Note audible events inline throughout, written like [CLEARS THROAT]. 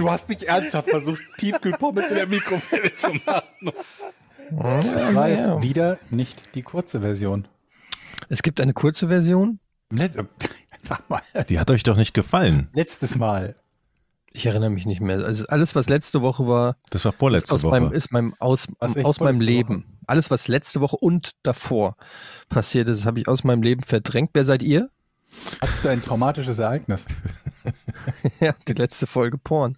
Du hast nicht ernsthaft versucht, Tiefkühlpommes in der Mikrowelle zu machen. Das war jetzt wieder nicht die kurze Version. Es gibt eine kurze Version. Letz [LAUGHS] Sag mal, Die hat euch doch nicht gefallen. letztes Mal. Ich erinnere mich nicht mehr. Also alles, was letzte Woche war, Das war ist vorletzte aus meinem, Woche. ist meinem aus, echt aus meinem Leben. Alles, was letzte Woche und davor passiert ist, habe ich aus meinem Leben verdrängt. Wer seid ihr? Hattest du ein traumatisches Ereignis? [LAUGHS] [LAUGHS] ja, die letzte Folge Porn.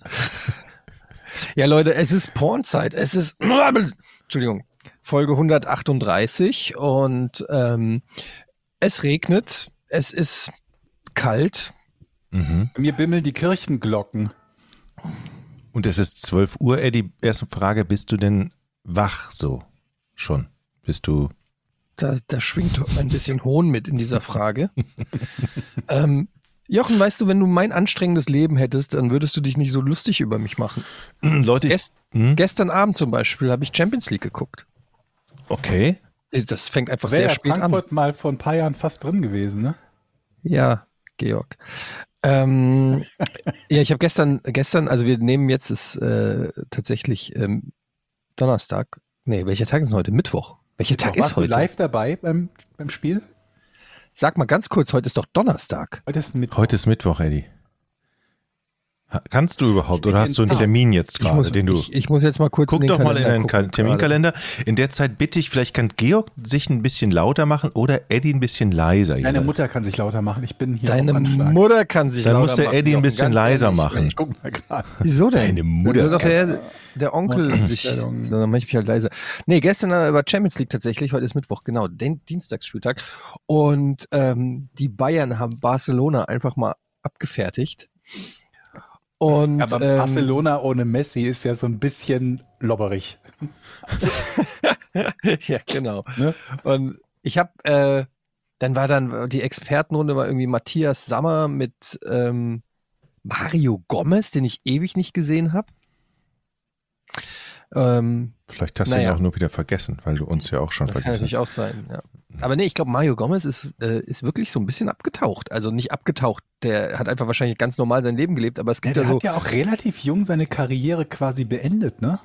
ja, Leute, es ist Pornzeit. Es ist, [CLEARS THROAT] Entschuldigung, Folge 138 und ähm, es regnet. Es ist kalt. Mhm. Bei Mir bimmeln die Kirchenglocken. Und es ist 12 Uhr, Eddie. Erste Frage, bist du denn wach so schon? Bist du. Da, da schwingt ein bisschen Hohn mit in dieser Frage. [LAUGHS] ähm, Jochen, weißt du, wenn du mein anstrengendes Leben hättest, dann würdest du dich nicht so lustig über mich machen. [CLEARS THROAT] Leute, ich, Gest hm? Gestern Abend zum Beispiel habe ich Champions League geguckt. okay. Das fängt einfach Wäre sehr spät an. Frankfurt mal vor ein paar Jahren fast drin gewesen, ne? Ja, Georg. Ähm, ja, ich habe gestern, gestern, also wir nehmen jetzt ist äh, tatsächlich ähm, Donnerstag. Nee, welcher Tag ist denn heute? Mittwoch. Welcher Tag Warst ist du heute? live dabei beim, beim Spiel? Sag mal ganz kurz, heute ist doch Donnerstag. Heute ist Mittwoch. Heute ist Mittwoch, Eddie. Kannst du überhaupt oder hast du einen. Termin jetzt Ich muss, gerade, den du. ich, ich muss jetzt mal kurz Guck in den doch mal in Kalender deinen gucken Ka- Terminkalender. In der Zeit bitte ich, vielleicht kann Georg sich ein bisschen lauter machen oder Eddie ein bisschen leiser. Deine jeweils. Mutter kann sich lauter machen. Ich bin hier Deine. Mutter kann sich Dann lauter muss der machen, Eddie ein bisschen leiser ehrlich. machen. Ich guck mal gerade. Wieso denn? Deine Mutter Dann soll doch der, der Onkel sich. So, dann mache ich mich halt leiser. Nee, gestern äh, war Champions League tatsächlich. Heute ist Mittwoch, genau, den Dienstagsspieltag. Und ähm, die Bayern haben Barcelona einfach mal abgefertigt. Und Aber ähm, Barcelona ohne Messi ist ja so ein bisschen lobberig. [LAUGHS] ja, genau. Ne? Und ich habe, äh, dann war dann die Expertenrunde war irgendwie Matthias Sammer mit ähm, Mario Gomez, den ich ewig nicht gesehen habe. Ähm, Vielleicht hast du Naja. ihn auch nur wieder vergessen, weil du uns ja auch schon das kann vergessen natürlich auch sein, ja. Aber nee, ich glaube, Mario Gomez ist, äh, ist wirklich so ein bisschen abgetaucht. Also nicht abgetaucht, der hat einfach wahrscheinlich ganz normal sein Leben gelebt, aber es Ja, gibt der ja, so. hat ja auch relativ jung seine Karriere quasi beendet, ne?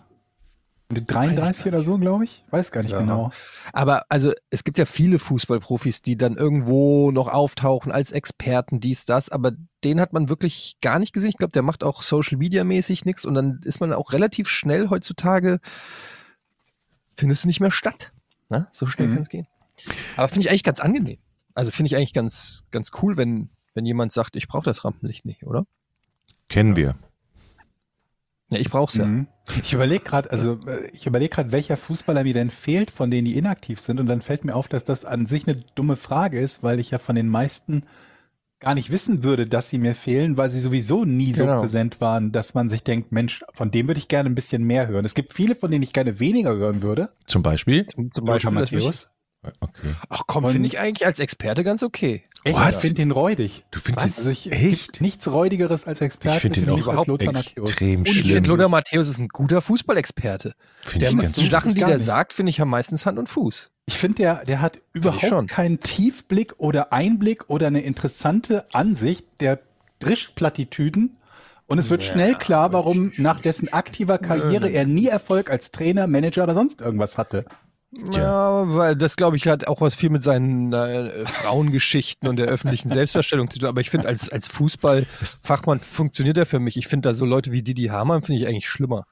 Mit 33 oder so, glaube ich. Weiß gar nicht Ja. genau. Aber also es gibt ja viele Fußballprofis, die dann irgendwo noch auftauchen als Experten, dies, das, aber den hat man wirklich gar nicht gesehen. Ich glaube, der macht auch Social Media mäßig nichts und dann ist man auch relativ schnell heutzutage, findest du nicht mehr statt. Na? So schnell Mhm. kann es gehen. Aber finde ich eigentlich ganz angenehm. Also finde ich eigentlich ganz, ganz cool, wenn, wenn jemand sagt, ich brauche das Rampenlicht nicht, oder? Kennen wir. Ja, ich brauche es ja. Mhm. Ich überlege gerade, also äh, ich überlege gerade, welcher Fußballer mir denn fehlt, von denen die inaktiv sind. Und dann fällt mir auf, dass das an sich eine dumme Frage ist, weil ich ja von den meisten gar nicht wissen würde, dass sie mir fehlen, weil sie sowieso nie so Genau. präsent waren, dass man sich denkt, Mensch, von dem würde ich gerne ein bisschen mehr hören. Es gibt viele, von denen ich gerne weniger hören würde. Zum Beispiel? Zum, zum Beispiel Matthäus. Okay. Ach komm, finde ich eigentlich als Experte ganz okay. Echt, ich finde den räudig. Du findest Also ich, es echt? gibt nichts räudigeres als Experte. Ich finde ihn für auch mich als überhaupt Lothar Matthäus. extrem Und ich schlimm. finde, Lothar Matthäus ist ein guter Fußballexperte. Der, ich die schlimm. Sachen, die der nicht. sagt, finde ich, haben meistens Hand und Fuß. Ich finde, der, der hat überhaupt schon. keinen Tiefblick oder Einblick oder eine interessante Ansicht. Der drischt Plattitüden. Und es wird Ja, schnell klar, warum nach dessen aktiver Karriere er nie Erfolg als Trainer, Manager oder sonst irgendwas hatte. Ja, weil das, glaube ich, hat auch was viel mit seinen äh, Frauengeschichten und der öffentlichen Selbstdarstellung zu tun. Aber ich finde, als, als Fußballfachmann funktioniert er für mich. Ich finde da so Leute wie Didi Hamann finde ich eigentlich schlimmer.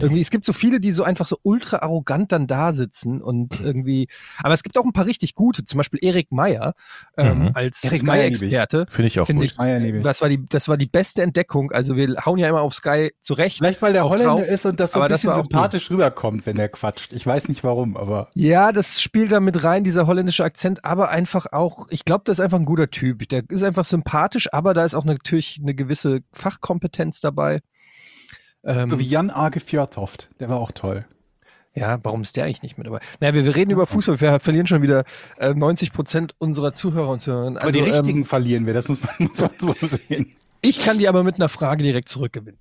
Irgendwie, es gibt so viele, die so einfach so ultra arrogant dann da sitzen und irgendwie, aber es gibt auch ein paar richtig gute, zum Beispiel Erik Meyer ähm, Mhm. als. Sky-Experte. Finde ich auch Finde gut. ich, das war die, das war die beste Entdeckung. Also wir hauen ja immer auf Sky zurecht. Vielleicht, weil der Holländer drauf. ist und das so ein bisschen sympathisch rüberkommt, wenn der quatscht. Ich weiß nicht warum, aber Ja, das spielt da mit rein, dieser holländische Akzent, aber einfach auch, ich glaube, das ist einfach ein guter Typ. Der ist einfach sympathisch, aber da ist auch natürlich eine gewisse Fachkompetenz dabei. Ähm, so wie Jan Arge Fjordhoft, der war auch toll. Ja, warum ist der eigentlich nicht mit dabei? Naja, wir, wir reden über Fußball, wir verlieren schon wieder äh, 90 Prozent unserer Zuhörer und Zuhörerinnen. Aber die Also, richtigen ähm, verlieren wir, das muss man, [LAUGHS] muss man so sehen. ich kann die aber mit einer Frage direkt zurückgewinnen.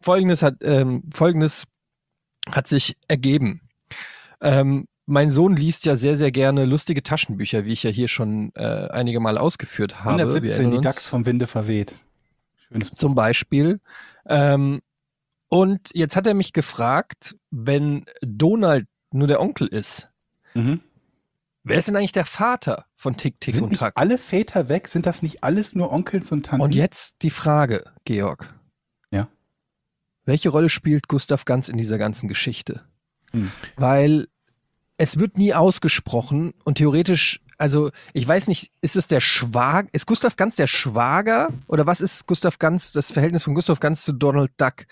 Folgendes hat, ähm, Folgendes hat sich ergeben. Ähm, mein Sohn liest ja sehr, sehr gerne lustige Taschenbücher, wie ich ja hier schon äh, einige Mal ausgeführt habe. Wir 117, erinnern die. DAX vom Winde verweht. Schönes zum Beispiel. Ähm, und jetzt hat er mich gefragt, wenn Donald nur der Onkel ist, Mhm. wer ist denn eigentlich der Vater von Tick, Tick Sind und Track? alle Väter weg? Sind das nicht alles nur Onkels und Tanten? Und jetzt die Frage, Georg. Ja. Welche Rolle spielt Gustav Ganz in dieser ganzen Geschichte? Hm. Weil es wird nie ausgesprochen und theoretisch, also ich weiß nicht, ist es der Schwager, ist Gustav Ganz der Schwager oder was ist Gustav Ganz, das Verhältnis von Gustav Ganz zu Donald Duck?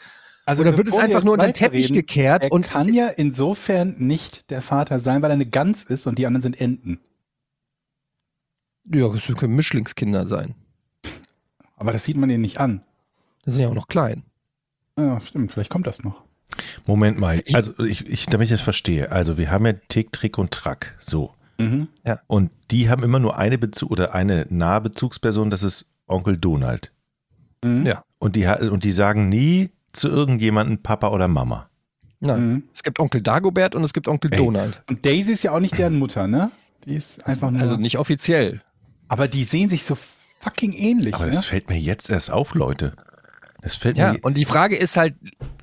Also Oder wird es einfach nur unter den Teppich gekehrt Er und kann ja insofern nicht der Vater sein, weil er eine Gans ist und die anderen sind Enten. Ja, das können Mischlingskinder sein. Aber das sieht man ihnen nicht an. Das sind ja auch noch klein. Ja, stimmt, vielleicht kommt das noch. Moment mal, also ich, ich, damit ich das verstehe. Also wir haben ja Tick, Trick und Track. So. Mhm. Und die haben immer nur eine Bezug oder eine nahe Bezugsperson, das ist Onkel Donald. Mhm. Ja. Und die, und die sagen nie zu irgendjemandem Papa oder Mama. Nein. Mhm. Es gibt Onkel Dagobert und es gibt Onkel Ey. Donald. Und Daisy ist ja auch nicht deren Mutter, ne? Die ist einfach nur. Also nicht offiziell. aber die sehen sich so fucking ähnlich, Aber ne? das fällt mir jetzt erst auf, Leute. Das fällt Ja, mir. und die Frage ist halt,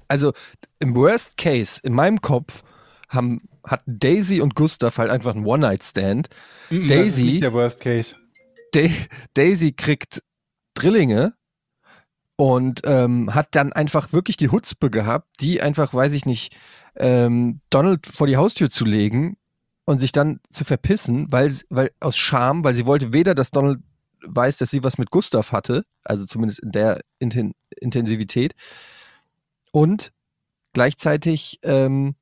also im Worst Case, in meinem Kopf, haben, hatten Daisy und Gustav halt einfach einen One-Night-Stand. Mhm, Das ist Daisy- nicht der Worst Case. Da Daisy kriegt Drillinge und ähm, hat dann einfach wirklich die Hutzpe gehabt, die einfach, weiß ich nicht, ähm, Donald vor die Haustür zu legen und sich dann zu verpissen, weil, weil aus Scham, weil sie wollte weder, dass Donald weiß, dass sie was mit Gustav hatte, also zumindest in der Inten Intensivität, und gleichzeitig ähm,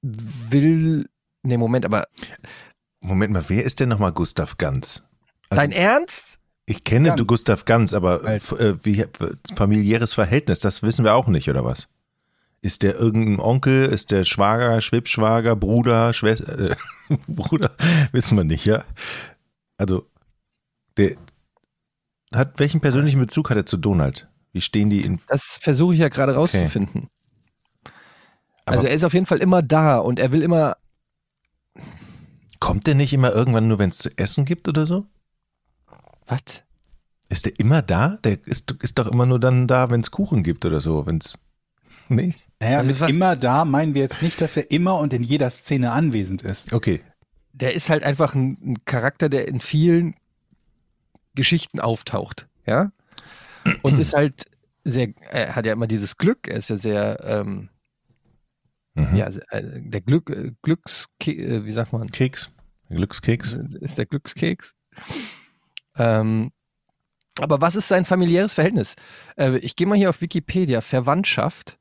will, nee, Moment, aber Moment mal, wer ist denn nochmal Gustav Ganz? Also, dein Ernst? Ich kenne Ganz. du Gustav Ganz, aber äh, wie, familiäres Verhältnis, das wissen wir auch nicht, oder was? Ist der irgendein Onkel, ist der Schwager, Schwibschwager, Bruder, Schwester, äh, [LAUGHS] Bruder, wissen wir nicht, ja? Also, der hat, welchen persönlichen Bezug hat er zu Donald? Wie stehen die in, Das versuche ich ja gerade Okay. rauszufinden. Aber- also er ist auf jeden Fall immer da und er will immer. kommt der nicht immer irgendwann nur, wenn es zu essen gibt oder so? Was? Ist der immer da? Der ist, ist doch immer nur dann da, wenn es Kuchen gibt oder so, wenn es, [LAUGHS] nee? Naja, Also mit was- immer da meinen wir jetzt nicht, dass er immer und in jeder Szene anwesend ist. Okay. Der ist halt einfach ein, ein Charakter, der in vielen Geschichten auftaucht, ja. Und ist halt sehr, er hat ja immer dieses Glück, er ist ja sehr, ähm, Mhm. ja, äh, der Glück, äh, Glücks, äh, wie sagt man? Keks. Glückskeks. ist der Glückskeks. Ähm, aber was ist sein familiäres Verhältnis? Äh, ich gehe mal hier auf Wikipedia, Verwandtschaft.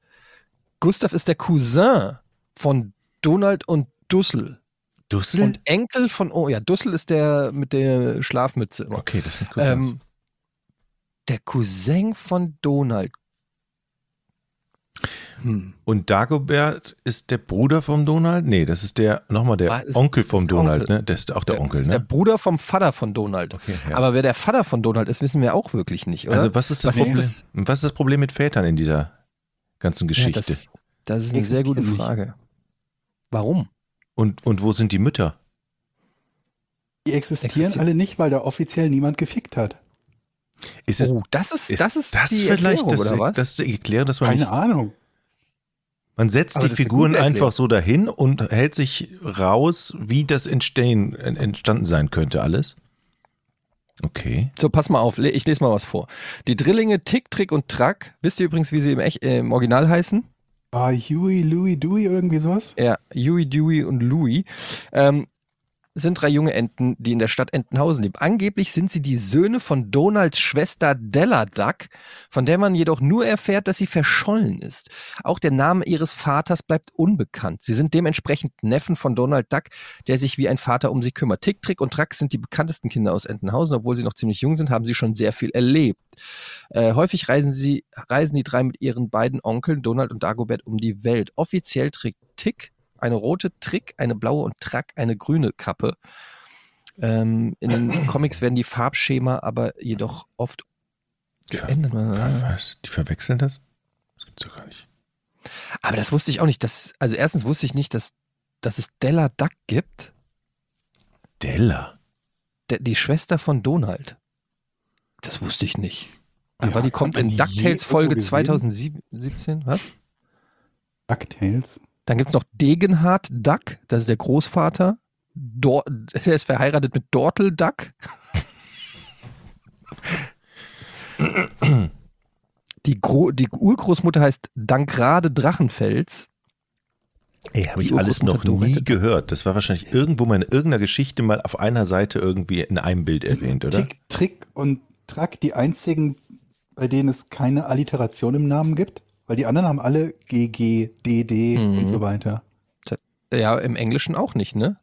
Gustav ist der Cousin von Donald und Dussel. Dussel? Und Enkel von, oh ja, Dussel ist der mit der Schlafmütze immer. okay, das sind Cousins. Ähm, der Cousin von Donald. Hm. Und Dagobert ist der Bruder vom Donald? Nee, das ist der, nochmal der Ah, ist- Onkel vom ist der Donald, Onkel. ne? Der ist auch der, Onkel, ist der ne? Bruder vom Vater von Donald. Okay, ja. Aber wer der Vater von Donald ist, wissen wir auch wirklich nicht, oder? also was ist das Was ist Problem? das? Was ist das Problem mit Vätern in dieser ganzen Ja, Geschichte? das, das ist eine sehr gute nicht. Frage. Warum? und, und wo sind die Mütter? Die existieren Existieren- alle nicht, weil da offiziell niemand gefickt hat. Ist es oh, das ist, ist das ist das die vielleicht Erklärung, das, oder was? das ist die Erklärung, dass man Keine nicht, Ahnung. man setzt Aber die Figuren einfach so dahin und hält sich raus, wie das entstehen, en- entstanden sein könnte alles. Okay. so, pass mal auf, ich lese mal was vor. Die Drillinge Tick, Trick und Track, wisst ihr übrigens, wie sie im, Ech- äh, im Original heißen? Ah, Huey, Louis, Dewey oder irgendwie sowas? Ja, Huey, Dewey und Louie. Ähm, sind drei junge Enten, die in der Stadt Entenhausen leben. Angeblich sind sie die Söhne von Donalds Schwester Della Duck, von der man jedoch nur erfährt, dass sie verschollen ist. Auch der Name ihres Vaters bleibt unbekannt. Sie sind dementsprechend Neffen von Donald Duck, der sich wie ein Vater um sie kümmert. Tick, Trick und Track sind die bekanntesten Kinder aus Entenhausen. Obwohl sie noch ziemlich jung sind, haben sie schon sehr viel erlebt. Äh, häufig reisen sie, reisen die drei mit ihren beiden Onkeln Donald und Dagobert um die Welt. Offiziell trägt Tick eine rote, Trick eine blaue und Track eine grüne Kappe. Ähm, in den [CLEARS THROAT] Comics werden die Farbschema aber jedoch oft geändert. Was? Die verwechseln das? Das gibt's ja gar nicht. Aber das wusste ich auch nicht. Dass, also erstens wusste ich nicht, dass, dass es Della Duck gibt, Della. der, die Schwester von Donald. Das wusste ich nicht. Aber Ja, die kommt in die DuckTales Folge irgendwo gesehen? 2017. Was? DuckTales. Dann gibt es noch Degenhard Duck, das ist der Großvater. Dor der ist verheiratet mit Dortel Duck. Die, Gro die Urgroßmutter heißt Dankrade Drachenfels. Ey, habe ich alles noch nie gehört. Das war wahrscheinlich irgendwo mal in irgendeiner Geschichte mal auf einer Seite irgendwie in einem Bild erwähnt, oder? Tick, Trick und Track die einzigen, bei denen es keine Alliteration im Namen gibt? Weil die anderen haben alle GG, DD Mhm. und so weiter. Ja, im Englischen auch nicht, ne?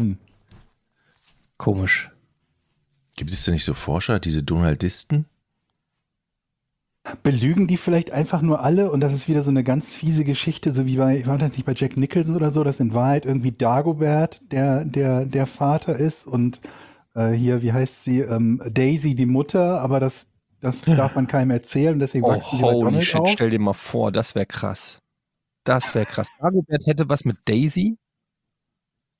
Hm. Komisch. Gibt es denn nicht so Forscher, diese Donaldisten? Belügen die vielleicht einfach nur alle und das ist wieder so eine ganz fiese Geschichte, so wie bei, war das nicht bei Jack Nicholson oder so, dass in Wahrheit irgendwie Dagobert der, der, der Vater ist und äh, hier, wie heißt sie, ähm, Daisy die Mutter, aber das, das darf man keinem erzählen, deswegen Oh, wachsen sie holy shit, auf. stell dir mal vor, das wäre krass. Das wäre krass. Dagobert hätte was mit Daisy.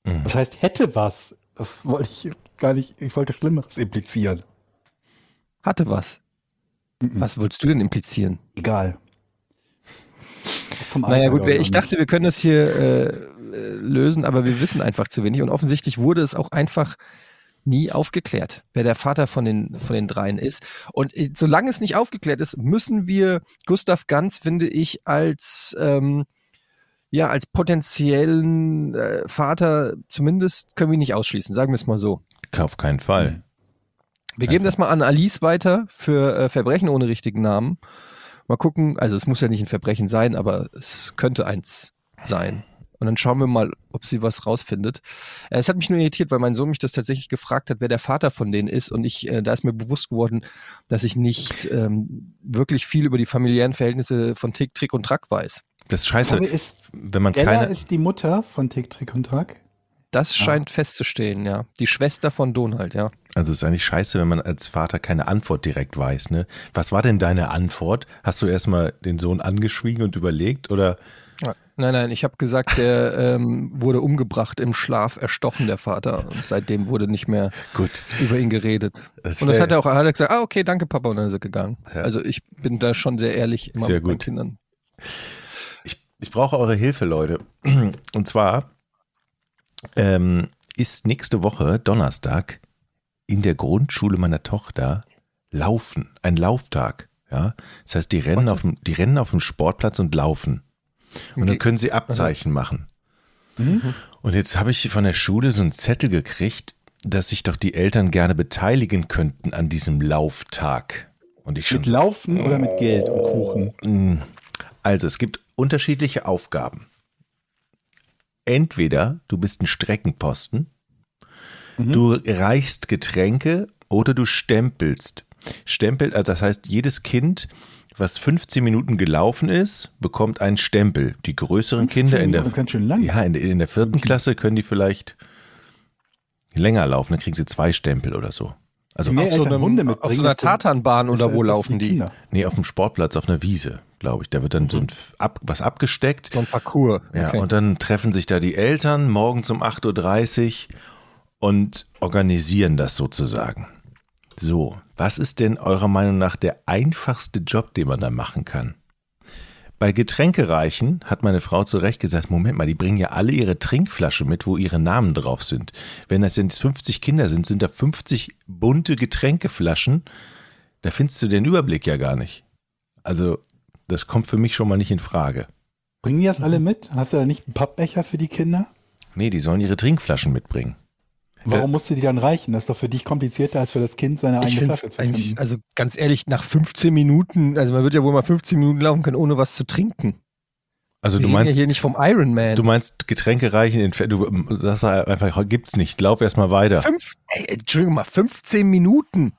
Mhm. Das heißt, hätte was. Das wollte ich gar nicht, ich wollte Schlimmeres implizieren. Hatte was. Mhm. Was wolltest du denn implizieren? Egal. Das ist vom Naja gut, wir- ich nicht. dachte, wir können das hier äh, äh, lösen, aber wir wissen einfach zu wenig. Und offensichtlich wurde es auch einfach nie aufgeklärt, wer der Vater von den, von den dreien ist. Und äh, solange es nicht aufgeklärt ist, müssen wir Gustav Ganz, finde ich, als ähm, ja, als potenziellen äh, Vater, zumindest können wir ihn nicht ausschließen, sagen wir es mal so. Auf keinen Fall. Wir geben das mal an Alice weiter für äh, Verbrechen ohne richtigen Namen. Mal gucken, also es muss ja nicht ein Verbrechen sein, aber es könnte eins sein. Und dann schauen wir mal, ob sie was rausfindet. Äh, Es hat mich nur irritiert, weil mein Sohn mich das tatsächlich gefragt hat, wer der Vater von denen ist. Und ich, äh, da ist mir bewusst geworden, dass ich nicht ähm, wirklich viel über die familiären Verhältnisse von Tick, Trick und Track weiß. Das ist scheiße, Aber ist, wenn man keine. ist die Mutter von Tick, Trick und Track. Das scheint festzustehen, ja. Die Schwester von Donald, ja. Also es ist eigentlich scheiße, wenn man als Vater keine Antwort direkt weiß, ne? Was war denn deine Antwort? Hast du erstmal den Sohn angeschwiegen und überlegt oder? Nein, nein, ich habe gesagt, der ähm, wurde umgebracht im Schlaf, erstochen, der Vater. Und seitdem wurde nicht mehr Gut. über ihn geredet. Das Und das hat er auch hat er gesagt, ah, okay, danke, Papa, und dann ist er gegangen. Ja. Also ich bin da schon sehr ehrlich immer Sehr mit meinen gut. Kindern. Ich, ich brauche eure Hilfe, Leute. [CLEARS THROAT] Und zwar ähm, ist nächste Woche Donnerstag in der Grundschule meiner Tochter Laufen, ein Lauftag. Ja, das heißt, die rennen auf dem, die rennen auf dem Sportplatz und laufen. Und dann können sie Abzeichen machen. Mhm. Und jetzt habe ich von der Schule so einen Zettel gekriegt, dass sich doch die Eltern gerne beteiligen könnten an diesem Lauftag. Und ich schon Mit Laufen oder mit Geld und Kuchen? Mm, Also es gibt unterschiedliche Aufgaben. Entweder du bist ein Streckenposten, du reichst Getränke oder du stempelst. Stempel, also das heißt, jedes Kind, was 15 Minuten gelaufen ist, bekommt einen Stempel. Die größeren Kinder in der, Minuten, ganz schön lang. ja, in, in der vierten Klasse können die vielleicht länger laufen, dann kriegen sie zwei Stempel oder so. Also Auf so, einem, Hunde auf so einer Tatanbahn oder wo ist laufen die? Kinder. nee, auf dem Sportplatz, auf einer Wiese, glaube ich. Da wird dann so ein ab, was abgesteckt. So ein Parcours. Ja, okay. und dann treffen sich da die Eltern morgens um 8.30 Uhr und organisieren das sozusagen. So, was ist denn eurer Meinung nach der einfachste Job, den man da machen kann? Bei Getränkereichen hat meine Frau zu Recht gesagt, Moment mal, die bringen ja alle ihre Trinkflasche mit, wo ihre Namen drauf sind. Wenn das jetzt 50 Kinder sind, sind da 50 bunte Getränkeflaschen. Da findest du den Überblick ja gar nicht. Also, das kommt für mich schon mal nicht in Frage. Bringen die das alle mit? Hast du da nicht einen Pappbecher für die Kinder? Nee, die sollen ihre Trinkflaschen mitbringen. Warum musste die dann reichen? Das ist doch für dich komplizierter als für das Kind, seine Ich eigene finde Flasche zu finden. also ganz ehrlich, nach 15 Minuten, also man wird ja wohl mal 15 Minuten laufen können, ohne was zu trinken. Also Wir du meinst, ja hier nicht vom Ironman. du meinst Getränke reichen in du ähm, sagst einfach gibt's nicht. Lauf erstmal weiter. Fünf, ey, Entschuldigung mal, 15 Minuten.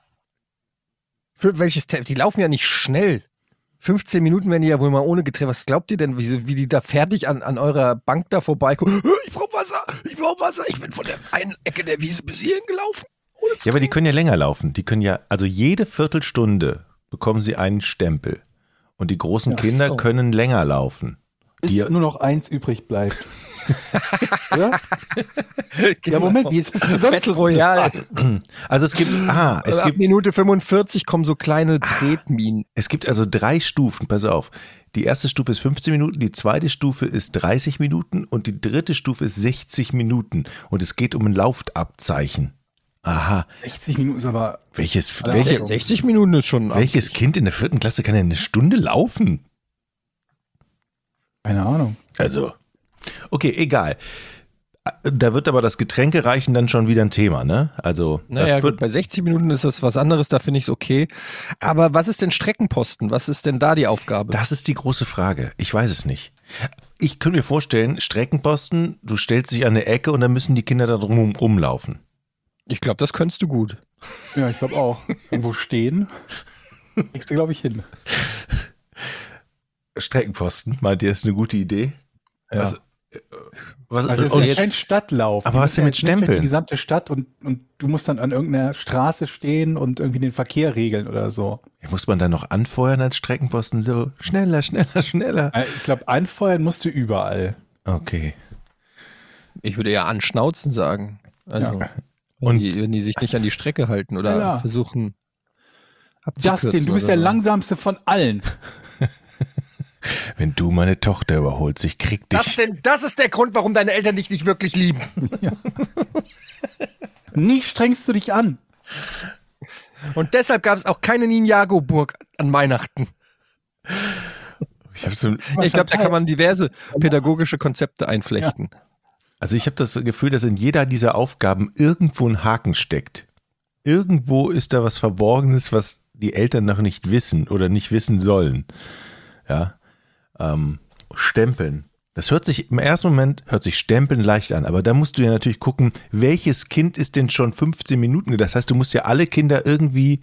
Für welches Tempo? Die laufen ja nicht schnell. 15 Minuten werden die ja wohl mal ohne Getränk. Was glaubt ihr denn, wie, wie die da fertig an, an eurer Bank da vorbeikommen? [GASPS] Ich brauch Wasser, ich brauch Wasser. Ich bin von der einen Ecke der Wiese bis hierhin gelaufen. Ohne zu Ja, aber die können ja länger laufen. Die können ja, also jede Viertelstunde bekommen sie einen Stempel. Und die großen Ach Kinder so. können länger laufen. Bis die- nur noch eins übrig bleibt. [LAUGHS] Oder? Ja, Genau. Moment, wie ist es denn sonst? Battle Royale. Also es gibt, ah, es Also ab gibt, Minute 45 kommen so kleine Tretminen. es gibt also drei Stufen, pass auf. Die erste Stufe ist 15 Minuten, die zweite Stufe ist 30 Minuten und die dritte Stufe ist 60 Minuten. Und es geht um ein Laufabzeichen. Aha. 60 Minuten ist aber. Welches, Alle welche, Achtung. 60 Minuten ist schon. welches Kind in der vierten Klasse kann denn eine Stunde laufen? Keine Ahnung. Also, okay, egal. Da wird aber das Getränkereichen dann schon wieder ein Thema, ne? Also, Naja, da wird, gut, bei 60 Minuten ist das was anderes, da finde ich es okay. Aber was ist denn Streckenposten? Was ist denn da die Aufgabe? das ist die große Frage. Ich weiß es nicht. Ich könnte mir vorstellen, Streckenposten, du stellst dich an eine Ecke und dann müssen die Kinder da drum rumlaufen. Ich glaube, das könntest du gut. Ja, ich glaube auch. Irgendwo stehen. Kriegst du, glaube ich, hin. Streckenposten, meint ihr, ist eine gute Idee? Ja. Was, äh, was, Also es ist und ja kein Stadtlauf. Aber was denn müssen mit ja Stempeln? Die gesamte Stadt und, und du musst dann an irgendeiner Straße stehen und irgendwie den Verkehr regeln oder so. muss man dann noch anfeuern als Streckenposten? So, schneller, schneller, schneller. Äh, Ich glaube, anfeuern musst du überall. Okay. Ich würde eher anschnauzen sagen. Also, Ja. wenn, Und- die, wenn die sich nicht an die Strecke halten oder Ja, ja. versuchen. Justin, du bist oder der langsamste von allen. Wenn du meine Tochter überholst, ich krieg dich. Justin, das ist der Grund, warum deine Eltern dich nicht wirklich lieben. Nie strengst du dich an. Und deshalb gab es auch keine Ninjago-Burg an Weihnachten. Ich so, Ich glaube, da kann man diverse pädagogische Konzepte einflechten. Also ich habe das Gefühl, dass in jeder dieser Aufgaben irgendwo ein Haken steckt. Irgendwo ist da was Verborgenes, was die Eltern noch nicht wissen oder nicht wissen sollen. Ja. Ähm, Stempeln. Das hört sich im ersten Moment hört sich Stempeln leicht an, aber da musst du ja natürlich gucken, welches Kind ist denn schon 15 Minuten. Das heißt, du musst ja alle Kinder irgendwie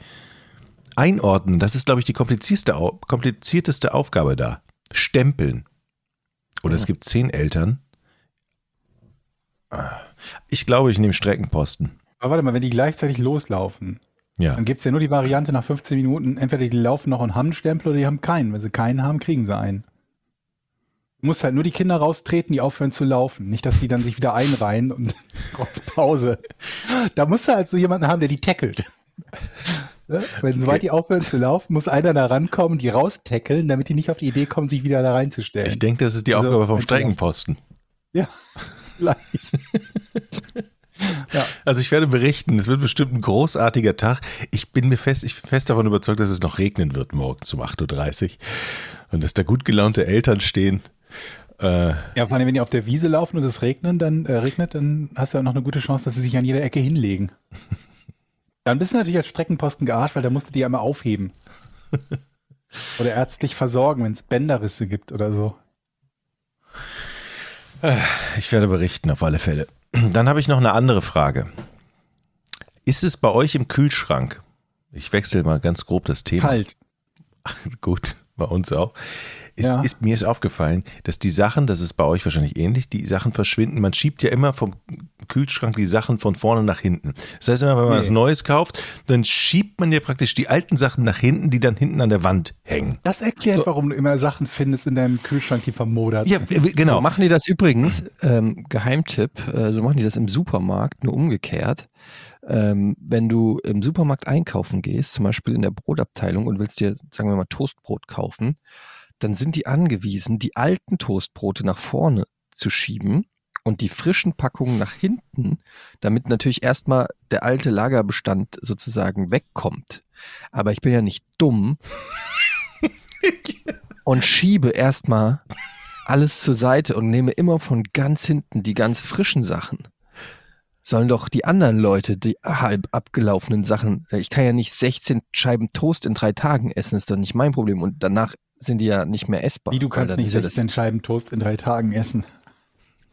einordnen. Das ist, glaube ich, die komplizierteste, komplizierteste Aufgabe da. Stempeln. Oder es gibt zehn Eltern. Ich glaube, ich nehme Streckenposten. Aber warte mal, wenn die gleichzeitig loslaufen, Ja. dann gibt es ja nur die Variante nach 15 Minuten, entweder die laufen noch und haben einen Stempel oder die haben keinen. Wenn sie keinen haben, kriegen sie einen. Du musst halt nur die Kinder raustreten, die aufhören zu laufen. Nicht, dass die dann sich wieder einreihen und [LAUGHS] trotz Pause. Da musst du halt so jemanden haben, der die tackelt. Ne? Wenn sobald die aufhören zu laufen, muss einer da rankommen, die raustackeln, damit die nicht auf die Idee kommen, sich wieder da reinzustellen. Ich denke, das ist die Also, Aufgabe vom wenn's dann- Streckenposten. Ja, [LAUGHS] vielleicht. Also ich werde berichten, es wird bestimmt ein großartiger Tag. Ich bin mir fest, ich bin fest davon überzeugt, dass es noch regnen wird morgen um 8.30 Uhr. Und dass da gut gelaunte Eltern stehen. Äh, Ja, vor allem, wenn die auf der Wiese laufen und es regnet, dann äh, regnet, dann hast du ja noch eine gute Chance, dass sie sich an jeder Ecke hinlegen. [LAUGHS] Dann bist du natürlich als Streckenposten gearscht, weil da musst du die ja immer aufheben. [LAUGHS] Oder ärztlich versorgen, wenn es Bänderrisse gibt oder so. ich werde berichten, auf alle Fälle. Dann habe ich noch eine andere Frage. Ist es bei euch im Kühlschrank? Ich wechsle mal ganz grob das Thema. Kalt. [LAUGHS] Gut, bei uns auch. Ist, Ja. ist, mir ist aufgefallen, dass die Sachen, das ist bei euch wahrscheinlich ähnlich, die Sachen verschwinden. Man schiebt ja immer vom Kühlschrank die Sachen von vorne nach hinten. Das heißt immer, wenn man Nee. was Neues kauft, dann schiebt man ja praktisch die alten Sachen nach hinten, die dann hinten an der Wand hängen. Das erklärt, So. warum du immer Sachen findest in deinem Kühlschrank, die vermodert Ja, sind. w- genau. So machen die das übrigens, ähm, Geheimtipp, äh, so machen die das im Supermarkt, nur umgekehrt. Ähm, wenn du im Supermarkt einkaufen gehst, zum Beispiel in der Brotabteilung und willst dir, sagen wir mal, Toastbrot kaufen, dann sind die angewiesen, die alten Toastbrote nach vorne zu schieben und die frischen Packungen nach hinten, damit natürlich erstmal der alte Lagerbestand sozusagen wegkommt. Aber ich bin ja nicht dumm und schiebe erstmal alles zur Seite und nehme immer von ganz hinten die ganz frischen Sachen. sollen doch die anderen Leute die halb abgelaufenen Sachen, ich kann ja nicht 16 Scheiben Toast in drei Tagen essen, ist doch nicht mein Problem. Und danach sind die ja nicht mehr essbar. Wie du kannst dann nicht ist ja 16 Scheiben Toast in drei Tagen essen.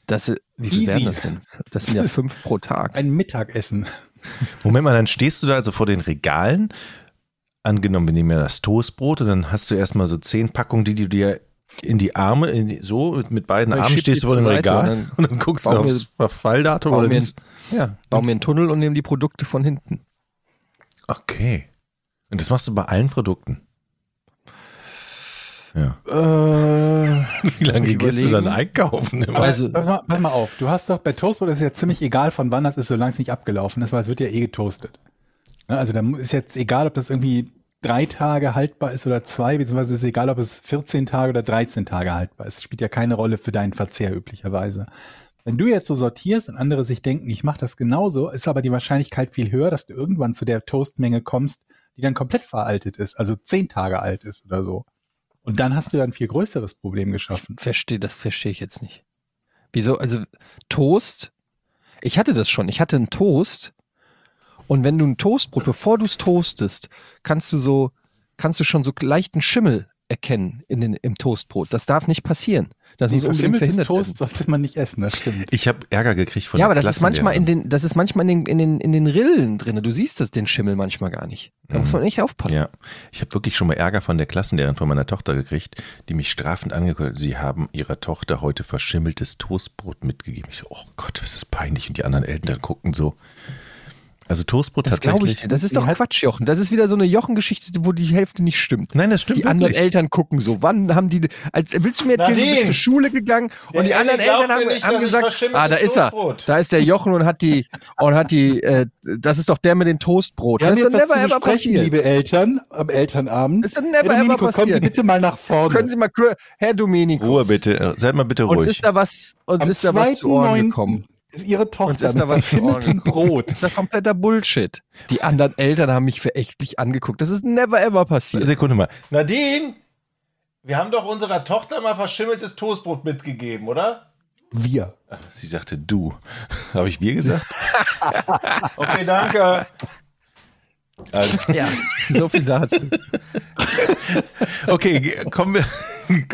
Das, das, wie viel Easy. wären das denn? Das sind ja [LAUGHS] fünf pro Tag. Ein Mittagessen. Moment mal, dann stehst du da also vor den Regalen. Angenommen, wir nehmen ja das Toastbrot und dann hast du erstmal so zehn Packungen, die du dir in die Arme, in die, so mit, beiden Ich Armen stehst du vor dem Regal und dann [LAUGHS] und dann guckst du aufs Verfalldatum Bauen oder wir, nimmst, ja, bauen wir einen Tunnel und nehmen die Produkte von hinten. Okay. Und das machst du bei allen Produkten. Ja. Äh, [LAUGHS] Wie lange gehst du dann einkaufen? Immer? Also- pass, mal, pass mal auf, du hast doch bei Toastbrot ist ja ziemlich egal, von wann das ist, solange es nicht abgelaufen ist, weil es wird ja eh getoastet. Ne, Also da ist jetzt egal, ob das irgendwie drei Tage haltbar ist oder zwei, beziehungsweise ist egal, ob es 14 Tage oder 13 Tage haltbar ist. Das spielt ja keine Rolle für deinen Verzehr üblicherweise. Wenn du jetzt so sortierst und andere sich denken, ich mache das genauso, ist aber die Wahrscheinlichkeit viel höher, dass du irgendwann zu der Toastmenge kommst, die dann komplett veraltet ist, also zehn Tage alt ist oder so. Und dann hast du ja ein viel größeres Problem geschaffen. verstehe, das verstehe ich jetzt nicht. Wieso? Also Toast, ich hatte das schon. Ich hatte einen Toast und wenn du ein Toastbrot, bevor du es toastest, kannst du so, kannst du schon so leichten Schimmel erkennen in den, im Toastbrot. Das darf nicht passieren. Das muss unbedingt Verschimmeltes verhindert Toast werden. sollte man nicht essen, das stimmt. Ich habe Ärger gekriegt von Ja, der aber das ist manchmal in den, das ist manchmal in den, in den, in den Rillen drin. Du siehst das, den Schimmel manchmal gar nicht. Da muss man echt aufpassen. Ja, ich habe wirklich schon mal Ärger von der Klassenlehrerin von meiner Tochter gekriegt, die mich strafend angeguckt hat. Sie haben ihrer Tochter heute verschimmeltes Toastbrot mitgegeben. Ich so, oh Gott, was ist das peinlich. Und die anderen Eltern gucken so. Also Toastbrot Das glaube ich. tatsächlich. dir. Das ist doch Quatsch, Jochen. Das ist wieder so eine Jochen-Geschichte, wo die Hälfte nicht stimmt. Nein, das stimmt die anderen wirklich. Eltern gucken so. Wann haben die, als, willst du mir erzählen, du bist Nadine! zur Schule gegangen und die Der anderen Eltern haben, nicht, haben gesagt, ah, da ist er. Da ist der Jochen und hat die, und hat die, äh, das ist doch der mit dem Toastbrot. Wir Das ist doch never ever passiert. liebe Eltern, am Elternabend. Das ist doch never Herr ever Dominikus, kommen Sie passiert. bitte mal nach vorne. Können Sie mal, Herr Dominikus. Ruhe bitte. äh, Seid mal bitte Uns ruhig. ist da was, uns Am ist da was zu Ohren 2.9. gekommen. Ist Ihre Uns Tochter ist da mit was verschimmeltem gekommen. Brot. Das ist ja kompletter Bullshit. Die anderen Eltern haben mich verächtlich angeguckt. Das ist never ever passiert. Sekunde mal. Nadine, wir haben doch unserer Tochter mal verschimmeltes Toastbrot mitgegeben, oder? Wir. Sie sagte du. Habe ich wir gesagt? [LAUGHS] Okay, danke. Also, Ja, so viel dazu. okay, kommen wir. [LAUGHS]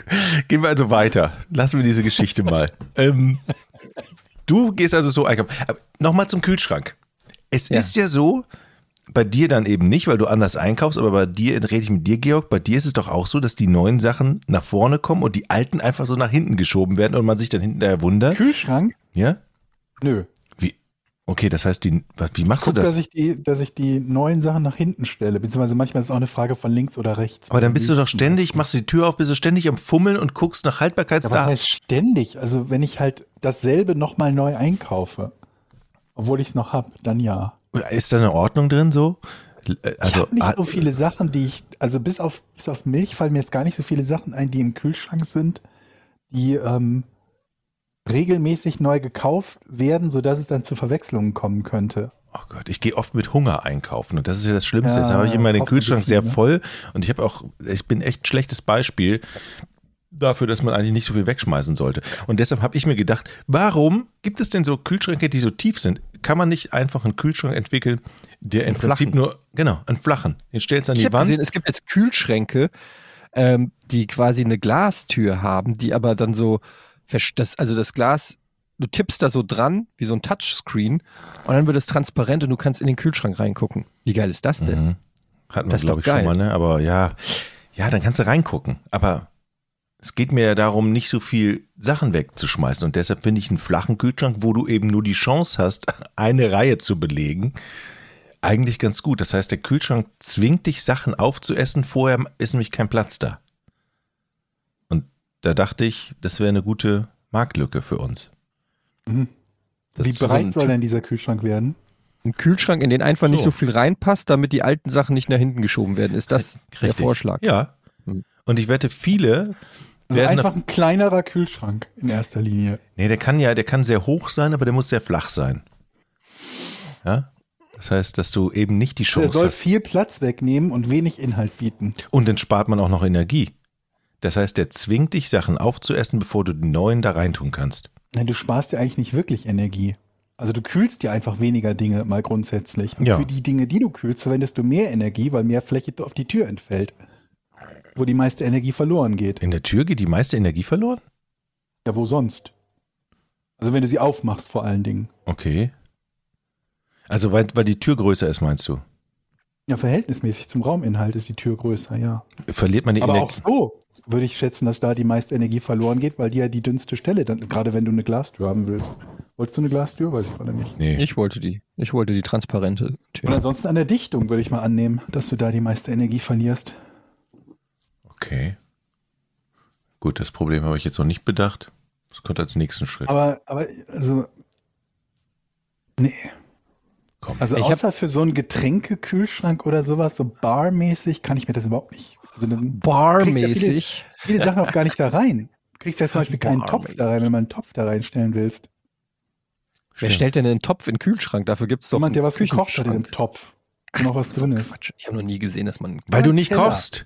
Gehen wir also weiter. Lassen wir diese Geschichte mal. Ähm, du gehst also so einkaufen. Nochmal zum Kühlschrank. Es Ja. ist ja so, bei dir dann eben nicht, weil du anders einkaufst, aber bei dir, rede ich mit dir, Georg, bei dir ist es doch auch so, dass die neuen Sachen nach vorne kommen und die alten einfach so nach hinten geschoben werden und man sich dann hinterher wundert. Kühlschrank? Ja? Nö. Okay, das heißt, die, wie machst Guck, du das? dass ich, die, dass ich die neuen Sachen nach hinten stelle. Beziehungsweise manchmal ist es auch eine Frage von links oder rechts. aber dann bist du doch ständig, machst du die Tür auf, bist du ständig am Fummeln und guckst nach Ja, was Haltbarkeitsdatum. heißt ständig? Also wenn ich halt dasselbe nochmal neu einkaufe, obwohl ich es noch habe, dann ja. Ist da eine Ordnung drin so? Äh, ich Also, habe nicht so viele Sachen, die ich, also bis auf, bis auf Milch fallen mir jetzt gar nicht so viele Sachen ein, die im Kühlschrank sind, die ähm, regelmäßig neu gekauft werden, sodass es dann zu Verwechslungen kommen könnte. oh Gott, ich gehe oft mit Hunger einkaufen und das ist ja das Schlimmste. Ja, Jetzt habe ich immer den Kühlschrank sehr ne? voll und ich habe auch, ich bin echt ein schlechtes Beispiel dafür, dass man eigentlich nicht so viel wegschmeißen sollte. Und deshalb habe ich mir gedacht, warum gibt es denn so Kühlschränke, die so tief sind? Kann man nicht einfach einen Kühlschrank entwickeln, der im Prinzip flachen. nur, genau, einen flachen. Den stellst du an Ich die habe Wand. gesehen, es gibt jetzt Kühlschränke, ähm, die quasi eine Glastür haben, die aber dann so, das, also das Glas, du tippst da so dran, wie so ein Touchscreen, und dann wird es transparent und du kannst in den Kühlschrank reingucken. Wie geil ist das denn? Mhm. Hatten wir, glaube ich, schon geil. mal, ne? Aber ja, ja, dann kannst du reingucken. Aber es geht mir ja darum, nicht so viel Sachen wegzuschmeißen. Und deshalb finde ich einen flachen Kühlschrank, wo du eben nur die Chance hast, [LAUGHS] eine Reihe zu belegen, eigentlich ganz gut. Das heißt, der Kühlschrank zwingt dich, Sachen aufzuessen. Vorher ist nämlich kein Platz da. Da dachte ich, das wäre eine gute Marktlücke für uns. Das Wie so breit ein, soll denn dieser Kühlschrank werden? ein Kühlschrank, in den einfach nicht So. so viel reinpasst, damit die alten Sachen nicht nach hinten geschoben werden. Ist das der Richtig. Vorschlag? Ja. Hm. Und ich wette, viele Also werden einfach ein kleinerer Kühlschrank in erster Linie. Nee, der kann ja, der kann sehr hoch sein, aber der muss sehr flach sein. Ja? Das heißt, dass du eben nicht die Der Chance soll hast. viel Platz wegnehmen und wenig Inhalt bieten. Und dann spart man auch noch Energie. Das heißt, der zwingt dich, Sachen aufzuessen, bevor du die neuen da reintun kannst. Nein, du sparst ja eigentlich nicht wirklich Energie. Also du kühlst ja einfach weniger Dinge mal grundsätzlich. Und Ja. für die Dinge, die du kühlst, verwendest du mehr Energie, weil mehr Fläche auf die Tür entfällt. Wo die meiste Energie verloren geht. In der Tür geht die meiste Energie verloren? Ja, wo sonst? Also wenn du sie aufmachst vor allen Dingen. Okay. Also weil, weil die Tür größer ist, meinst du? Ja, verhältnismäßig zum Rauminhalt ist die Tür größer, ja. Verliert man die Aber auch Energie? so würde ich schätzen, dass da die meiste Energie verloren geht, weil die ja die dünnste Stelle dann, gerade wenn du eine Glastür haben willst. Wolltest du eine Glastür? Weiß ich gerade nicht. Nee. Ich wollte die. Ich wollte die transparente Und Tür. ansonsten an der Dichtung würde ich mal annehmen, dass du da die meiste Energie verlierst. Okay. Gut, das Problem habe ich jetzt noch nicht bedacht. Das kommt als nächsten Schritt. Aber, aber, also, nee. Komm. Also Ich hab- außer für so einen Getränkekühlschrank oder sowas, so barmäßig, kann ich mir das überhaupt nicht. Also dann Barmäßig. viele Sachen auch gar nicht da rein. Du kriegst ja zum Beispiel keinen. Topf da rein, wenn man einen Topf da reinstellen willst. Wer stellt denn einen Topf in den Kühlschrank? Dafür gibt es doch Jemand, der was gekocht hat in dem. Topf. Wo noch was drin ist. Quatsch. Ich habe noch nie gesehen, dass man. Weil du nicht Keller. kochst.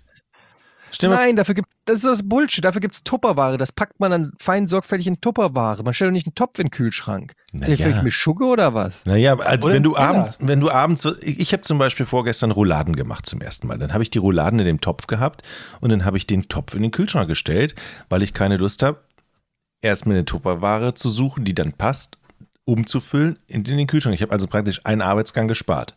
Mal, Nein, dafür gibt das ist das Bullshit. Dafür gibt es Tupperware. Das packt man dann fein sorgfältig in Tupperware. Man stellt doch nicht einen Topf in den Kühlschrank. Na Ist ja. vielleicht mit Schugge oder was? Naja, also Oder wenn du Keller. abends, wenn du abends, ich, ich habe zum Beispiel vorgestern Rouladen gemacht zum ersten Mal. Dann habe ich die Rouladen in dem Topf gehabt und dann habe ich den Topf in den Kühlschrank gestellt, weil ich keine Lust habe, erst mir eine Tupperware zu suchen, die dann passt, umzufüllen in den Kühlschrank. Ich habe also praktisch einen Arbeitsgang gespart.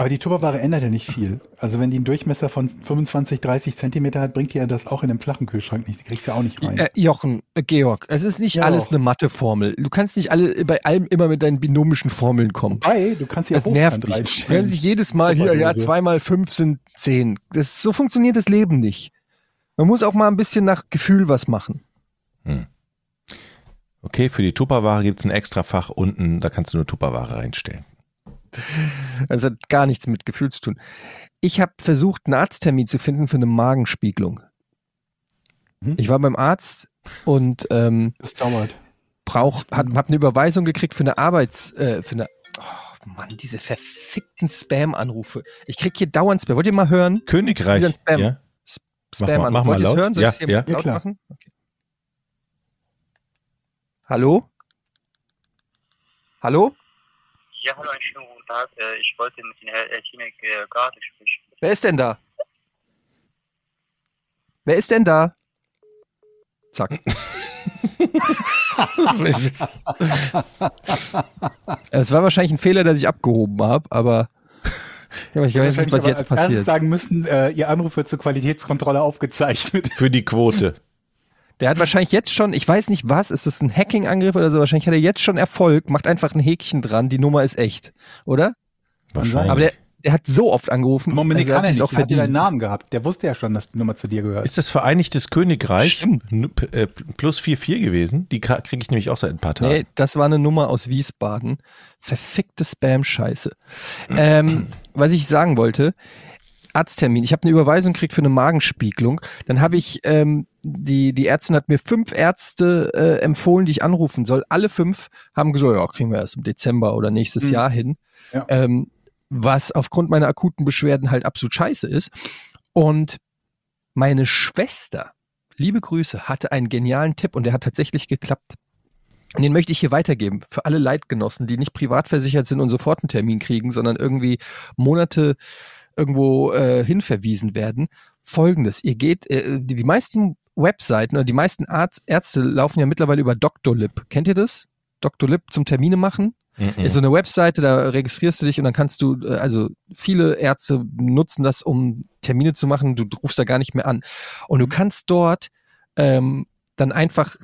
Aber die Tupperware ändert ja nicht viel. Also wenn die einen Durchmesser von 25, 30 Zentimeter hat, bringt die ja das auch in einem flachen Kühlschrank nicht. Die kriegst du ja auch nicht rein. Äh, Jochen, äh, Georg, es ist nicht Ja, alles auch. eine Matheformel. Du kannst nicht alle bei allem immer mit deinen binomischen Formeln kommen. Wobei, du kannst ja Das nervt reinstellen. Wenn sich jedes Mal hier, ja, Tupperdose. zwei mal fünf sind zehn. Das, so funktioniert das Leben nicht. Man muss auch mal ein bisschen nach Gefühl was machen. Okay, für die Tupperware gibt es ein extra Fach unten, da kannst du nur Tupperware reinstellen. Das hat gar nichts mit Gefühl zu tun. Ich habe versucht, einen Arzttermin zu finden für eine Magenspiegelung. Mhm. Ich war beim Arzt und ähm, Das dauert. brauch, hat, hab eine Überweisung gekriegt für eine Arbeits, äh, für eine, oh Mann, diese verfickten Spam-Anrufe. Ich krieg hier dauernd Spam. Wollt ihr mal hören? Königreich, Spam. ja? Spam-Anruf. mach mal Wollt ihr's laut. hören? Soll Ja, ich's hier ja. Ja, laut klar. machen? Okay. Hallo? Hallo? Ja, hallo, einen schönen guten Tag. Äh, Ich wollte mit Ihnen Herr äh, Tinek äh, gerade sprechen. Wer ist denn da? Wer ist denn da? Zack. [LAUGHS] es war wahrscheinlich ein Fehler, dass ich abgehoben habe, aber ja, ich weiß nicht, was aber jetzt passiert. sagen müssen, äh, Ihr Anruf wird zur Qualitätskontrolle aufgezeichnet. Für die Quote. Der hat wahrscheinlich jetzt schon, ich weiß nicht was, ist das ein Hacking-Angriff oder so? Wahrscheinlich hat er jetzt schon Erfolg, macht einfach ein Häkchen dran, die Nummer ist echt, oder? Wahrscheinlich. Aber der, der hat so oft angerufen. Moment, also kann er nicht. auch Er hat deinen verdient. Namen gehabt. Der wusste ja schon, dass die Nummer zu dir gehört. Ist das Vereinigtes Königreich Stimmt. äh, plus 4-4 gewesen? Die kriege ich nämlich auch seit ein paar Tagen. Nee, das war eine Nummer aus Wiesbaden. Verfickte Spam-Scheiße. Ähm, was ich sagen wollte, Arzttermin. Ich habe eine Überweisung gekriegt für eine Magenspiegelung. Dann habe ich, ähm, die, die Ärztin hat mir fünf Ärzte äh, empfohlen, die ich anrufen soll. Alle fünf haben gesagt, ja, kriegen wir erst im Dezember oder nächstes Mhm. Jahr hin. Ja. Ähm, was aufgrund meiner akuten Beschwerden halt absolut scheiße ist. Und meine Schwester, liebe Grüße, hatte einen genialen Tipp und der hat tatsächlich geklappt. Und den möchte ich hier weitergeben für alle Leitgenossen, die nicht privat versichert sind und sofort einen Termin kriegen, sondern irgendwie Monate irgendwo äh, hinverwiesen werden. Folgendes, ihr geht, äh, die, die meisten Webseiten oder die meisten Arzt, Ärzte laufen ja mittlerweile über Doctolib. Kennt ihr das? Doctolib zum Termine machen? Mhm. Ist so eine Webseite, da registrierst du dich und dann kannst du, äh, also viele Ärzte nutzen das, um Termine zu machen, du rufst da gar nicht mehr an. Und du kannst dort ähm, dann einfach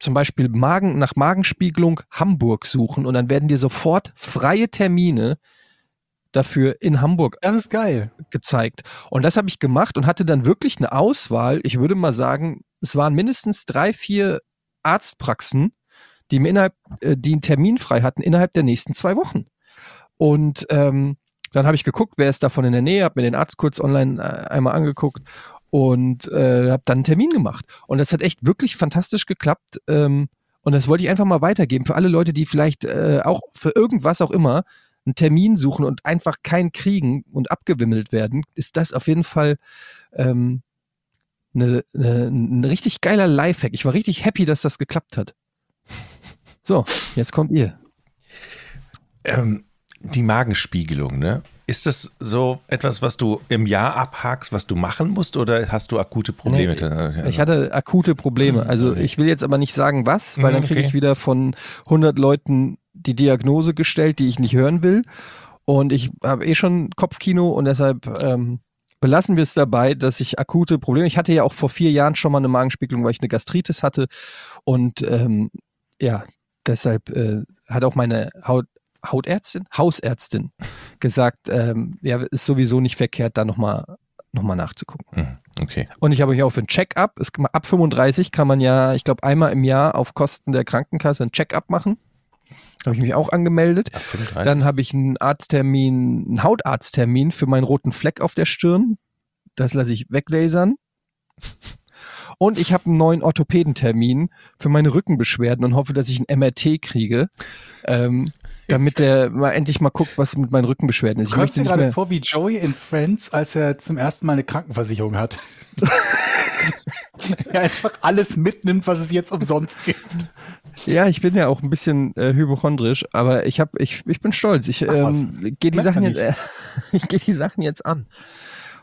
zum Beispiel Magen, nach Magenspiegelung Hamburg suchen und dann werden dir sofort freie Termine dafür in Hamburg Das ist geil. gezeigt. Und das habe ich gemacht und hatte dann wirklich eine Auswahl. Ich würde mal sagen, es waren mindestens drei, vier Arztpraxen, die mir innerhalb, äh, die einen Termin frei hatten innerhalb der nächsten zwei Wochen. Und ähm, dann habe ich geguckt, wer ist davon in der Nähe, habe mir den Arzt kurz online äh, einmal angeguckt und äh, habe dann einen Termin gemacht. Und das hat echt wirklich fantastisch geklappt. Ähm, und das wollte ich einfach mal weitergeben für alle Leute, die vielleicht äh, auch für irgendwas auch immer einen Termin suchen und einfach keinen kriegen und abgewimmelt werden, ist das auf jeden Fall ähm, ne, ne, ein richtig geiler Lifehack. Ich war richtig happy, dass das geklappt hat. [LAUGHS] So, jetzt kommt ihr. Ähm, die Magenspiegelung, ne? Ist das so etwas, was du im Jahr abhakst, was du machen musst, oder hast du akute Probleme? Nee, ich hatte akute Probleme. Also ich will jetzt aber nicht sagen, was, weil dann kriege ich wieder von 100 Leuten die Diagnose gestellt, die ich nicht hören will. Und ich habe eh schon Kopfkino und deshalb ähm, belassen wir es dabei, dass ich akute Probleme. Ich hatte ja auch vor vier Jahren schon mal eine Magenspiegelung, weil ich eine Gastritis hatte. Und ähm, ja, deshalb äh, hat auch meine Haut, Hautärztin, Hausärztin [LAUGHS] gesagt, ähm, ja, ist sowieso nicht verkehrt, da nochmal noch mal nachzugucken. Hm, Okay. Und ich habe mich auch für ein Check-up, ab 35 kann man ja, ich glaube, einmal im Jahr auf Kosten der Krankenkasse ein Check-up machen. Habe ich mich auch angemeldet. 35? Dann habe ich einen Arzttermin, einen Hautarzttermin für meinen roten Fleck auf der Stirn. Das lasse ich weglasern. Und ich habe einen neuen Orthopädentermin für meine Rückenbeschwerden und hoffe, dass ich ein MRT kriege, ähm, damit der mal endlich mal guckt, was mit meinen Rückenbeschwerden ist. Du Ich kommst nicht gerade mehr, vor wie Joey in Friends, als er zum ersten Mal eine Krankenversicherung hat. [LAUGHS] [LAUGHS] er einfach alles mitnimmt, was es jetzt umsonst gibt. Ja, ich bin ja auch ein bisschen äh, hypochondrisch, aber ich habe, ich, ich bin stolz. Ich ähm, gehe die Sachen jetzt, äh, [LAUGHS] ich gehe die Sachen jetzt an.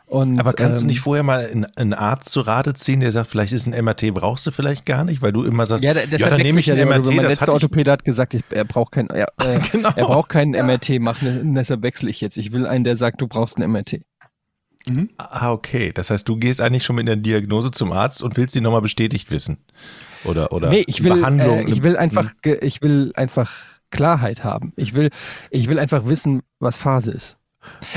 Und, Aber kannst du ähm, nicht vorher mal einen, einen Arzt zu Rate ziehen, der sagt, vielleicht ist ein MRT, brauchst du vielleicht gar nicht, weil du immer sagst, Ja, deshalb dann nehme ich ja ein immer MRT. Mein das letzter Orthopäde hat gesagt, ich, er braucht kein, ja, [LAUGHS] äh, Genau. er braucht keinen MRT machen, deshalb wechsle ich jetzt. Ich will einen, der sagt, du brauchst ein MRT. Ah, okay. Das heißt, du gehst eigentlich schon mit einer Diagnose zum Arzt und willst die nochmal bestätigt wissen. Oder, oder nee, ich will, Behandlung. äh, ich will einfach, ge- ich will einfach Klarheit haben. Ich will, ich will einfach wissen, was Phase ist.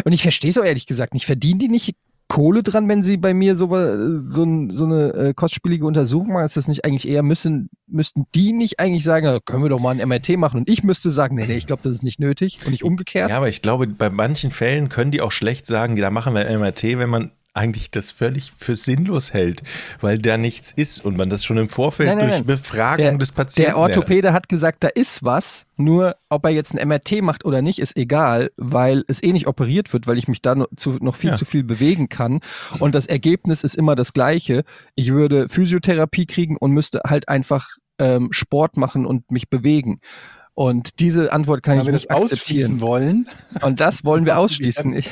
Und ich verstehe es auch ehrlich gesagt nicht. Verdienen die nicht Kohle dran, wenn sie bei mir so, äh, so, so eine äh, kostspielige Untersuchung machen? Ist das nicht eigentlich eher, müssen, müssten die nicht eigentlich sagen, "Ja, können wir doch mal ein MRT machen? Und ich müsste sagen, nee, nee, ich glaube, das ist nicht nötig und nicht umgekehrt. Ja, aber ich glaube, bei manchen Fällen können die auch schlecht sagen, da machen wir ein MRT, wenn man eigentlich das völlig für sinnlos hält, weil da nichts ist und man das schon im Vorfeld Nein, nein, durch nein. Befragung Der- des Patienten. Der Orthopäde hat gesagt, da ist was, nur ob er jetzt ein MRT macht oder nicht, ist egal, weil es eh nicht operiert wird, weil ich mich da noch, zu, noch viel Ja. zu viel bewegen kann. Und das Ergebnis ist immer das gleiche. Ich würde Physiotherapie kriegen und müsste halt einfach ähm, Sport machen und mich bewegen. Und diese Antwort kann Wenn ich nicht akzeptieren. wollen. Und das wollen wir [LAUGHS] ausschließen. Ich,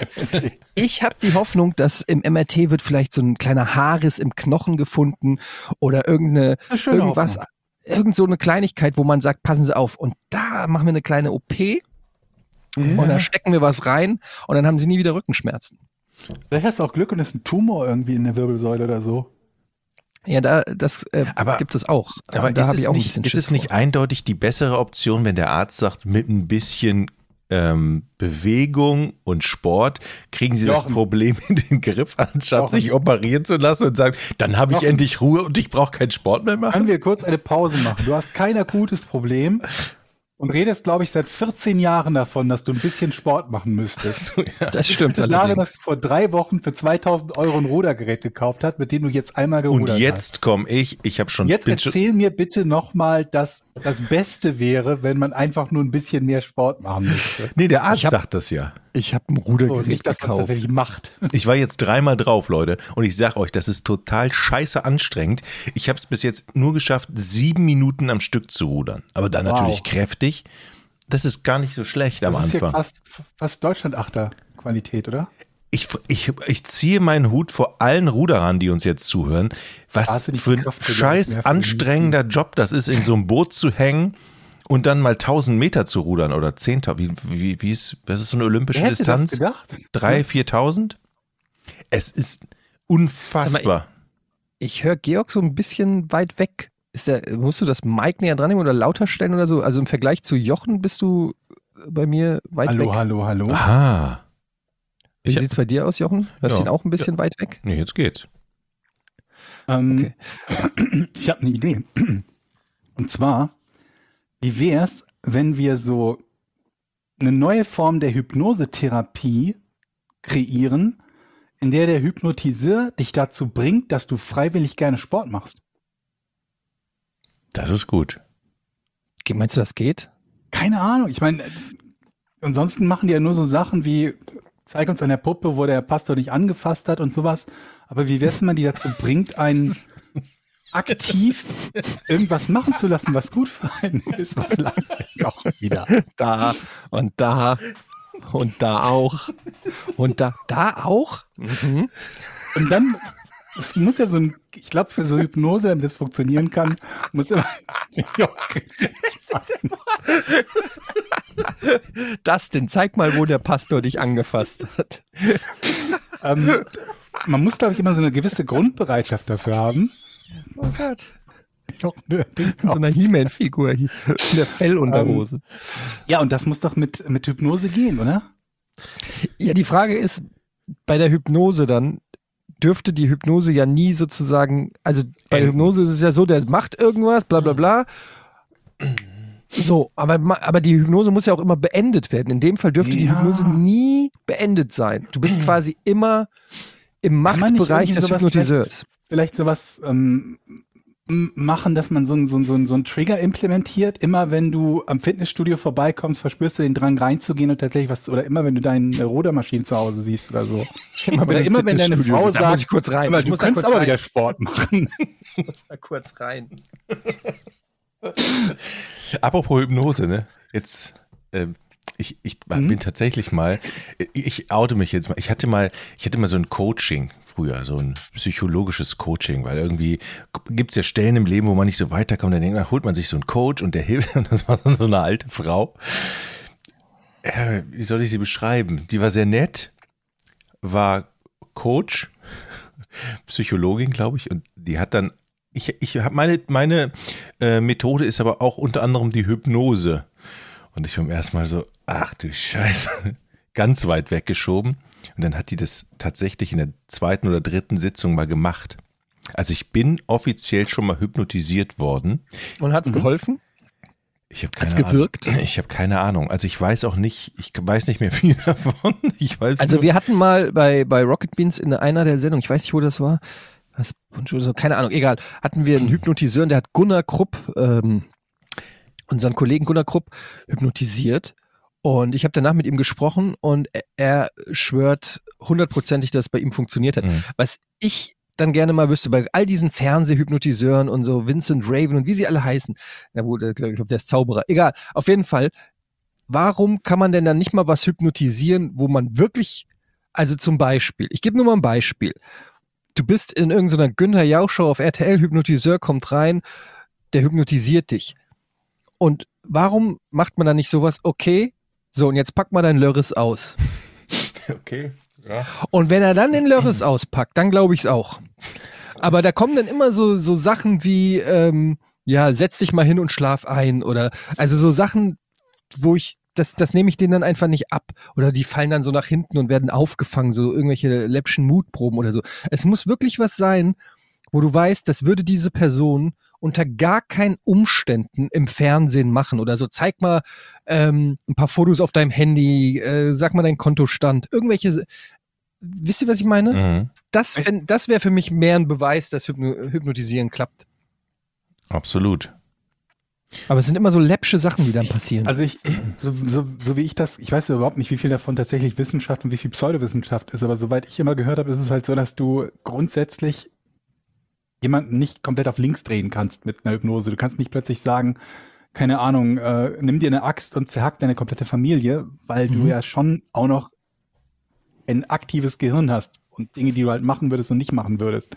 ich habe die Hoffnung, dass im MRT wird vielleicht so ein kleiner Haarriss im Knochen gefunden oder irgendeine irgendwas, Hoffnung. irgend so eine Kleinigkeit, wo man sagt, passen Sie auf. Und da machen wir eine kleine OP Mhm. und da stecken wir was rein und dann haben Sie nie wieder Rückenschmerzen. Vielleicht hast du auch Glück und ist ein Tumor irgendwie in der Wirbelsäule oder so. Ja, da, das äh, Aber- gibt es auch. Aber da ist, habe es ich auch ein nicht, bisschen ist Schiss es nicht vor. eindeutig die bessere Option, wenn der Arzt sagt, mit ein bisschen ähm, Bewegung und Sport kriegen Sie das Jochen. Problem in den Griff, anstatt Jochen. sich operieren zu lassen und sagen, dann habe ich Jochen. endlich Ruhe und ich brauche keinen Sport mehr machen? Können wir kurz eine Pause machen? Du hast kein akutes Problem und redest, glaube ich, seit 14 Jahren davon, dass du ein bisschen Sport machen müsstest. Das stimmt Darin, allerdings. dass du vor drei Wochen für 2000 Euro ein Rudergerät gekauft hast, mit dem du jetzt einmal Und gerudert hast. jetzt komme ich, ich habe schon, Jetzt erzähl mir bitte nochmal, dass das Beste wäre, wenn man einfach nur ein bisschen mehr Sport machen müsste. Nee, der Arzt Ich hab- sagt das ja. Ich habe ein So, Rudergerät nicht, dass gekauft. tatsächlich macht. Ich war jetzt dreimal drauf, Leute, und ich sag euch, das ist total scheiße anstrengend. Ich habe es bis jetzt nur geschafft, sieben Minuten am Stück zu rudern. Aber dann Wow. natürlich kräftig. Das ist gar nicht so schlecht am Das ist ja Anfang. fast, fast Deutschland-Achter-Qualität, oder? Ich, ich, ich ziehe meinen Hut vor allen Ruderern, die uns jetzt zuhören. Was für ein ich, scheiß für anstrengender Job das ist, in so einem Boot zu hängen und dann mal 1000 Meter zu rudern oder 10.000. Wie, wie, wie ist, was ist so eine olympische Wer hätte Distanz? das gedacht? Drei, 4.000? Es ist unfassbar. Ich höre Georg so ein bisschen weit weg. Ist der, musst du das Mic näher dran nehmen oder lauter stellen oder so? Also im Vergleich zu Jochen bist du bei mir weit Hallo, weg. hallo, hallo. Aha. Wie Ich hab- sieht's bei dir aus, Jochen? Hörst du Ja. ihn auch ein bisschen weit weg? Nee, jetzt geht's. Ähm, [CLEARS THROAT] Ich habe eine Idee. [CLEARS THROAT] Und zwar, wie wär's, wenn wir so eine neue Form der Hypnosetherapie kreieren, in der der Hypnotiseur dich dazu bringt, dass du freiwillig gerne Sport machst? Das ist gut. Meinst du, das geht? Keine Ahnung. Ich meine, ansonsten machen die ja nur so Sachen wie, zeig uns an der Puppe, wo der Pastor dich angefasst hat und sowas. Aber wie wär's, wenn man die dazu bringt, einen aktiv irgendwas machen zu lassen, was gut für einen ist, was langweilig auch wieder. Da und da und da auch und da, da auch. Mhm. Und dann, es muss ja so ein, ich glaube, für so Hypnose, damit das funktionieren kann, muss immer. [LAUGHS] Ja, Dustin, zeig mal, wo der Pastor dich angefasst hat. ähm, man muss, glaube ich, immer so eine gewisse Grundbereitschaft dafür haben. Oh Gott. Doch, so einer He-Man-Figur hier. In der Fellunterhose. Ja, und das muss doch mit, mit Hypnose gehen, oder? Ja, die Frage ist, bei der Hypnose dann, dürfte die Hypnose ja nie sozusagen, also bei der Hypnose ist es ja so, der macht irgendwas, bla bla bla. So, aber, aber die Hypnose muss ja auch immer beendet werden. In dem Fall dürfte die Ja. Hypnose nie beendet sein. Du bist quasi immer im Machtbereich des Hypnotiseurs. Vielleicht sowas ähm, machen, dass man so einen so einen- so einen- so einen Trigger implementiert. Immer wenn du am Fitnessstudio vorbeikommst, verspürst du den Drang reinzugehen und tatsächlich was, oder immer wenn du deine Rudermaschine zu Hause siehst oder so. Immer, Oder du immer im wenn deine Fitnessstudio Frau. Da muss sagt, ich kurz rein. Immer, ich du muss da kannst kurz aber rein. wieder Sport machen. [LAUGHS] Ich muss da kurz rein. [LAUGHS] Apropos Hypnose, ne? Jetzt, ähm, ich, ich Mhm. bin tatsächlich mal, ich, ich oute mich jetzt mal, ich hatte mal, ich hatte mal so ein Coaching früher, so ein psychologisches Coaching, weil irgendwie gibt's ja Stellen im Leben, wo man nicht so weiterkommt, dann denkt man, holt man sich so einen Coach und der hilft, [LAUGHS] und das war dann so eine alte Frau. Wie soll ich sie beschreiben? Die war sehr nett, war Coach, Psychologin, glaube ich, und die hat dann, ich, ich habe meine, meine äh, Methode ist aber auch unter anderem die Hypnose. Und ich beim ersten Mal so, ach du Scheiße, [LAUGHS] ganz weit weggeschoben. Und dann hat die das tatsächlich in der zweiten oder dritten Sitzung mal gemacht. Also ich bin offiziell schon mal hypnotisiert worden. Und hat's geholfen? Ich habe Hat's keine gewirkt? Ahnung. [LAUGHS] Ich habe keine Ahnung. Also ich weiß auch nicht, ich weiß nicht mehr [LAUGHS] viel davon. Ich weiß Also nur, wir hatten mal bei, bei Rocket Beans in einer der Sendungen, ich weiß nicht, wo das war, was, keine Ahnung, egal, hatten wir einen Hypnotiseur, und der hat Gunnar Krupp, ähm, unseren Kollegen Gunnar Krupp, hypnotisiert. Und ich habe danach mit ihm gesprochen und er, schwört hundertprozentig, dass es bei ihm funktioniert hat. Mhm. Was ich dann gerne mal wüsste, bei all diesen Fernsehhypnotiseuren und so, Vincent Raven und wie sie alle heißen, na gut, ich glaube, der ist Zauberer, egal, auf jeden Fall, warum kann man denn dann nicht mal was hypnotisieren, wo man wirklich, also zum Beispiel, ich gebe nur mal ein Beispiel. Du bist in irgendeiner Günther Jauch-Show auf RTL, Hypnotiseur kommt rein, der hypnotisiert dich. Und warum macht man dann nicht sowas, okay, so und jetzt pack mal dein Lörres aus. [LAUGHS] okay. Ja. Und wenn er dann den Lörres auspackt, dann glaube ich es auch. Aber da kommen dann immer so, so Sachen wie, ähm, ja, setz dich mal hin und schlaf ein oder also so Sachen, wo ich, das, das nehme ich denen dann einfach nicht ab. Oder die fallen dann so nach hinten und werden aufgefangen, so irgendwelche läppschen Mutproben oder so. Es muss wirklich was sein, wo du weißt, das würde diese Person unter gar keinen Umständen im Fernsehen machen oder so. Zeig mal ähm, ein paar Fotos auf deinem Handy, äh, sag mal deinen Kontostand, irgendwelche. Wisst ihr, was ich meine? Mhm. Das, das wäre für mich mehr ein Beweis, dass Hypno Hypnotisieren klappt. Absolut. Aber es sind immer so läppsche Sachen, die dann passieren. Also ich, ich so, so, so wie ich das, ich weiß überhaupt nicht, wie viel davon tatsächlich Wissenschaft und wie viel Pseudowissenschaft ist, aber soweit ich immer gehört habe, ist es halt so, dass du grundsätzlich jemanden nicht komplett auf links drehen kannst mit einer Hypnose. Du kannst nicht plötzlich sagen, keine Ahnung, äh, nimm dir eine Axt und zerhack deine komplette Familie, weil du Mhm. ja schon auch noch ein aktives Gehirn hast und Dinge, die du halt machen würdest und nicht machen würdest.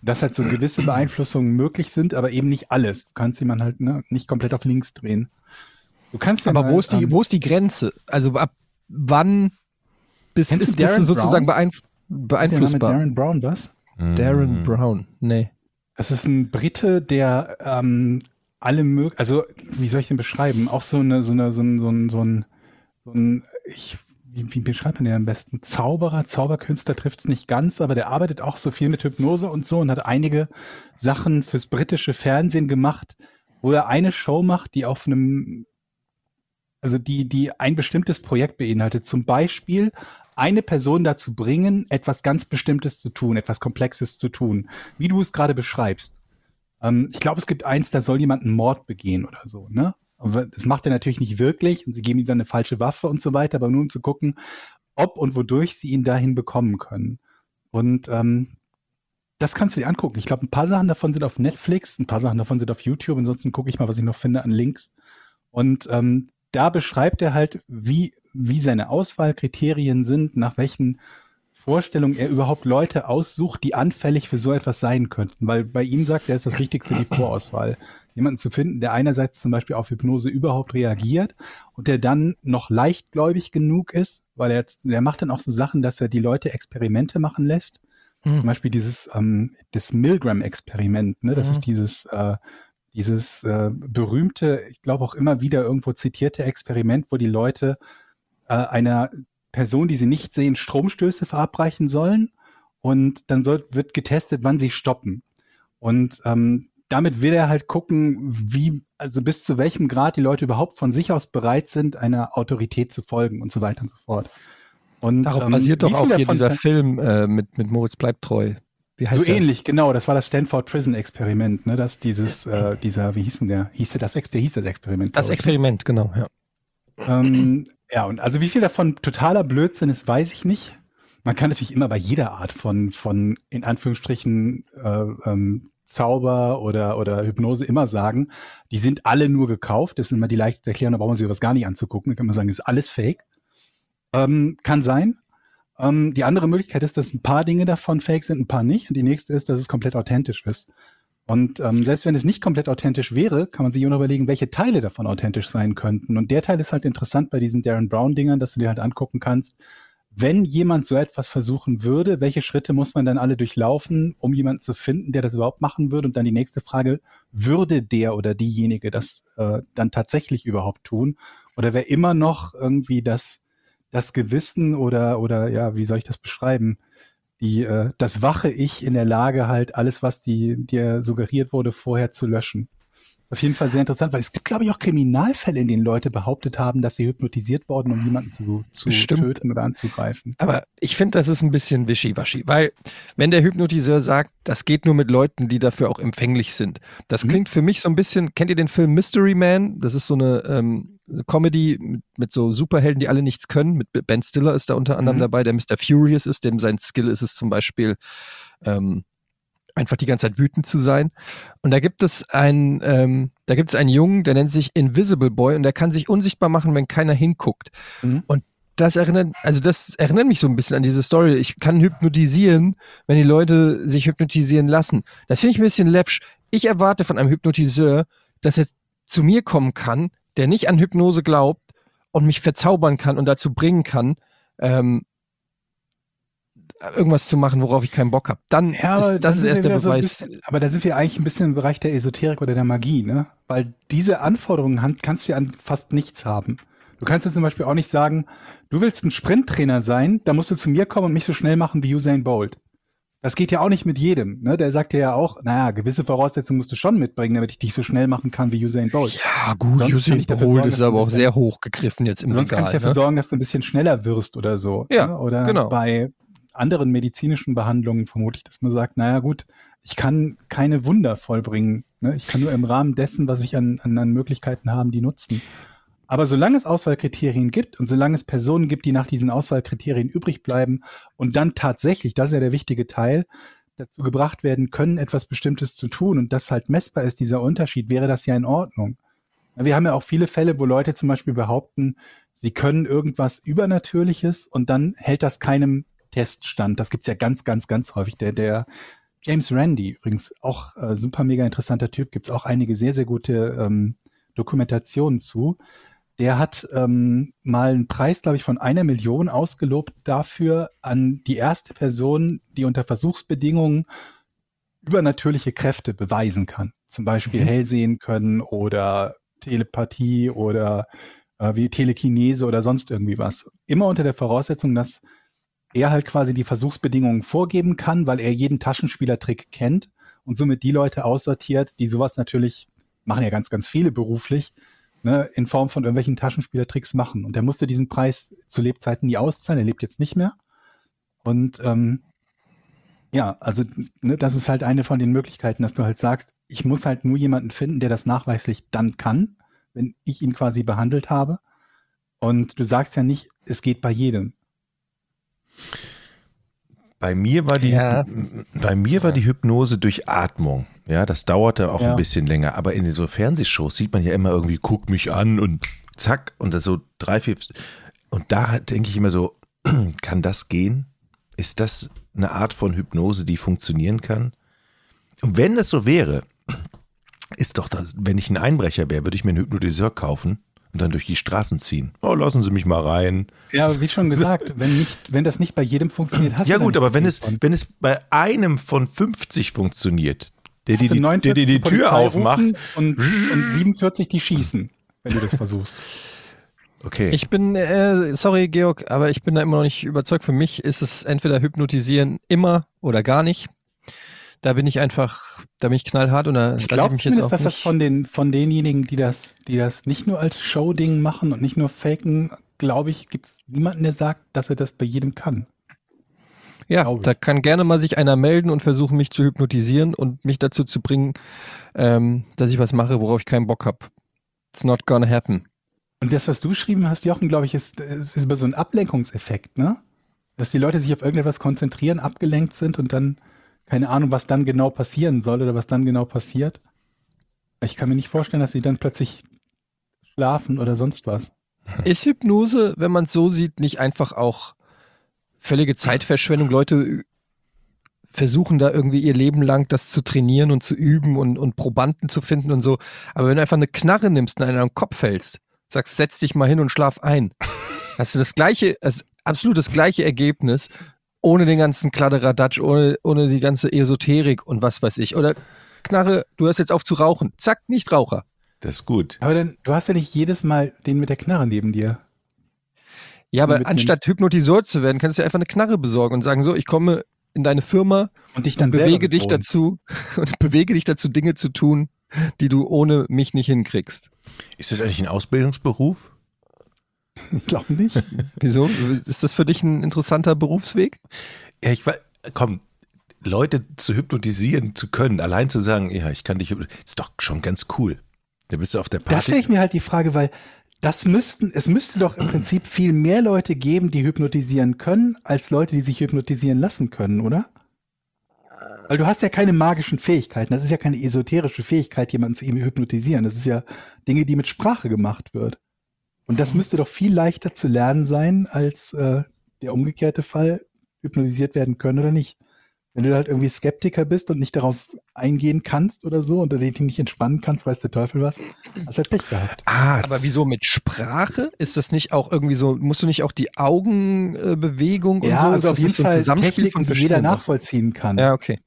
Und dass halt so gewisse [CLEARS THROAT] Beeinflussungen möglich sind, aber eben nicht alles. Du kannst jemanden halt ne, nicht komplett auf links drehen. Du kannst Aber mal, wo ist die, ähm, wo ist die Grenze? Also ab wann bist, du ist, bist du sozusagen beeinf der Name beeinflussbar? Darren Brown was? Darren Mhm. Brown. Nee. Das ist ein Brite, der ähm, alle mög also wie soll ich den beschreiben? Auch so eine, so eine, so ein, so ein, so ein, so ein ich, wie, wie beschreibt man den am besten? Zauberer, Zauberkünstler trifft es nicht ganz, aber der arbeitet auch so viel mit Hypnose und so und hat einige Sachen fürs britische Fernsehen gemacht, wo er eine Show macht, die auf einem, also die, die ein bestimmtes Projekt beinhaltet. Zum Beispiel eine Person dazu bringen, etwas ganz Bestimmtes zu tun, etwas Komplexes zu tun, wie du es gerade beschreibst. Ähm, ich glaube, es gibt eins, da soll jemand einen Mord begehen oder so, ne? Das macht er natürlich nicht wirklich und sie geben ihm dann eine falsche Waffe und so weiter, aber nur um zu gucken, ob und wodurch sie ihn dahin bekommen können. Und ähm, das kannst du dir angucken. Ich glaube, ein paar Sachen davon sind auf Netflix, ein paar Sachen davon sind auf YouTube. Ansonsten gucke ich mal, was ich noch finde an Links. Und ähm, da beschreibt er halt, wie, wie seine Auswahlkriterien sind, nach welchen Vorstellungen er überhaupt Leute aussucht, die anfällig für so etwas sein könnten. Weil bei ihm sagt er, ist das Wichtigste die Vorauswahl. Jemanden zu finden, der einerseits zum Beispiel auf Hypnose überhaupt reagiert und der dann noch leichtgläubig genug ist, weil er, der macht dann auch so Sachen, dass er die Leute Experimente machen lässt. Hm. Zum Beispiel dieses ähm, das Milgram-Experiment, ne? Das Mhm. ist dieses äh, dieses äh, berühmte, ich glaube auch immer wieder irgendwo zitierte Experiment, wo die Leute äh, einer Person, die sie nicht sehen, Stromstöße verabreichen sollen und dann soll, wird getestet, wann sie stoppen. Und ähm, damit will er halt gucken, wie, also bis zu welchem Grad die Leute überhaupt von sich aus bereit sind, einer Autorität zu folgen und so weiter und so fort. Und Darauf ähm, basiert doch auch hier dieser Film äh, mit, mit Moritz bleibt treu. So der? ähnlich, genau. Das war das Stanford Prison Experiment, ne? Das dieses, äh, dieser, wie hieß denn der? Hieß der das, der hieß das Experiment? Das ich. Experiment, genau, ja. Ähm, ja, und also wie viel davon totaler Blödsinn ist, weiß ich nicht. Man kann natürlich immer bei jeder Art von, von in Anführungsstrichen äh, ähm, Zauber oder, oder Hypnose immer sagen, die sind alle nur gekauft. Das ist immer die leichteste Erklärung, da braucht man sich was gar nicht anzugucken. Da kann man sagen, ist alles fake. Ähm, kann sein. Ähm, die andere Möglichkeit ist, dass ein paar Dinge davon fake sind, ein paar nicht. Und die nächste ist, dass es komplett authentisch ist. Und ähm, selbst wenn es nicht komplett authentisch wäre, kann man sich immer noch überlegen, welche Teile davon authentisch sein könnten. Und der Teil ist halt interessant bei diesen Darren Brown-Dingern, dass du dir halt angucken kannst, wenn jemand so etwas versuchen würde, welche Schritte muss man dann alle durchlaufen, um jemanden zu finden, der das überhaupt machen würde? Und dann die nächste Frage, würde der oder diejenige das äh, dann tatsächlich überhaupt tun? Oder wäre immer noch irgendwie das, das Gewissen oder, oder ja, wie soll ich das beschreiben? Die, äh, das wache Ich in der Lage, halt alles, was die, dir suggeriert wurde, vorher zu löschen. Auf jeden Fall sehr interessant, weil es gibt, glaube ich, auch Kriminalfälle, in denen Leute behauptet haben, dass sie hypnotisiert worden, um jemanden zu, zu Bestimmt. töten oder anzugreifen. Aber ich finde, das ist ein bisschen wischiwaschi, weil wenn der Hypnotiseur sagt, das geht nur mit Leuten, die dafür auch empfänglich sind, das Mhm. klingt für mich so ein bisschen, kennt ihr den Film Mystery Man? Das ist so eine ähm, Comedy mit, mit so Superhelden, die alle nichts können. Mit Ben Stiller ist da unter anderem Mhm. dabei, der Mr. Furious ist, dem sein Skill ist es zum Beispiel, ähm, einfach die ganze Zeit wütend zu sein. Und da gibt es einen, ähm, da gibt es einen Jungen, der nennt sich Invisible Boy und der kann sich unsichtbar machen, wenn keiner hinguckt. Mhm. Und das erinnert, also das erinnert mich so ein bisschen an diese Story. Ich kann hypnotisieren, wenn die Leute sich hypnotisieren lassen. Das finde ich ein bisschen läppsch. Ich erwarte von einem Hypnotiseur, dass er zu mir kommen kann, der nicht an Hypnose glaubt und mich verzaubern kann und dazu bringen kann, ähm, irgendwas zu machen, worauf ich keinen Bock habe. Dann aber ist, das ist erst der wieder so Beweis. bisschen- aber da sind wir eigentlich ein bisschen im Bereich der Esoterik oder der Magie, ne? Weil diese Anforderungen kannst du ja an fast nichts haben. Du kannst jetzt zum Beispiel auch nicht sagen, du willst ein Sprinttrainer sein, da musst du zu mir kommen und mich so schnell machen wie Usain Bolt. Das geht ja auch nicht mit jedem. Ne? Der sagt dir ja auch, naja, gewisse Voraussetzungen musst du schon mitbringen, damit ich dich so schnell machen kann wie Usain Bolt. Ja, gut, Sonst Usain Bolt sorgen, ist aber auch sehr hoch gegriffen jetzt im Sonst kann ich Regal. dafür ne? sorgen, dass du ein bisschen schneller wirst oder so. Ja, ne? Oder genau. bei anderen medizinischen Behandlungen vermutlich, dass man sagt, naja gut, ich kann keine Wunder vollbringen. Ne? Ich kann nur im Rahmen dessen, was ich an, an, an Möglichkeiten habe, die nutzen. Aber solange es Auswahlkriterien gibt und solange es Personen gibt, die nach diesen Auswahlkriterien übrig bleiben und dann tatsächlich, das ist ja der wichtige Teil, dazu gebracht werden können, etwas Bestimmtes zu tun und das halt messbar ist, dieser Unterschied, wäre das ja in Ordnung. Wir haben ja auch viele Fälle, wo Leute zum Beispiel behaupten, sie können irgendwas Übernatürliches und dann hält das keinem Test stand. Das gibt's ja ganz, ganz, ganz häufig. Der, der James Randi, übrigens auch äh, super mega interessanter Typ, gibt's auch einige sehr, sehr gute ähm, Dokumentationen zu. Der hat ähm, mal einen Preis, glaube ich, von einer Million ausgelobt dafür an die erste Person, die unter Versuchsbedingungen übernatürliche Kräfte beweisen kann. Zum Beispiel Mhm. hell sehen können oder Telepathie oder äh, wie Telekinese oder sonst irgendwie was. Immer unter der Voraussetzung, dass er halt quasi die Versuchsbedingungen vorgeben kann, weil er jeden Taschenspielertrick kennt und somit die Leute aussortiert, die sowas natürlich machen ja ganz, ganz viele beruflich, ne, in Form von irgendwelchen Taschenspielertricks machen. Und er musste diesen Preis zu Lebzeiten nie auszahlen, er lebt jetzt nicht mehr. Und ähm, ja, also ne, das ist halt eine von den Möglichkeiten, dass du halt sagst, ich muss halt nur jemanden finden, der das nachweislich dann kann, wenn ich ihn quasi behandelt habe. Und du sagst ja nicht, es geht bei jedem. Bei mir war die, Ja. bei mir war die Hypnose durch Atmung. Ja, das dauerte auch Ja. ein bisschen länger. Aber in so Fernsehshows sieht man ja immer irgendwie, guck mich an und zack und das so drei, vier. Und da denke ich immer so, [CLEARS THROAT] kann das gehen? Ist das eine Art von Hypnose, die funktionieren kann? Und wenn das so wäre, [CLEARS THROAT] ist doch das, wenn ich ein Einbrecher wäre, würde ich mir einen Hypnotiseur kaufen und dann durch die Straßen ziehen. Oh, lassen Sie mich mal rein. Ja, aber wie schon gesagt, [LAUGHS] wenn, nicht, wenn das nicht bei jedem funktioniert, hast Ja du da gut, aber wenn es, von. wenn es bei einem von 50 funktioniert, der dir die, der 49 dir die Tür aufmacht, Und, [LAUGHS] und 47 die schießen, wenn du das versuchst. okay. Ich bin, äh, sorry Georg, aber ich bin da immer noch nicht überzeugt. Für mich ist es entweder hypnotisieren immer oder gar nicht. Da bin ich einfach, da bin ich knallhart und da Ich glaube mich jetzt zumindest, auch dass das von, den, von denjenigen, die das, die das nicht nur als Show-Ding machen und nicht nur faken, glaube ich, gibt es niemanden, der sagt, dass er das bei jedem kann. Ja, Glaube da kann gerne mal sich einer melden und versuchen, mich zu hypnotisieren und mich dazu zu bringen, ähm, dass ich was mache, worauf ich keinen Bock habe. It's not gonna happen. Und das, was du geschrieben hast, Jochen, glaube ich, ist, ist über so einen Ablenkungseffekt, ne? Dass die Leute sich auf irgendetwas konzentrieren, abgelenkt sind und dann keine Ahnung, was dann genau passieren soll oder was dann genau passiert. Ich kann mir nicht vorstellen, dass sie dann plötzlich schlafen oder sonst was. Ist Hypnose, wenn man es so sieht, nicht einfach auch völlige Zeitverschwendung? Leute versuchen da irgendwie ihr Leben lang das zu trainieren und zu üben und, und Probanden zu finden und so. Aber wenn du einfach eine Knarre nimmst und einen am Kopf hältst, sagst, setz dich mal hin und schlaf ein, hast du das gleiche, also absolut das gleiche Ergebnis, ohne den ganzen Kladderadatsch, ohne, ohne die ganze Esoterik und was weiß ich. Oder Knarre, du hörst jetzt auf zu rauchen. Zack, nicht Raucher. das ist gut. Aber dann, du hast ja nicht jedes Mal den mit der Knarre neben dir. Ja, aber anstatt Hypnotiseur zu werden, kannst du dir einfach eine Knarre besorgen und sagen, so, ich komme in deine Firma Und dich dann und bewege dich bedrohen. dazu [LAUGHS] und bewege dich dazu, Dinge zu tun, die du ohne mich nicht hinkriegst. Ist das eigentlich ein Ausbildungsberuf? [LAUGHS] Ich glaube nicht. Wieso? Ist das für dich ein interessanter Berufsweg? Ja, ich war, komm, Leute zu hypnotisieren zu können, allein zu sagen, ja, ich kann dich, hypnotisieren, ist doch schon ganz cool. Da bist du auf der Da stelle Party. ich mir halt die Frage, weil das müssten, es müsste doch im Prinzip viel mehr Leute geben, die hypnotisieren können, als Leute, die sich hypnotisieren lassen können, oder? Weil du hast ja keine magischen Fähigkeiten. Das ist ja keine esoterische Fähigkeit, jemanden zu hypnotisieren. Das ist ja Dinge, die mit Sprache gemacht wird. Und das müsste doch viel leichter zu lernen sein, als äh, der umgekehrte Fall, hypnotisiert werden können oder nicht. Wenn du halt irgendwie Skeptiker bist und nicht darauf eingehen kannst oder so und dich nicht entspannen kannst, weiß der Teufel was, hast halt Pech gehabt. Ah, Aber wieso mit Sprache? Ist das nicht auch irgendwie so, musst du nicht auch die Augenbewegung und ja, so? also Ist auf jeden so ein Fall Zusammenspiel Techniken, von die jeder nachvollziehen kann. Ja, okay.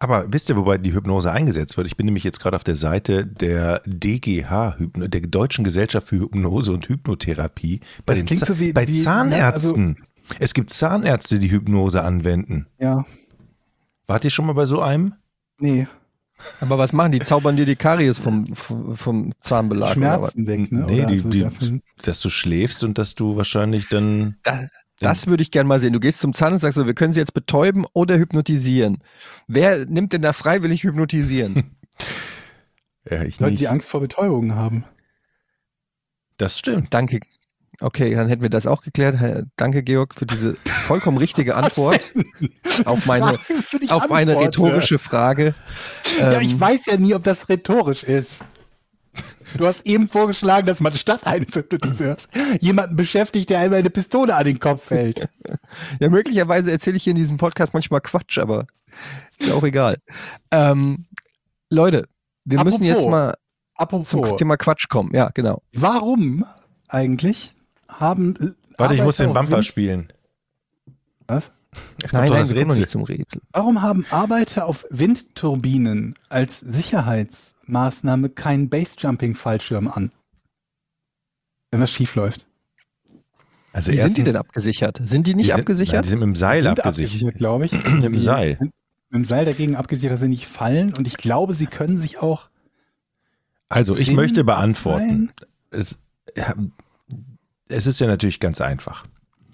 Aber wisst ihr, wobei die Hypnose eingesetzt wird? Ich bin nämlich jetzt gerade auf der Seite der DGH, der Deutschen Gesellschaft für Hypnose und Hypnotherapie. Bei, Das den so wie- bei wie- ne, Zahnärzten. es gibt Zahnärzte, die Hypnose anwenden. Ja, Wart ihr schon mal bei so einem? nee, Aber was machen die? Zaubern dir die Karies vom, vom, vom Zahnbelag? Schmerzen weg, ne? Nee, Oder die, also die, dass du schläfst und dass du wahrscheinlich dann. Da, das würde ich gerne mal sehen. Du gehst zum Zahn und sagst so, wir können sie jetzt betäuben oder hypnotisieren. Wer nimmt denn da freiwillig hypnotisieren? [LAUGHS] Ja, ich Leute, nicht. die Angst vor Betäubungen haben. Das stimmt. Danke. Okay, dann hätten wir das auch geklärt. Danke, Georg, für diese vollkommen richtige [LAUGHS] Antwort auf meine, auf eine Antworte? rhetorische Frage. Ja, ich Ähm, weiß ja nie, ob das rhetorisch ist. Du hast eben vorgeschlagen, dass man statt eines Hypnotiseurs jemanden beschäftigt, der einmal eine Pistole an den Kopf hält. [LAUGHS] Ja, möglicherweise erzähle ich hier in diesem Podcast manchmal Quatsch, aber ist ja auch egal. Ähm, Leute, wir müssen Apropos. jetzt mal Apropos, zum Thema Quatsch kommen. Ja, genau. warum eigentlich haben äh, Warte, ich muss den Bumper spielen. Was? Es kommt Nein, nein, das wir kommen nicht zum Rätsel. Warum haben Arbeiter auf Windturbinen als Sicherheitsmaßnahme keinen Basejumping-Fallschirm an? Wenn was schief läuft. Also Wie sind die denn abgesichert? Sind die nicht die sind, abgesichert? Nein, die sind mit dem Seil Sind abgesichert. glaube ich. [CLEARS THROAT] Mit dem Seil. sind Mit dem Seil dagegen abgesichert, dass sie nicht fallen. Und ich glaube, sie können sich auch. Also ich möchte beantworten. Es, ja, es ist ja natürlich ganz einfach.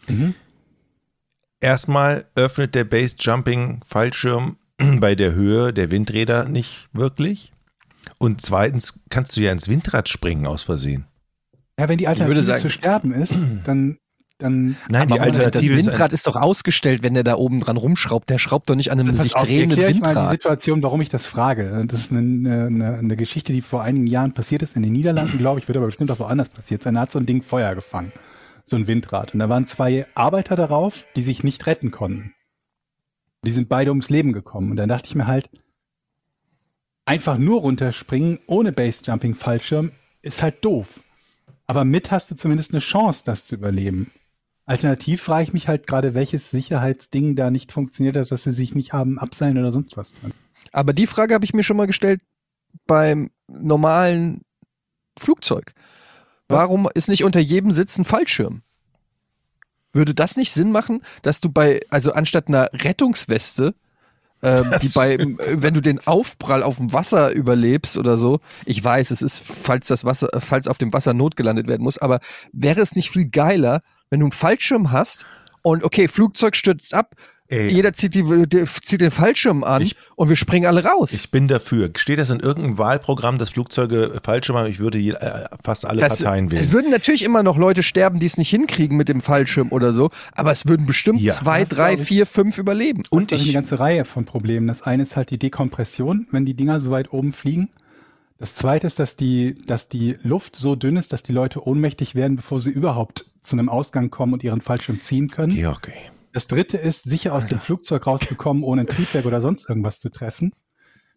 Mhm. Erstmal öffnet der Base Jumping Fallschirm [CLEARS THROAT] bei der Höhe der Windräder nicht wirklich. Und zweitens kannst du ja ins Windrad springen aus Versehen. Ja, wenn die Alternative sagen- zu sterben ist, [CLEARS THROAT] dann, dann Nein, die Moment, das Alternative ist Windrad ist doch ausgestellt, wenn der da oben dran rumschraubt. Der schraubt doch nicht an einem sich auf, drehenden erkläre ich mal die Windrad. Situation, warum ich das frage. Das ist eine, eine, eine Geschichte, die vor einigen Jahren passiert ist in den Niederlanden, glaube ich, wird aber bestimmt auch woanders passiert sein. Da hat so ein Ding Feuer gefangen. So ein Windrad. Und da waren zwei Arbeiter darauf, die sich nicht retten konnten. Die sind beide ums Leben gekommen. Und dann dachte ich mir halt, einfach nur runterspringen ohne Basejumping-Fallschirm ist halt doof. Aber mit hast du zumindest eine Chance, das zu überleben. Alternativ frage ich mich halt gerade, welches Sicherheitsding da nicht funktioniert hat, dass sie sich nicht haben abseilen oder sonst was. Aber die Frage habe ich mir schon mal gestellt beim normalen Flugzeug. Warum ist nicht unter jedem Sitz ein Fallschirm? Würde das nicht Sinn machen, dass du bei, also anstatt einer Rettungsweste, ähm, die bei, [LAUGHS] äh, wenn du den Aufprall auf dem Wasser überlebst oder so, ich weiß, es ist, falls das Wasser, äh, falls auf dem Wasser Not gelandet werden muss, aber wäre es nicht viel geiler, wenn du einen Fallschirm hast und okay, Flugzeug stürzt ab, Ey. jeder zieht, die, die, zieht den Fallschirm an Ich- und wir springen alle raus. Ich bin dafür. Steht das in irgendeinem Wahlprogramm, dass Flugzeuge Fallschirme haben? Ich würde je, äh, fast alle Das- Parteien wählen. Es würden natürlich immer noch Leute sterben, die es nicht hinkriegen mit dem Fallschirm oder so, aber es würden bestimmt Ja. zwei, Das drei, ich. vier, fünf überleben. Und das ist ich- eine ganze Reihe von Problemen. Das eine ist halt die Dekompression, wenn die Dinger so weit oben fliegen. Das zweite ist, dass die, dass die Luft so dünn ist, dass die Leute ohnmächtig werden, bevor sie überhaupt zu einem Ausgang kommen und ihren Fallschirm ziehen können. Georg, ey. Das dritte ist, sicher aus dem Flugzeug rauszukommen, ohne ein Triebwerk oder sonst irgendwas zu treffen.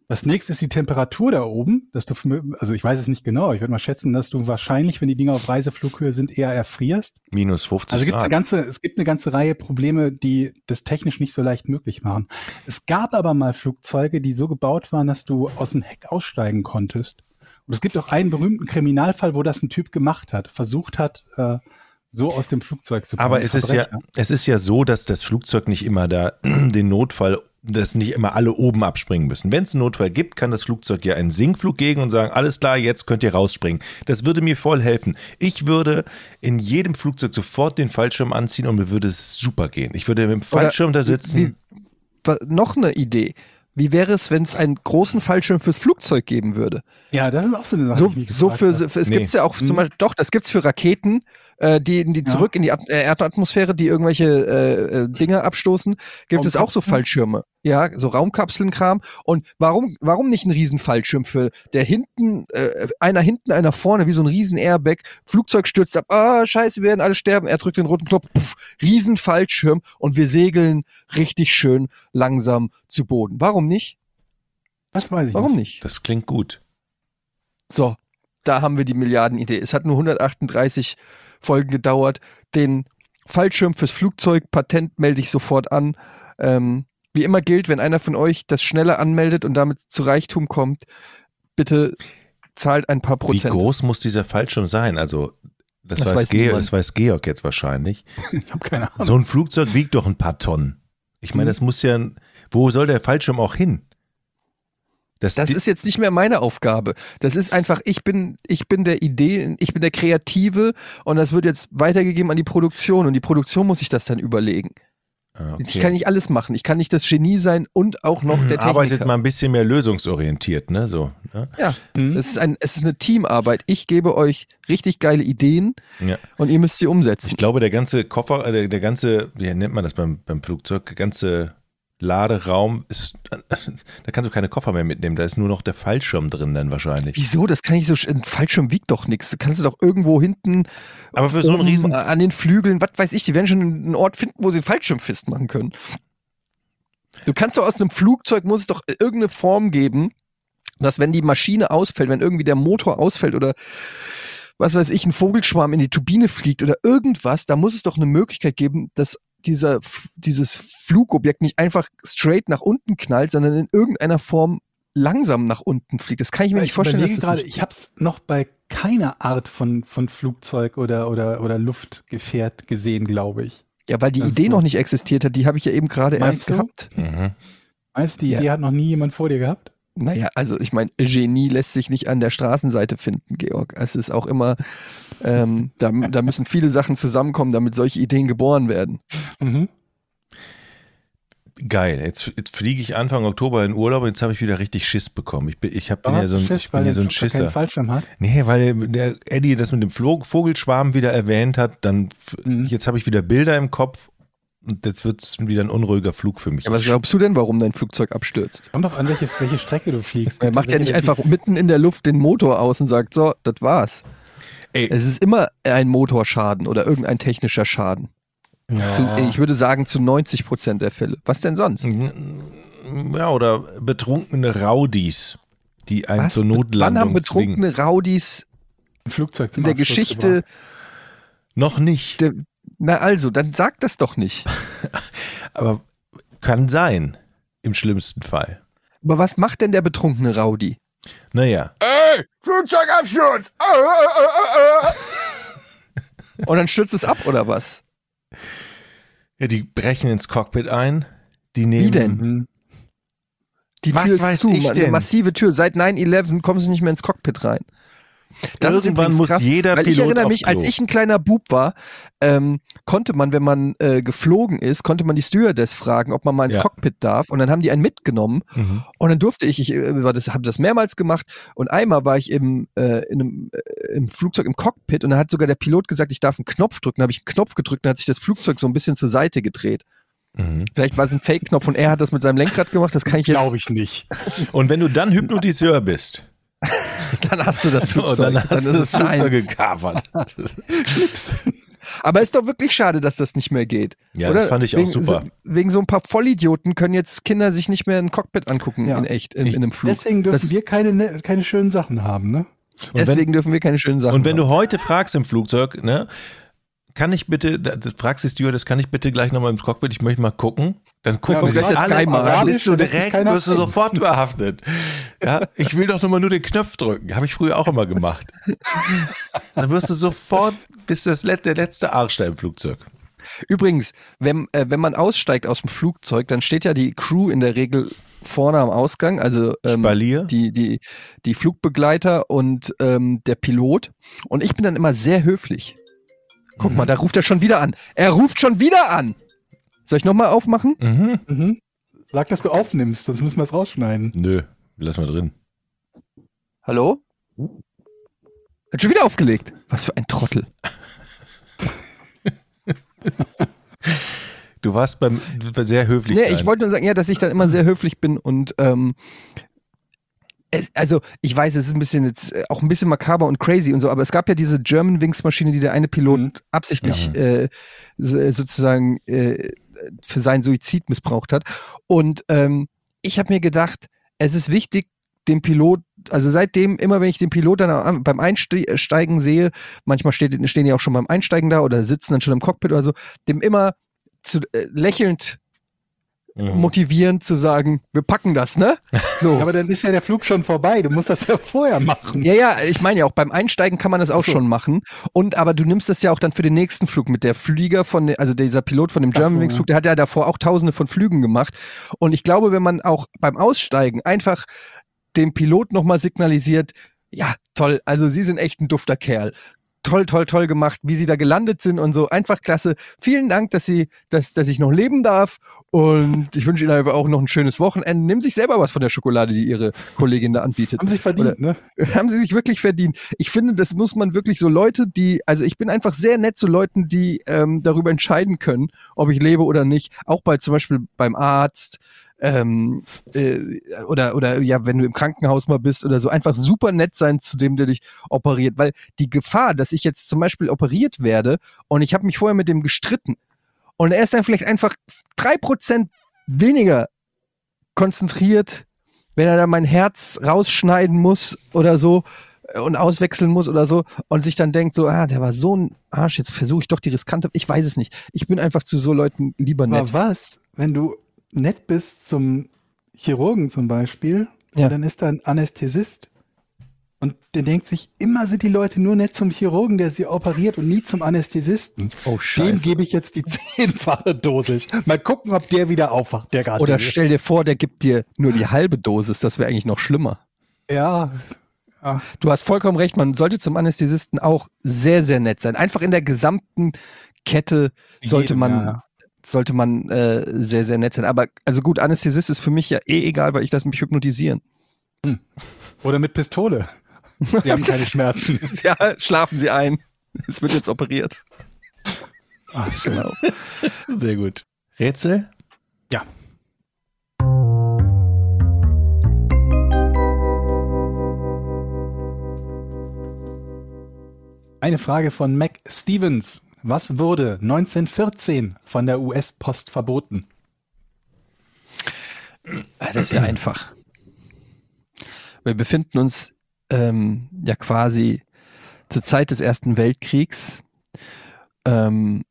Das nächste ist die Temperatur da oben, dass du, also ich weiß es nicht genau, ich würde mal schätzen, dass du wahrscheinlich, wenn die Dinger auf Reiseflughöhe sind, eher erfrierst. Minus 50 Also gibt's eine Grad. ganze, es gibt eine ganze Reihe Probleme, die das technisch nicht so leicht möglich machen. Es gab aber mal Flugzeuge, die so gebaut waren, dass du aus dem Heck aussteigen konntest. Und es gibt auch einen berühmten Kriminalfall, wo das ein Typ gemacht hat, versucht hat, äh, so aus dem Flugzeug zu kommen. Aber es ist ja, Verbrecher. es ist ja so, dass das Flugzeug nicht immer da [CLEARS THROAT] den Notfall, dass nicht immer alle oben abspringen müssen. Wenn es einen Notfall gibt, kann das Flugzeug ja einen Sinkflug geben und sagen, alles klar, jetzt könnt ihr rausspringen. Das würde mir voll helfen. Ich würde in jedem Flugzeug sofort den Fallschirm anziehen und mir würde es super gehen. Ich würde mit dem Fallschirm da sitzen. Wie, noch eine Idee. Wie wäre es, wenn es einen großen Fallschirm fürs Flugzeug geben würde? Ja, das ist auch so eine Sache. So, so für, für es Nee. gibt's ja auch zum Hm. Beispiel, doch, das gibt's für Raketen, äh, die, die Ja. zurück in die At äh, Erdatmosphäre, die irgendwelche äh, äh, Dinge abstoßen, gibt es auch so? Fallschirme. Ja, so Raumkapseln-Kram. Und warum, warum nicht ein Riesenfallschirm für der hinten, äh, einer hinten, einer vorne, wie so ein Riesen-Airbag, Flugzeug stürzt ab, ah, scheiße, wir werden alle sterben, er drückt den roten Knopf, pff, Riesenfallschirm und wir segeln richtig schön langsam zu Boden. Warum nicht? Das weiß ich Warum nicht. nicht? Das klingt gut. So, da haben wir die Milliardenidee. Es hat nur 138 Folgen gedauert. Den Fallschirm fürs Flugzeug, Patent melde ich sofort an. Ähm, wie immer gilt, wenn einer von euch das schneller anmeldet und damit zu Reichtum kommt, bitte zahlt ein paar Prozent. Wie groß muss dieser Fallschirm sein? Also, das, Das weiß, weiß Georg, das weiß Georg jetzt wahrscheinlich. [LAUGHS] Ich habe keine Ahnung. So ein Flugzeug wiegt doch ein paar Tonnen. Ich meine, das muss ja, wo soll der Fallschirm auch hin? Das ist jetzt nicht mehr meine Aufgabe. Das ist einfach, ich bin, ich bin der Idee, ich bin der Kreative und das wird jetzt weitergegeben an die Produktion und die Produktion muss sich das dann überlegen. Ah, okay. Ich kann nicht alles machen. Ich kann nicht das Genie sein und auch noch der Techniker. Arbeitet mal ein bisschen mehr lösungsorientiert, ne? So. Ne? Ja, Mhm. es ist, ein, es ist eine Teamarbeit. Ich gebe euch richtig geile Ideen Ja. und ihr müsst sie umsetzen. Ich glaube, der ganze Koffer, äh, der, der ganze, wie nennt man das beim, beim Flugzeug, der ganze Laderaum ist, [LAUGHS] da kannst du keine Koffer mehr mitnehmen, da ist nur noch der Fallschirm drin dann wahrscheinlich. Wieso? Das kann ich so. Ein Fallschirm wiegt doch nichts. Du kannst du doch irgendwo hinten Aber für so einen riesen, an den Flügeln, was weiß ich, die werden schon einen Ort finden, wo sie den Fallschirm festmachen können. Du kannst doch aus einem Flugzeug, muss es doch irgendeine Form geben, dass wenn die Maschine ausfällt, wenn irgendwie der Motor ausfällt oder was weiß ich, ein Vogelschwarm in die Turbine fliegt oder irgendwas, da muss es doch eine Möglichkeit geben, dass dieser, dieses Flugobjekt nicht einfach straight nach unten knallt, sondern in irgendeiner Form langsam nach unten fliegt. Das kann ich mir nicht ich vorstellen. überlege Dass das gerade, nicht- ich habe es noch bei keiner Art von, von Flugzeug oder, oder, oder Luftgefährt gesehen, glaube ich. ja, weil die das Idee noch nicht existiert hat, die habe ich ja eben gerade erst du? gehabt. mhm. Weißt du, die Ja. Idee hat noch nie jemand vor dir gehabt? Naja, also ich meine, Genie lässt sich nicht an der Straßenseite finden, Georg. Es ist auch immer, ähm, da, da müssen viele Sachen zusammenkommen, damit solche Ideen geboren werden. Mhm. geil. Jetzt, jetzt fliege ich Anfang Oktober in Urlaub und jetzt habe ich wieder richtig Schiss bekommen. Ich bin, ich hab, bin ja so ein, Schiss, ich weil bin ja der so ein Flugzeug keinen Schisser. Fallschirm hat? Nee, weil der Eddie das mit dem Vogelschwarm wieder erwähnt hat, dann Mhm. jetzt habe ich wieder Bilder im Kopf und jetzt wird es wieder ein unruhiger Flug für mich. Ja, was glaubst du denn, warum dein Flugzeug abstürzt? Kommt doch an, welche, welche Strecke du fliegst. Er macht ja nicht einfach mitten in der Luft den Motor aus und sagt, so, das war's. Ey, Es ist immer ein Motorschaden oder irgendein technischer Schaden. Zu, ich würde sagen, zu 90 Prozent der Fälle. Was denn sonst? ja, oder betrunkene Raudis, die einen Was? zur Wann haben Notlandung zwingen. betrunkene Raudis Ein Flugzeug zum in der Absturz Geschichte, gebracht. Noch nicht, der, na also, dann sag das doch nicht. [LAUGHS] aber kann sein, im schlimmsten Fall. Aber was macht denn der betrunkene Raudi? Naja, Ey, Flugzeugabsturz! Und dann stürzt es ab, oder was? ja, die brechen ins Cockpit ein, die nehmen... Wie denn? Mhm. Die Was Tür ist weiß zu, ich eine denn? massive Tür. Seit 9-11 kommen sie nicht mehr ins Cockpit rein. Das ist Irgendwann übrigens muss krass, jeder weil ich Pilot erinnere mich, als ich ein kleiner Bub war, ähm, konnte man, wenn man äh, geflogen ist, konnte man die Stewardess fragen, ob man mal ins Ja. Cockpit darf. Und dann haben die einen mitgenommen. Mhm. Und dann durfte ich, ich äh, war das, habe das mehrmals gemacht. Und einmal war ich im, äh, in einem, äh, im Flugzeug im Cockpit und da hat sogar der Pilot gesagt, ich darf einen Knopf drücken. Da habe ich einen Knopf gedrückt und dann hat sich das Flugzeug so ein bisschen zur Seite gedreht. Mhm. Vielleicht war es ein Fake-Knopf und er hat das mit seinem Lenkrad gemacht. Das kann ich jetzt. Glaube ich nicht. Und wenn du dann [LAUGHS] Hypnotiseur bist, [LAUGHS] Dann hast du das und Flugzeug. dann hast du ist das Flugzeug gekapert. [LAUGHS] Aber ist doch wirklich schade, dass das nicht mehr geht. Ja, Oder? das fand ich auch wegen, super. So, wegen so ein paar Vollidioten können jetzt Kinder sich nicht mehr ein Cockpit angucken Ja. in echt, in, Ich- in einem Flug. Deswegen dürfen Das- wir keine, ne- keine schönen Sachen haben, ne? Und wenn, Deswegen dürfen wir keine schönen Sachen und wenn machen. du heute fragst im Flugzeug, ne, kann ich bitte, fragst die Stewardess, kann ich bitte gleich nochmal ins Cockpit, ich möchte mal gucken. Dann gucken wenn wir gleich das alle, mal bist du direkt, wirst du sofort behaftet. Ja, ich will doch nochmal nur den Knopf drücken. Habe ich früher auch immer gemacht. Dann wirst du sofort, bist du das, der letzte Arsch da im Flugzeug. Übrigens, wenn, äh, wenn man aussteigt aus dem Flugzeug, dann steht ja die Crew in der Regel vorne am Ausgang, also ähm, die, die, die Flugbegleiter und ähm, der Pilot. Und ich bin dann immer sehr höflich. Guck Mhm. mal, da ruft er schon wieder an. Er ruft schon wieder an. Soll ich nochmal aufmachen? Mhm. Mhm. Sag, dass du aufnimmst, sonst müssen wir es rausschneiden. Nö, lass mal drin. Hallo? Hat schon wieder aufgelegt. Was für ein Trottel. Du warst beim sehr höflich. Nee, sein. ich wollte nur sagen, ja, dass ich dann immer sehr höflich bin und ähm, es, also ich weiß, es ist ein bisschen jetzt äh, auch ein bisschen makaber und crazy und so, aber es gab ja diese German Wings Maschine, die der eine Pilot Mhm. absichtlich äh, so- sozusagen äh, für seinen Suizid missbraucht hat. Und ähm, ich habe mir gedacht, es ist wichtig, den Pilot, also seitdem, immer wenn ich den Pilot dann beim Einsteigen sehe, manchmal steht, stehen die auch schon beim Einsteigen da oder sitzen dann schon im Cockpit oder so, dem immer zu, äh, lächelnd Mhm. motivierend zu sagen, wir packen das, ne? [LAUGHS] So. Ja, aber dann ist ja der Flug schon vorbei. Du musst das ja vorher machen. Ja, ja, ich meine ja auch beim Einsteigen kann man das auch so. schon machen. Und aber du nimmst das ja auch dann für den nächsten Flug mit der Flieger von, der- also dieser Pilot von dem Ach so, German Wings ja. Flug, der hat ja davor auch tausende von Flügen gemacht. Und ich glaube, wenn man auch beim Aussteigen einfach dem Pilot nochmal signalisiert, ja, toll, also Sie sind echt ein dufter Kerl. Toll, toll, toll gemacht, wie Sie da gelandet sind und so. Einfach klasse. Vielen Dank, dass Sie, dass, dass ich noch leben darf. Und ich wünsche Ihnen aber auch noch ein schönes Wochenende. Nehmen Sie sich selber was von der Schokolade, die Ihre Kollegin da anbietet. Haben sich verdient, ne? [LAUGHS] haben sie sich wirklich verdient. Ich finde, das muss man wirklich so Leute, die, also ich bin einfach sehr nett zu Leuten, die ähm, darüber entscheiden können, ob ich lebe oder nicht. Auch bei zum Beispiel beim Arzt ähm, äh, oder oder ja, wenn du im Krankenhaus mal bist oder so, einfach super nett sein zu dem, der dich operiert, weil die Gefahr, dass ich jetzt zum Beispiel operiert werde und ich habe mich vorher mit dem gestritten und er ist dann vielleicht einfach drei Prozent weniger konzentriert, wenn er dann mein Herz rausschneiden muss oder so äh, und auswechseln muss oder so und sich dann denkt so, ah, der war so ein Arsch, jetzt versuche ich doch die riskante, ich weiß es nicht. Ich bin einfach zu so Leuten lieber nett. Aber was, wenn du nett bist zum Chirurgen zum Beispiel, Ja. dann ist da ein Anästhesist und der denkt sich, immer sind die Leute nur nett zum Chirurgen, der sie operiert und nie zum Anästhesisten. Oh, Dem gebe ich jetzt die [LAUGHS] zehnfache Dosis. Mal gucken, ob der wieder aufwacht, der gerade. Oder stell dir vor, der gibt dir nur die halbe Dosis, das wäre eigentlich noch schlimmer. Ja. ja. Du hast vollkommen recht, man sollte zum Anästhesisten auch sehr, sehr nett sein. Einfach in der gesamten Kette sollte Jedem, man ja. Sollte man äh, sehr, sehr nett sein. Aber also gut, Anästhesist ist für mich ja eh egal, weil ich lasse mich hypnotisieren. Oder mit Pistole. [LAUGHS] Die haben keine Schmerzen. [LAUGHS] ja, schlafen Sie ein. Es wird jetzt operiert. Ach, schön. Genau. Sehr gut. Rätsel? Ja. Eine Frage von Mac Stevens. Was wurde 1914 von der US-Post verboten? Ah, Das ist ja einfach. Wir befinden uns ähm, ja quasi zur Zeit des Ersten Weltkriegs. Ähm,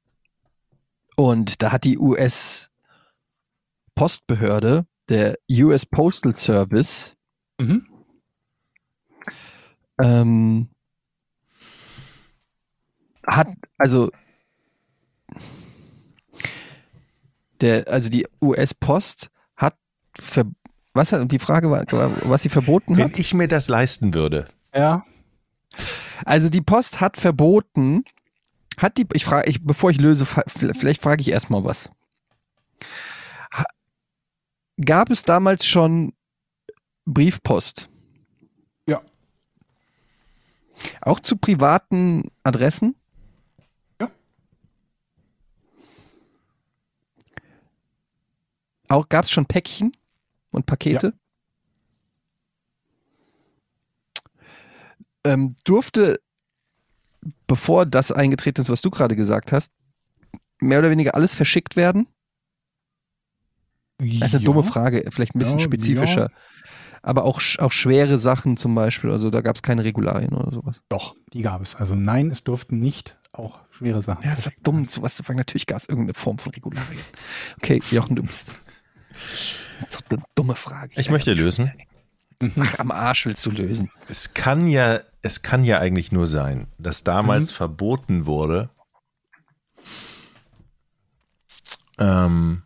und da hat die US-Postbehörde, der US Postal Service, Mhm. ähm, hat, also der, also die US-Post hat ver, was hat, die Frage war, was sie verboten Wenn hat? ich mir das leisten würde. Ja. Also die Post hat verboten, hat die, ich frage, ich, bevor ich löse, vielleicht frage ich erstmal was. Gab es damals schon Briefpost? Ja. Auch zu privaten Adressen? Auch gab es schon Päckchen und Pakete? Ähm, durfte, bevor das eingetreten ist, was du gerade gesagt hast, mehr oder weniger alles verschickt werden? Das ist eine Ja. dumme Frage, vielleicht ein bisschen Ja, spezifischer. Aber auch, auch schwere Sachen zum Beispiel, also da gab es keine Regularien oder sowas. Doch, die gab es. Also nein, es durften nicht auch schwere Sachen. Ja, das war dumm, sowas zu fragen. Natürlich gab es irgendeine Form von Regularien. Okay, Jochen, du bist. So eine dumme Frage. Ich möchte lösen. Ach, am Arsch willst du lösen. Es kann ja, es kann ja eigentlich nur sein, dass damals Mhm. verboten wurde, ähm,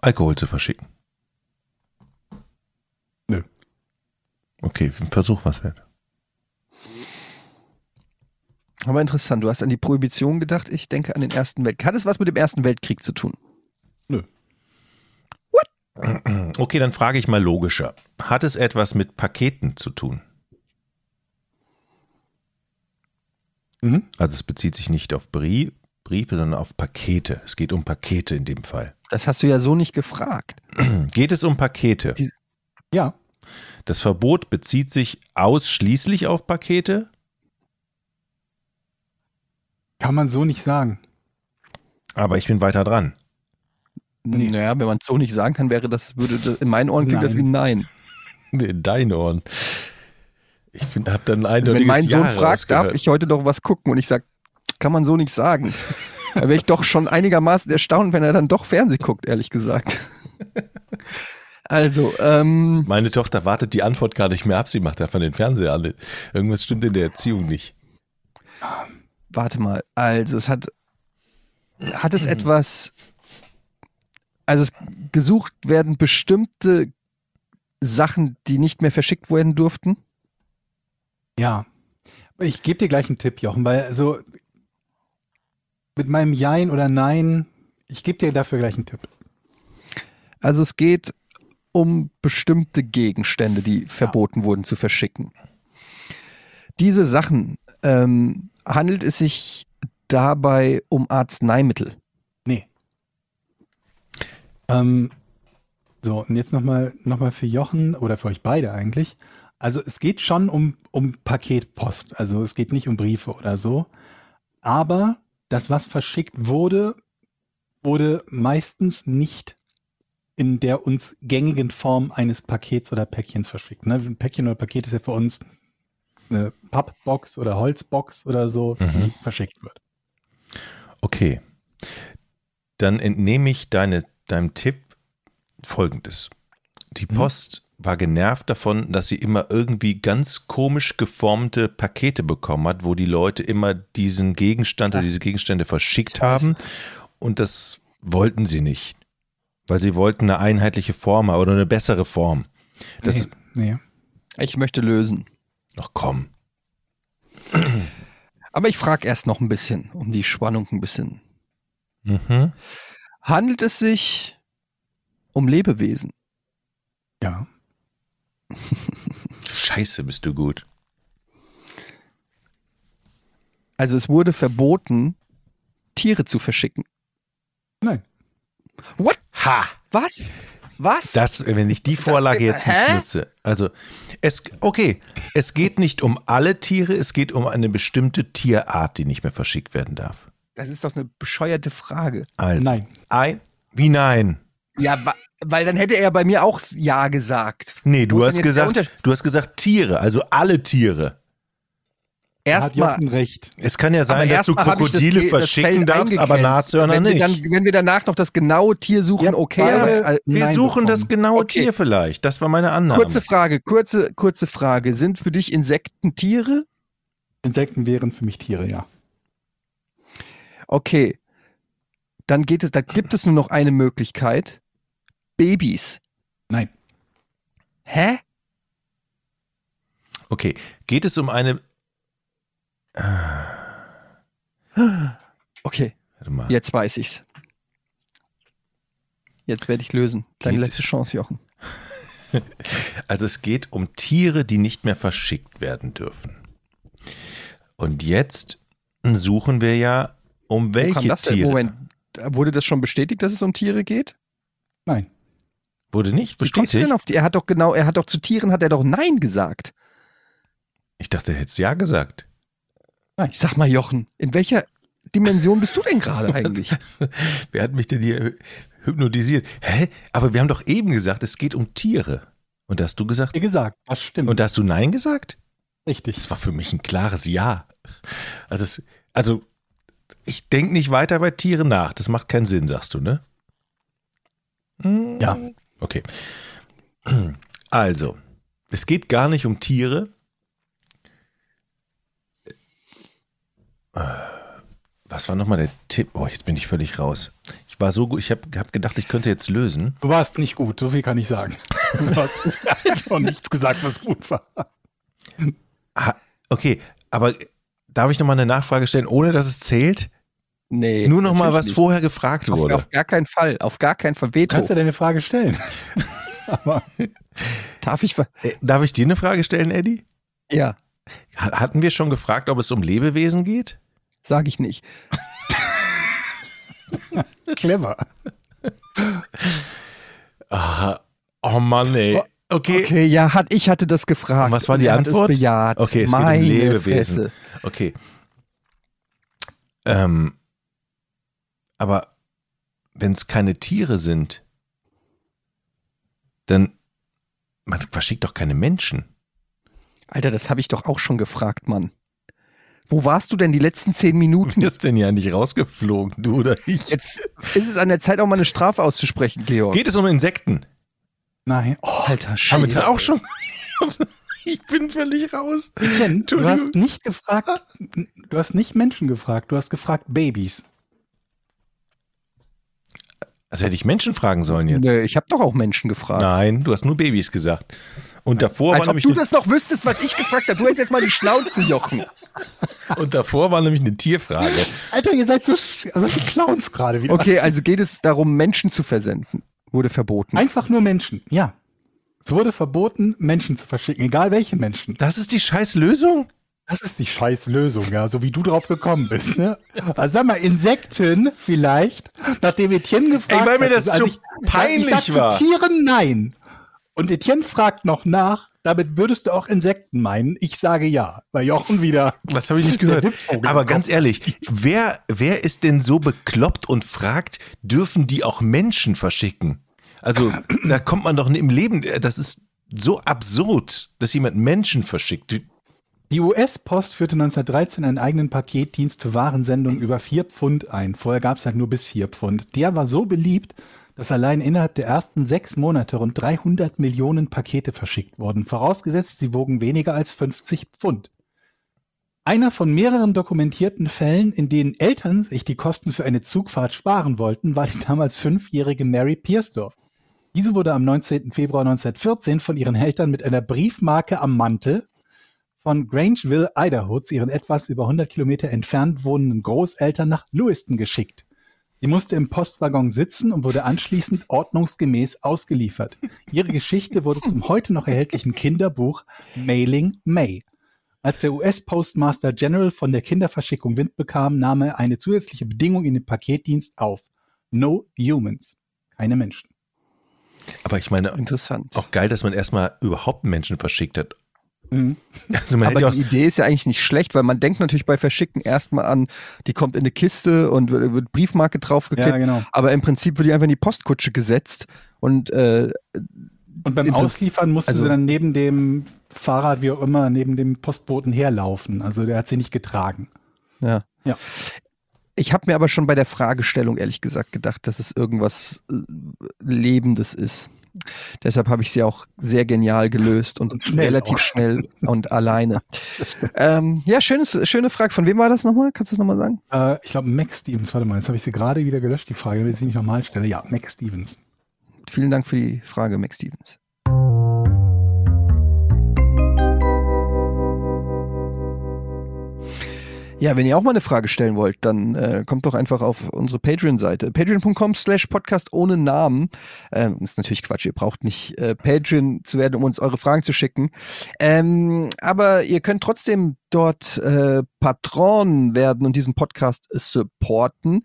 Alkohol zu verschicken. Nö. Okay, Versuch was wert. Aber interessant, du hast an die Prohibition gedacht, ich denke an den Ersten Weltkrieg. Hat es was mit dem Ersten Weltkrieg zu tun? Okay, dann frage ich mal logischer. Hat es etwas mit Paketen zu tun? Mhm. Also es bezieht sich nicht auf Brie Briefe, sondern auf Pakete. Es geht um Pakete in dem Fall. Das hast du ja so nicht gefragt. [CLEARS THROAT] Geht es um Pakete? Die- Ja. Das Verbot bezieht sich ausschließlich auf Pakete? Kann man so nicht sagen. Aber ich bin weiter dran. Nee. Naja, wenn man es so nicht sagen kann, wäre das, würde das, in meinen Ohren klingt das wie ein Nein. [LAUGHS] In deinen Ohren. Ich habe dann ein Also wenn mein Sohn Ja fragt, darf ich heute doch was gucken? Und ich sage, kann man so nicht sagen. Da wäre ich doch schon einigermaßen erstaunt, wenn er dann doch Fernseh guckt, ehrlich gesagt. Also, ähm, Meine Tochter wartet die Antwort gar nicht mehr ab. Sie macht einfach den Fernseher an. Irgendwas stimmt in der Erziehung nicht. warte mal. Also, es hat, hat es [CLEARS THROAT] etwas, also es gesucht werden bestimmte Sachen, die nicht mehr verschickt werden durften? Ja. Ich gebe dir gleich einen Tipp, Jochen, weil so mit meinem Jein oder Nein, ich gebe dir dafür gleich einen Tipp. Also es geht um bestimmte Gegenstände, die verboten wurden zu verschicken. Diese Sachen, ähm, handelt es sich dabei um Arzneimittel? Ähm, so, und jetzt nochmal noch mal für Jochen oder für euch beide eigentlich. Also es geht schon um, um Paketpost. Also es geht nicht um Briefe oder so. Aber das, was verschickt wurde, wurde meistens nicht in der uns gängigen Form eines Pakets oder Päckchens verschickt. Ne? Ein Päckchen oder Paket ist ja für uns eine Pappbox oder Holzbox oder so, Mhm. die verschickt wird. Okay. Dann entnehme ich deine, deinem Tipp folgendes. Die Mhm. Post war genervt davon, dass sie immer irgendwie ganz komisch geformte Pakete bekommen hat, wo die Leute immer diesen Gegenstand oder diese Gegenstände verschickt haben. Und das wollten sie nicht. Weil sie wollten eine einheitliche Form oder eine bessere Form. Das, nee, nee. Ich möchte lösen. Ach komm. Aber ich frage erst noch ein bisschen, um die Spannung ein bisschen Mhm. Handelt es sich um Lebewesen? Ja. [LAUGHS] Scheiße, bist du gut. Also es wurde verboten, Tiere zu verschicken. Nein. What? Ha! Was? Was? Das, wenn ich die Vorlage wird- jetzt nicht Hä? nutze. Also, es, okay, es geht nicht um alle Tiere, es geht um eine bestimmte Tierart, die nicht mehr verschickt werden darf. Das ist doch eine bescheuerte Frage. Also, Nein. Ein, wie nein? Ja, wa- weil dann hätte er bei mir auch Ja gesagt. Nee, du hast gesagt, du hast gesagt Tiere, also alle Tiere. Erstmal. Recht. Es kann ja sein, dass du das Krokodile das verschicken Feld darfst, aber. Nashörner wenn wir nicht. Dann, wenn wir danach noch das genaue Tier suchen, Ja, okay. Aber, äh, Wir suchen bekommen. das genaue Okay. Tier vielleicht. Das war meine Annahme. kurze Frage, kurze, kurze Frage. Sind für dich Insekten Tiere? Insekten wären für mich Tiere, ja. Okay. Dann geht es, da gibt es nur noch eine Möglichkeit. Babys. Nein. Hä? Okay, geht es um eine. [GASPS] Okay, jetzt weiß ich's. Jetzt werde ich lösen. Deine Geht- letzte Chance, Jochen. [LAUGHS] Also es geht um Tiere, die nicht mehr verschickt werden dürfen. Und jetzt suchen wir ja, um welche? Tiere. Moment, wurde das schon bestätigt, dass es um Tiere geht? Nein. Wurde nicht Wie kommst du denn bestätigt? auf die? Er hat doch genau, er hat doch zu Tieren hat er doch Nein gesagt. Ich dachte, er hätte es ja gesagt. Ich sag mal, Jochen, in welcher Dimension bist du denn gerade [LAUGHS] eigentlich? Wer hat mich denn hier hypnotisiert? Hä? Aber wir haben doch eben gesagt, es geht um Tiere. Und da hast du gesagt, Wie gesagt, das stimmt. und da hast du Nein gesagt? Richtig. Das war für mich ein klares Ja. Also, es, also ich denke nicht weiter bei Tieren nach. Das macht keinen Sinn, sagst du, ne? Ja. Okay. Also, es geht gar nicht um Tiere. Was war nochmal der Tipp? Oh, jetzt bin ich völlig raus. Ich war so gut, ich habe hab gedacht, ich könnte jetzt lösen. Du warst nicht gut, so viel kann ich sagen. Du hast [LAUGHS] [LAUGHS] noch nichts gesagt, was gut war. Ah, okay, aber darf ich nochmal eine Nachfrage stellen, ohne dass es zählt? Nee. Nur nochmal, was nicht. vorher gefragt Auf, wurde. auf gar keinen Fall, auf gar keinen Fall. Du Veto. kannst ja deine Frage stellen. [LAUGHS] Aber Darf ich? Äh, Darf ich dir eine Frage stellen, Eddie? Ja, Ha- Hatten wir schon gefragt, ob es um Lebewesen geht? sage ich nicht. clever. Oh Mann, ey. Okay. Okay, ja, hat, ich hatte das gefragt. Und was war die Antwort? Es bejaht. Okay, es geht um Meine Lebewesen. Fresse. Okay. Ähm, aber wenn es keine Tiere sind, dann man verschickt doch keine Menschen. Alter, das habe ich doch auch schon gefragt, Mann. Wo warst du denn die letzten zehn Du Minuten? bist denn ja nicht rausgeflogen, du oder ich. Jetzt ist es an der Zeit, auch mal eine Strafe auszusprechen, Georg. Geht es um Insekten? Nein. Oh, Alter, Haben wir das Scheiße. auch schon? [LAUGHS] ich bin völlig raus. Ken, du hast nicht gefragt, du hast nicht Menschen gefragt, du hast gefragt Babys. Also hätte ich Menschen fragen sollen jetzt. Nö, ich habe doch auch Menschen gefragt. Nein, du hast nur Babys gesagt. Und davor, Als war ob nämlich du eine, das noch wüsstest, was ich gefragt habe. Du hättest jetzt mal die Schnauze, Jochen. [LAUGHS] und davor war nämlich eine Tierfrage. Alter, ihr seid so, also die Clowns gerade wieder. Okay, also geht es darum, Menschen zu versenden. Wurde verboten. Einfach nur Menschen, ja. Es wurde verboten, Menschen zu verschicken, egal welche Menschen. Das ist die scheiß Lösung? Das ist die scheiß Lösung, ja, so wie du drauf gekommen bist, ne? Also sag mal, Insekten vielleicht, nachdem Etienne gefragt Ey, weil mir hat. das also so peinlich ich sag war. zu Tieren nein. Und Etienne fragt noch nach, damit würdest du auch Insekten meinen. Ich sage ja, weil Jochen wieder. Das habe ich nicht gehört. Aber ganz ehrlich, wer, wer ist denn so bekloppt und fragt, dürfen die auch Menschen verschicken? Also, da kommt man doch im Leben, das ist so absurd, dass jemand Menschen verschickt. Die US-Post führte 1913 einen eigenen Paketdienst für Warensendungen über 4 Pfund ein. Vorher gab es halt nur bis 4 Pfund. Der war so beliebt, dass allein innerhalb der ersten sechs Monate rund 300 Millionen Pakete verschickt wurden. Vorausgesetzt, sie wogen weniger als 50 Pfund. Einer von mehreren dokumentierten Fällen, in denen Eltern sich die Kosten für eine Zugfahrt sparen wollten, war die damals fünfjährige Mary Piersdorf. Diese wurde am 19. Februar 1914 von ihren Eltern mit einer Briefmarke am Mantel von Grangeville, Idaho, zu ihren etwas über 100 Kilometer entfernt wohnenden Großeltern nach Lewiston geschickt. Sie musste im Postwaggon sitzen und wurde anschließend ordnungsgemäß ausgeliefert. Ihre Geschichte wurde zum heute noch erhältlichen Kinderbuch Mailing May. Als der US-Postmaster General von der Kinderverschickung Wind bekam, nahm er eine zusätzliche Bedingung in den Paketdienst auf. No humans. Keine Menschen. Aber ich meine, Interessant. auch geil, dass man erstmal überhaupt Menschen verschickt hat. Mhm. Also Aber die Idee ist ja eigentlich nicht schlecht, weil man denkt natürlich bei Verschicken erstmal an, die kommt in eine Kiste und wird, wird Briefmarke draufgeklebt. Ja, genau. Aber im Prinzip wird die einfach in die Postkutsche gesetzt und äh, Und beim Ausliefern musste also- sie dann neben dem Fahrrad, wie auch immer, neben dem Postboten herlaufen. Also der hat sie nicht getragen. ja. Ja. Ich habe mir aber schon bei der Fragestellung ehrlich gesagt gedacht, dass es irgendwas äh, Lebendes ist. Deshalb habe ich sie auch sehr genial gelöst und, Und schnell relativ auch. schnell [LAUGHS] und alleine. ähm, ja, schönes, schöne Frage. Von wem war das nochmal? Kannst du das nochmal sagen? Äh, ich glaube, Max Stevens, warte mal, jetzt habe ich sie gerade wieder gelöscht, die Frage, damit ich sie nicht nochmal stelle. Ja, Max Stevens. Vielen Dank für die Frage, Max Stevens. Ja, wenn ihr auch mal eine Frage stellen wollt, dann äh, kommt doch einfach auf unsere Patreon-Seite. Patreon.com slash Podcast ohne Namen. Ähm, ist natürlich Quatsch, ihr braucht nicht äh, Patreon zu werden, um uns eure Fragen zu schicken. Ähm, aber ihr könnt trotzdem dort äh, Patron werden und diesen Podcast supporten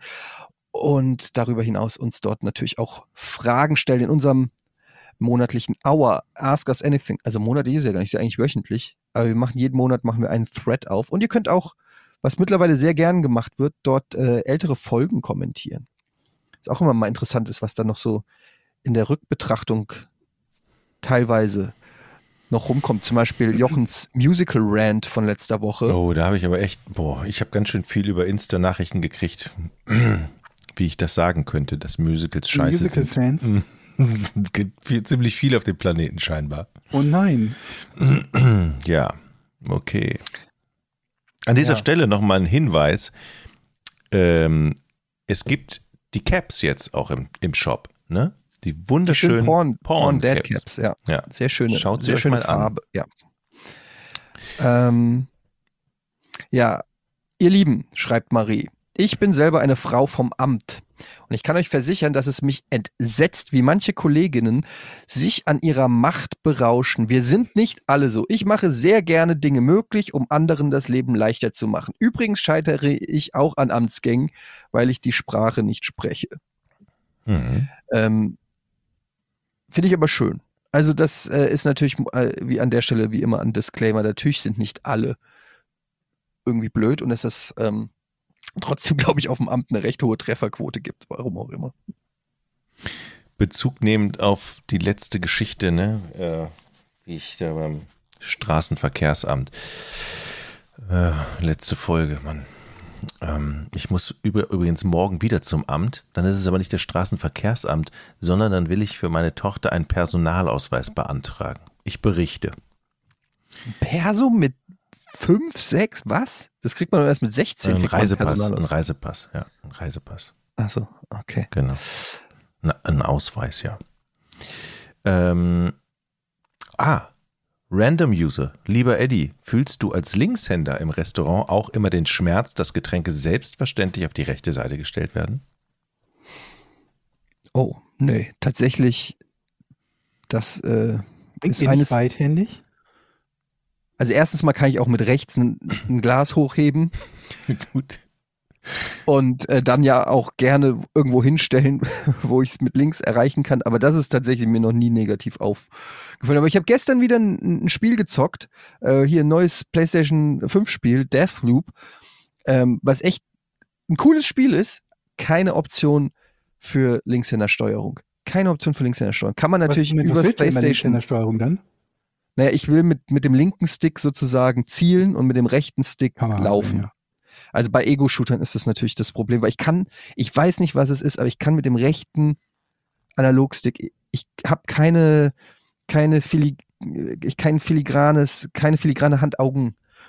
und darüber hinaus uns dort natürlich auch Fragen stellen in unserem monatlichen Hour Ask Us Anything. Also monatlich ist ja gar nicht, ist ja eigentlich wöchentlich. Aber wir machen jeden Monat machen wir einen Thread auf und ihr könnt auch, was mittlerweile sehr gern gemacht wird, dort äh, ältere Folgen kommentieren. Ist auch immer mal interessant ist, was da noch so in der Rückbetrachtung teilweise noch rumkommt. Zum Beispiel [CLEARS THROAT] Jochens Musical Rant von letzter Woche. oh, da habe ich aber echt, boah, ich habe ganz schön viel über Insta-Nachrichten gekriegt, [CLEARS THROAT] wie ich das sagen könnte, dass Musicals scheiße Musical-Fans? sind. [LAUGHS] es gibt viel, ziemlich viel auf dem Planeten scheinbar. Oh nein. [CLEARS THROAT] Ja, okay. An dieser Ja. Stelle nochmal ein Hinweis. Ähm, es gibt die Caps jetzt auch im, im Shop, ne? Die wunderschönen Porn, Porn Dead Caps. Caps, ja. Ja. Sehr schöne, Schaut sehr schöne mal an. Farbe, ja. Ähm, ja, ihr Lieben, schreibt Marie, ich bin selber eine Frau vom Amt. Und ich kann euch versichern, dass es mich entsetzt, wie manche Kolleginnen sich an ihrer Macht berauschen. Wir sind nicht alle so. Ich mache sehr gerne Dinge möglich, um anderen das Leben leichter zu machen. Übrigens scheitere ich auch an Amtsgängen, weil ich die Sprache nicht spreche. Mhm. Ähm, Finde ich aber schön. Also das äh, ist natürlich äh, wie an der Stelle wie immer ein Disclaimer. Natürlich sind nicht alle irgendwie blöd und es ist ähm, trotzdem, glaube ich, auf dem Amt eine recht hohe Trefferquote gibt, warum auch immer. Bezug nehmend auf die letzte Geschichte, ne? Äh, wie ich da beim Straßenverkehrsamt. Äh, letzte Folge, Mann. Ähm, ich muss über, übrigens morgen wieder zum Amt. Dann ist es aber nicht das Straßenverkehrsamt, sondern dann will ich für meine Tochter einen Personalausweis beantragen. Ich berichte. Perso mit 5, 6, was? Das kriegt man doch erst mit 16. Ein Reisepass, ein. Reisepass, ja, ein Reisepass. Ach so, okay. Genau. Na, ein Ausweis, ja. Ähm, ah, Random User. Lieber Eddie, fühlst du als Linkshänder im Restaurant auch immer den Schmerz, dass Getränke selbstverständlich auf die rechte Seite gestellt werden? Oh, nee, tatsächlich, das äh, ist eines, nicht beidhändig? Also erstens mal kann ich auch mit rechts ein, ein Glas hochheben [LAUGHS] Gut. und äh, dann ja auch gerne irgendwo hinstellen, [LAUGHS] wo ich es mit links erreichen kann. Aber das ist tatsächlich mir noch nie negativ aufgefallen. Aber ich habe gestern wieder ein, ein Spiel gezockt, äh, hier ein neues PlayStation 5 Spiel, Deathloop, ähm, was echt ein cooles Spiel ist. Keine Option für Linkshändersteuerung. Keine Option für Linkshändersteuerung. Kann man natürlich der PlayStation. Nintendo-Steuerung dann? Naja, ich will mit, mit dem linken Stick sozusagen zielen und mit dem rechten Stick Kamera laufen. ja. Also bei Ego-Shootern ist das natürlich das Problem, weil ich kann, ich weiß nicht, was es ist, aber ich kann mit dem rechten Analogstick, ich habe keine, keine Fili, ich kein filigranes, keine filigrane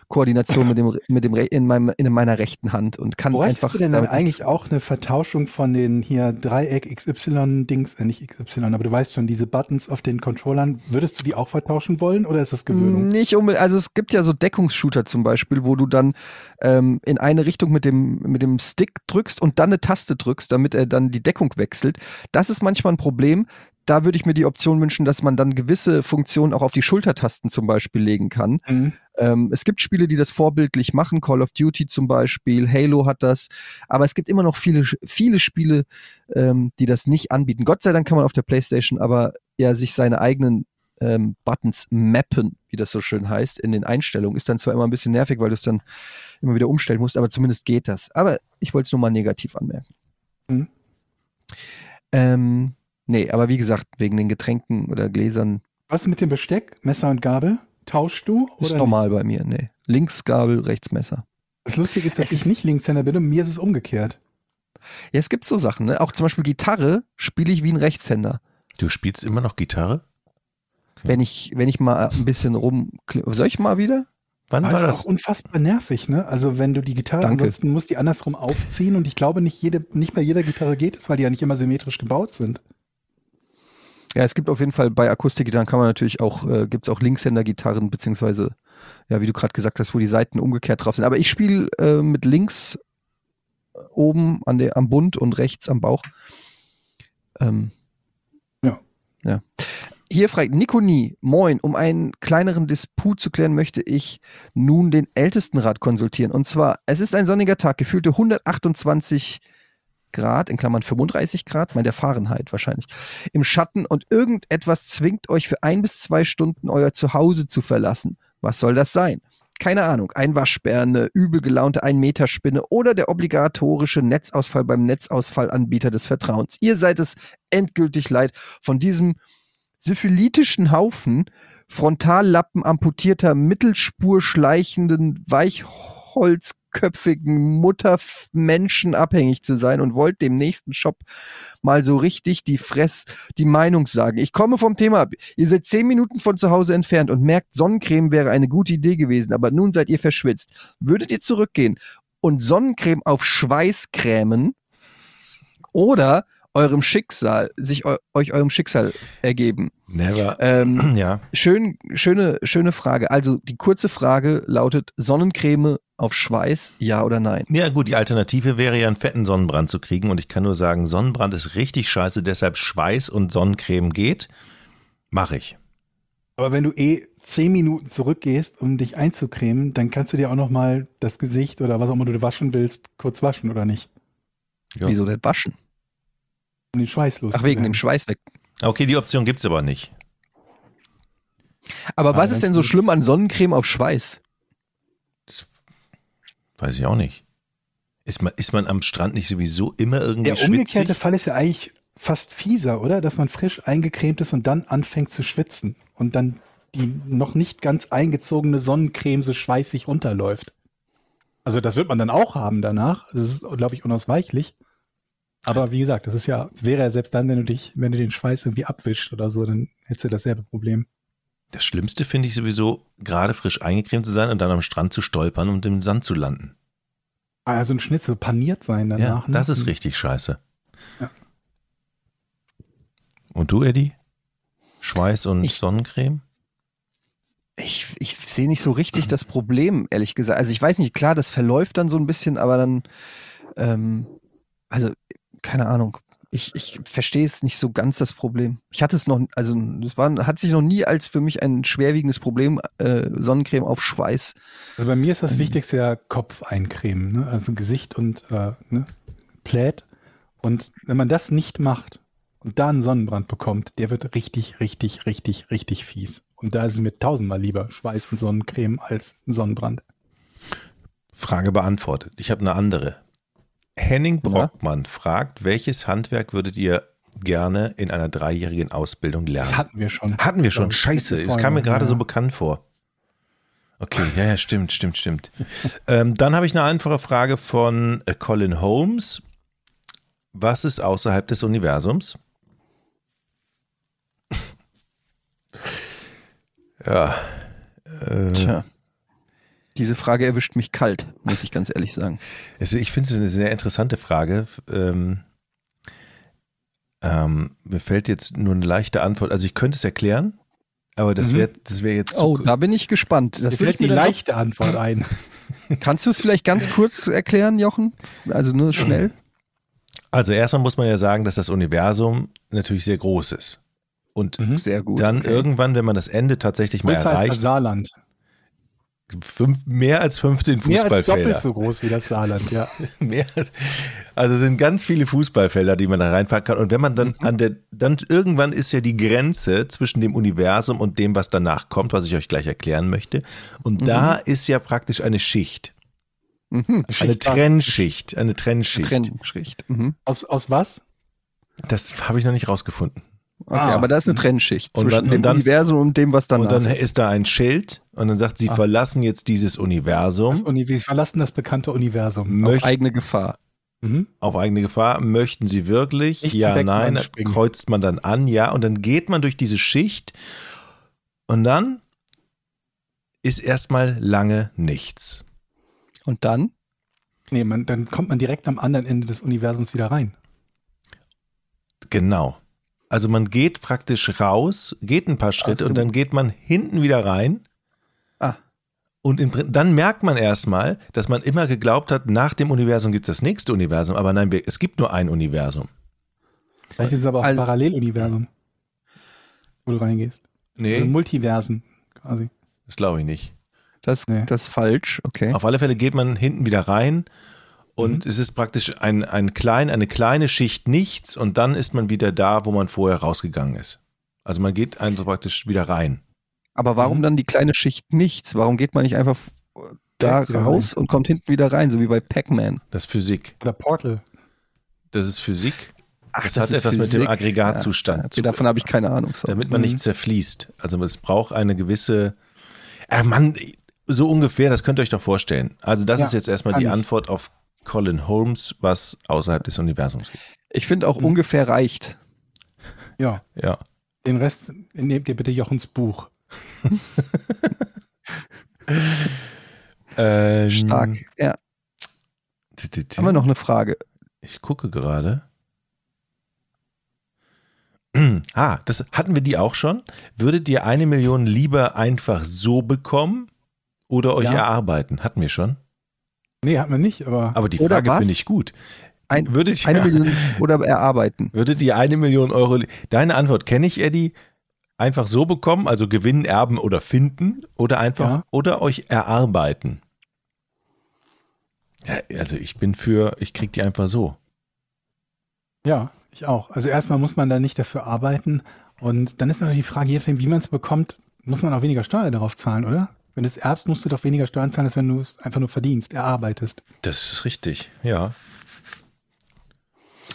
Koordination mit dem, [LAUGHS] mit dem in, meinem, in meiner rechten Hand und kann Bräuchtest einfach. du denn dann eigentlich auch eine Vertauschung von den hier Dreieck XY-Dings, äh, nicht XY, aber du weißt schon, diese Buttons auf den Controllern, würdest du die auch vertauschen wollen oder ist das Gewöhnung? Nicht unbedingt, also es gibt ja so Deckungsshooter zum Beispiel, wo du dann ähm, in eine Richtung mit dem, mit dem Stick drückst und dann eine Taste drückst, damit er dann die Deckung wechselt. Das ist manchmal ein Problem. Da würde ich mir die Option wünschen, dass man dann gewisse Funktionen auch auf die Schultertasten zum Beispiel legen kann. Mhm. Ähm, es gibt Spiele, die das vorbildlich machen, Call of Duty zum Beispiel, Halo hat das, aber es gibt immer noch viele, viele Spiele, ähm, die das nicht anbieten. Gott sei Dank kann man auf der PlayStation aber ja sich seine eigenen ähm, Buttons mappen, wie das so schön heißt, in den Einstellungen. Ist dann zwar immer ein bisschen nervig, weil du es dann immer wieder umstellen musst, aber zumindest geht das. Aber ich wollte es nur mal negativ anmerken. Mhm. Ähm, nee, aber wie gesagt, wegen den Getränken oder Gläsern Was mit dem Besteck, Messer und Gabel? Tauschst du? ist oder normal bei mir. Nee. Links Gabel, rechts Messer. Nicht? Das Lustige ist, dass Es ich nicht Linkshänder bin und mir ist es umgekehrt. Ja, es gibt so Sachen, ne? Auch zum Beispiel Gitarre spiele ich wie ein Rechtshänder. Du spielst immer noch Gitarre? Wenn ich, wenn ich mal ein bisschen rum. Soll ich mal wieder? Wann Aber war es ist das? auch unfassbar nervig, ne? Also wenn du die Gitarre, Danke. ansonsten musst die andersrum aufziehen und ich glaube nicht jede, nicht bei jeder Gitarre geht es, weil die ja nicht immer symmetrisch gebaut sind. Ja, es gibt auf jeden Fall bei Akustikgitarren kann man natürlich auch, äh, gibt es auch Linkshänder-Gitarren, beziehungsweise, ja, wie du gerade gesagt hast, wo die Seiten umgekehrt drauf sind. Aber ich spiele äh, mit links oben an der, am Bund und rechts am Bauch. Ähm, Ja. Ja. Hier fragt Nikoni, moin, um einen kleineren Disput zu klären, möchte ich nun den Ältestenrat konsultieren. Und zwar, es ist ein sonniger Tag, gefühlte 128 Grad, in Klammern 35 Grad, mein der Fahrenheit wahrscheinlich, im Schatten und irgendetwas zwingt euch für ein bis zwei Stunden euer Zuhause zu verlassen. Was soll das sein? Keine Ahnung, ein Waschbär, eine übel gelaunte Ein-Meter-Spinne oder der obligatorische Netzausfall beim Netzausfallanbieter des Vertrauens. Ihr seid es endgültig leid, von diesem syphilitischen Haufen Frontallappen amputierter, Mittelspur schleichenden, weichholzköpfigen Muttermenschen abhängig zu sein und wollt dem nächsten Shop mal so richtig die Fress, die Meinung sagen. Ich komme vom Thema ab. Ihr seid zehn Minuten von zu Hause entfernt und merkt, Sonnencreme wäre eine gute Idee gewesen, aber nun seid ihr verschwitzt. Würdet ihr zurückgehen und Sonnencreme auf Schweiß cremen oder eurem Schicksal, sich eu euch eurem Schicksal ergeben? Never. Ähm, [CLEARS THROAT] ja. schön, schöne, schöne Frage. Also die kurze Frage lautet: Sonnencreme auf Schweiß, ja oder nein? Ja, gut, die Alternative wäre ja einen fetten Sonnenbrand zu kriegen. Und ich kann nur sagen, Sonnenbrand ist richtig scheiße, deshalb Schweiß und Sonnencreme geht. Mache ich. Aber wenn du eh zehn Minuten zurückgehst, um dich einzucremen, dann kannst du dir auch noch mal das Gesicht oder was auch immer du waschen willst, kurz waschen oder nicht? Ja. Wieso denn waschen? Um den Schweiß los. Ach, wegen dem Schweiß weg. Okay, die Option gibt's aber nicht. Aber Ah, was ist denn so schlimm an Sonnencreme auf Schweiß? Weiß ich auch nicht. Ist man, ist man am Strand nicht sowieso immer irgendwie Der umgekehrte schwitzig? Fall ist ja eigentlich fast fieser, oder? Dass man frisch eingecremt ist und dann anfängt zu schwitzen und dann die noch nicht ganz eingezogene Sonnencreme so schweißig runterläuft. Also das wird man dann auch haben danach. Das ist, glaube ich, unausweichlich. Aber wie gesagt, das ist ja, es wäre ja selbst dann, wenn du dich, wenn du den Schweiß irgendwie abwischst oder so, dann hättest du dasselbe Problem. Das Schlimmste finde ich sowieso, gerade frisch eingecremt zu sein und dann am Strand zu stolpern und im Sand zu landen. Ah, so ein Schnitzel paniert sein Ja, danach. ne? das ist richtig scheiße. Ja. Und du, Eddie? Schweiß und Ich- Sonnencreme? Ich, ich sehe nicht so richtig das Problem, ehrlich gesagt. Also ich weiß nicht, klar, das verläuft dann so ein bisschen, aber dann, ähm, also keine Ahnung. Ich, ich verstehe es nicht so ganz das Problem. Ich hatte es noch, also es war, hat sich noch nie als für mich ein schwerwiegendes Problem äh, Sonnencreme auf Schweiß. Also bei mir ist das Ähm. Wichtigste ja Kopf eincremen, ne? also Gesicht und äh, ne? Plät. Und wenn man das nicht macht und da einen Sonnenbrand bekommt, der wird richtig, richtig, richtig, richtig fies. Und da ist es mir tausendmal lieber Schweiß und Sonnencreme als ein Sonnenbrand. Frage beantwortet. Ich habe eine andere. Henning Brockmann fragt, welches Handwerk würdet ihr gerne in einer dreijährigen Ausbildung lernen? Das hatten wir schon. Hatten wir schon. Ja, Scheiße, es kam mir gerade ja. so bekannt vor. Okay, ja, ja, stimmt, stimmt, stimmt. [LAUGHS] ähm, dann habe ich eine einfache Frage von äh, Colin Holmes. Was ist außerhalb des Universums? [LAUGHS] ja, äh, Tja. Diese Frage erwischt mich kalt, muss ich ganz ehrlich sagen. Also ich finde es eine sehr interessante Frage. Ähm, ähm, mir fällt jetzt nur eine leichte Antwort. Also ich könnte es erklären, aber das Mhm. wäre das wär jetzt Oh, da bin ich gespannt. Das fällt mir dann leichte Antwort ein. [LAUGHS] Kannst du es vielleicht ganz kurz erklären, Jochen? Also nur schnell. Also erstmal muss man ja sagen, dass das Universum natürlich sehr groß ist. Und Mhm. Sehr gut. dann okay. irgendwann, wenn man das Ende tatsächlich mal das erreicht, Saarland. Fünf, mehr als 15 Mehr als Fußballfelder. doppelt so groß wie das Saarland, ja. [LAUGHS] Mehr, als- also sind ganz viele Fußballfelder, die man da reinpacken kann. Und wenn man dann an der, dann irgendwann ist ja die Grenze zwischen dem Universum und dem, was danach kommt, was ich euch gleich erklären möchte. Und da ist ja praktisch eine Schicht, Mhm. eine? Trennschicht, eine Trennschicht. Trennschicht. Mhm. Aus, aus was? Das habe ich noch nicht rausgefunden. Okay, Ah. aber da ist eine Trennschicht Und zwischen dann- dem und dann- Universum und dem, was danach Und dann ist. ist da ein Schild und dann sagt, sie Ah. verlassen jetzt dieses das Universum, Uni wir verlassen das bekannte Universum. Auf möchten eigene Gefahr. Mhm. auf eigene Gefahr, möchten sie wirklich? Nicht ja, nein, anspringen. kreuzt man dann an, ja, und dann geht man durch diese Schicht und dann ist erstmal lange nichts. Und dann? Nee, man, dann kommt man direkt am anderen Ende des Universums wieder rein. Genau. Also man geht praktisch raus, geht ein paar Schritte Ach und dann geht man hinten wieder rein. Ah. Und im dann merkt man erstmal, dass man immer geglaubt hat, nach dem Universum gibt es das nächste Universum. Aber nein, es gibt nur ein Universum. Vielleicht ist es aber auch ein Also- Paralleluniversum, wo du reingehst. Nee, Also Multiversen quasi. das glaube ich nicht. Das, Nee. das ist falsch, okay. Auf alle Fälle geht man hinten wieder rein und Mhm. es ist praktisch ein, ein klein, eine kleine Schicht nichts und dann ist man wieder da, wo man vorher rausgegangen ist. Also man geht also praktisch wieder rein. Aber warum Mhm. dann die kleine Schicht nichts? Warum geht man nicht einfach da wieder raus und kommt hinten wieder rein, so wie bei Pac-Man? Das ist Physik. Oder Portal. Das ist Physik. Ach, das, das hat ist etwas mit dem Physik. Aggregatzustand Okay, zu davon habe ich keine Ahnung. So. damit man Mhm. nicht zerfließt. Also es braucht eine gewisse. Äh, Mann, so ungefähr, das könnt ihr euch doch vorstellen. Also das Ja, ist jetzt erstmal die ich. Antwort auf Colin Holmes, was außerhalb des Universums liegt. Ich finde auch Mhm. ungefähr reicht. Ja. Ja. Den Rest nehmt ihr bitte Jochens Buch. [LAUGHS] Ähm, Stark. Ja. t- t- t- Haben wir noch eine Frage? Ich gucke gerade. [CLEARS THROAT] Ah, das hatten wir die auch schon. Würdet ihr eine Million lieber einfach so bekommen oder euch Ja. erarbeiten? Hatten wir schon. Nee, hat man nicht, aber Aber die Frage finde ich gut. Ein, Würdet ihr, eine Million oder erarbeiten? [LAUGHS] würdet ihr eine Million Euro. Deine Antwort kenne ich, Eddie. Einfach so bekommen, also gewinnen, erben oder finden oder einfach Ja. oder euch erarbeiten. Ja, also ich bin für, ich krieg die einfach so. ja, ich auch. Also erstmal muss man da nicht dafür arbeiten. Und dann ist natürlich die Frage, je nachdem, wie man es bekommt, muss man auch weniger Steuer darauf zahlen, oder? Wenn du es erbst, musst du doch weniger Steuern zahlen, als wenn du es einfach nur verdienst, erarbeitest. Das ist richtig, ja.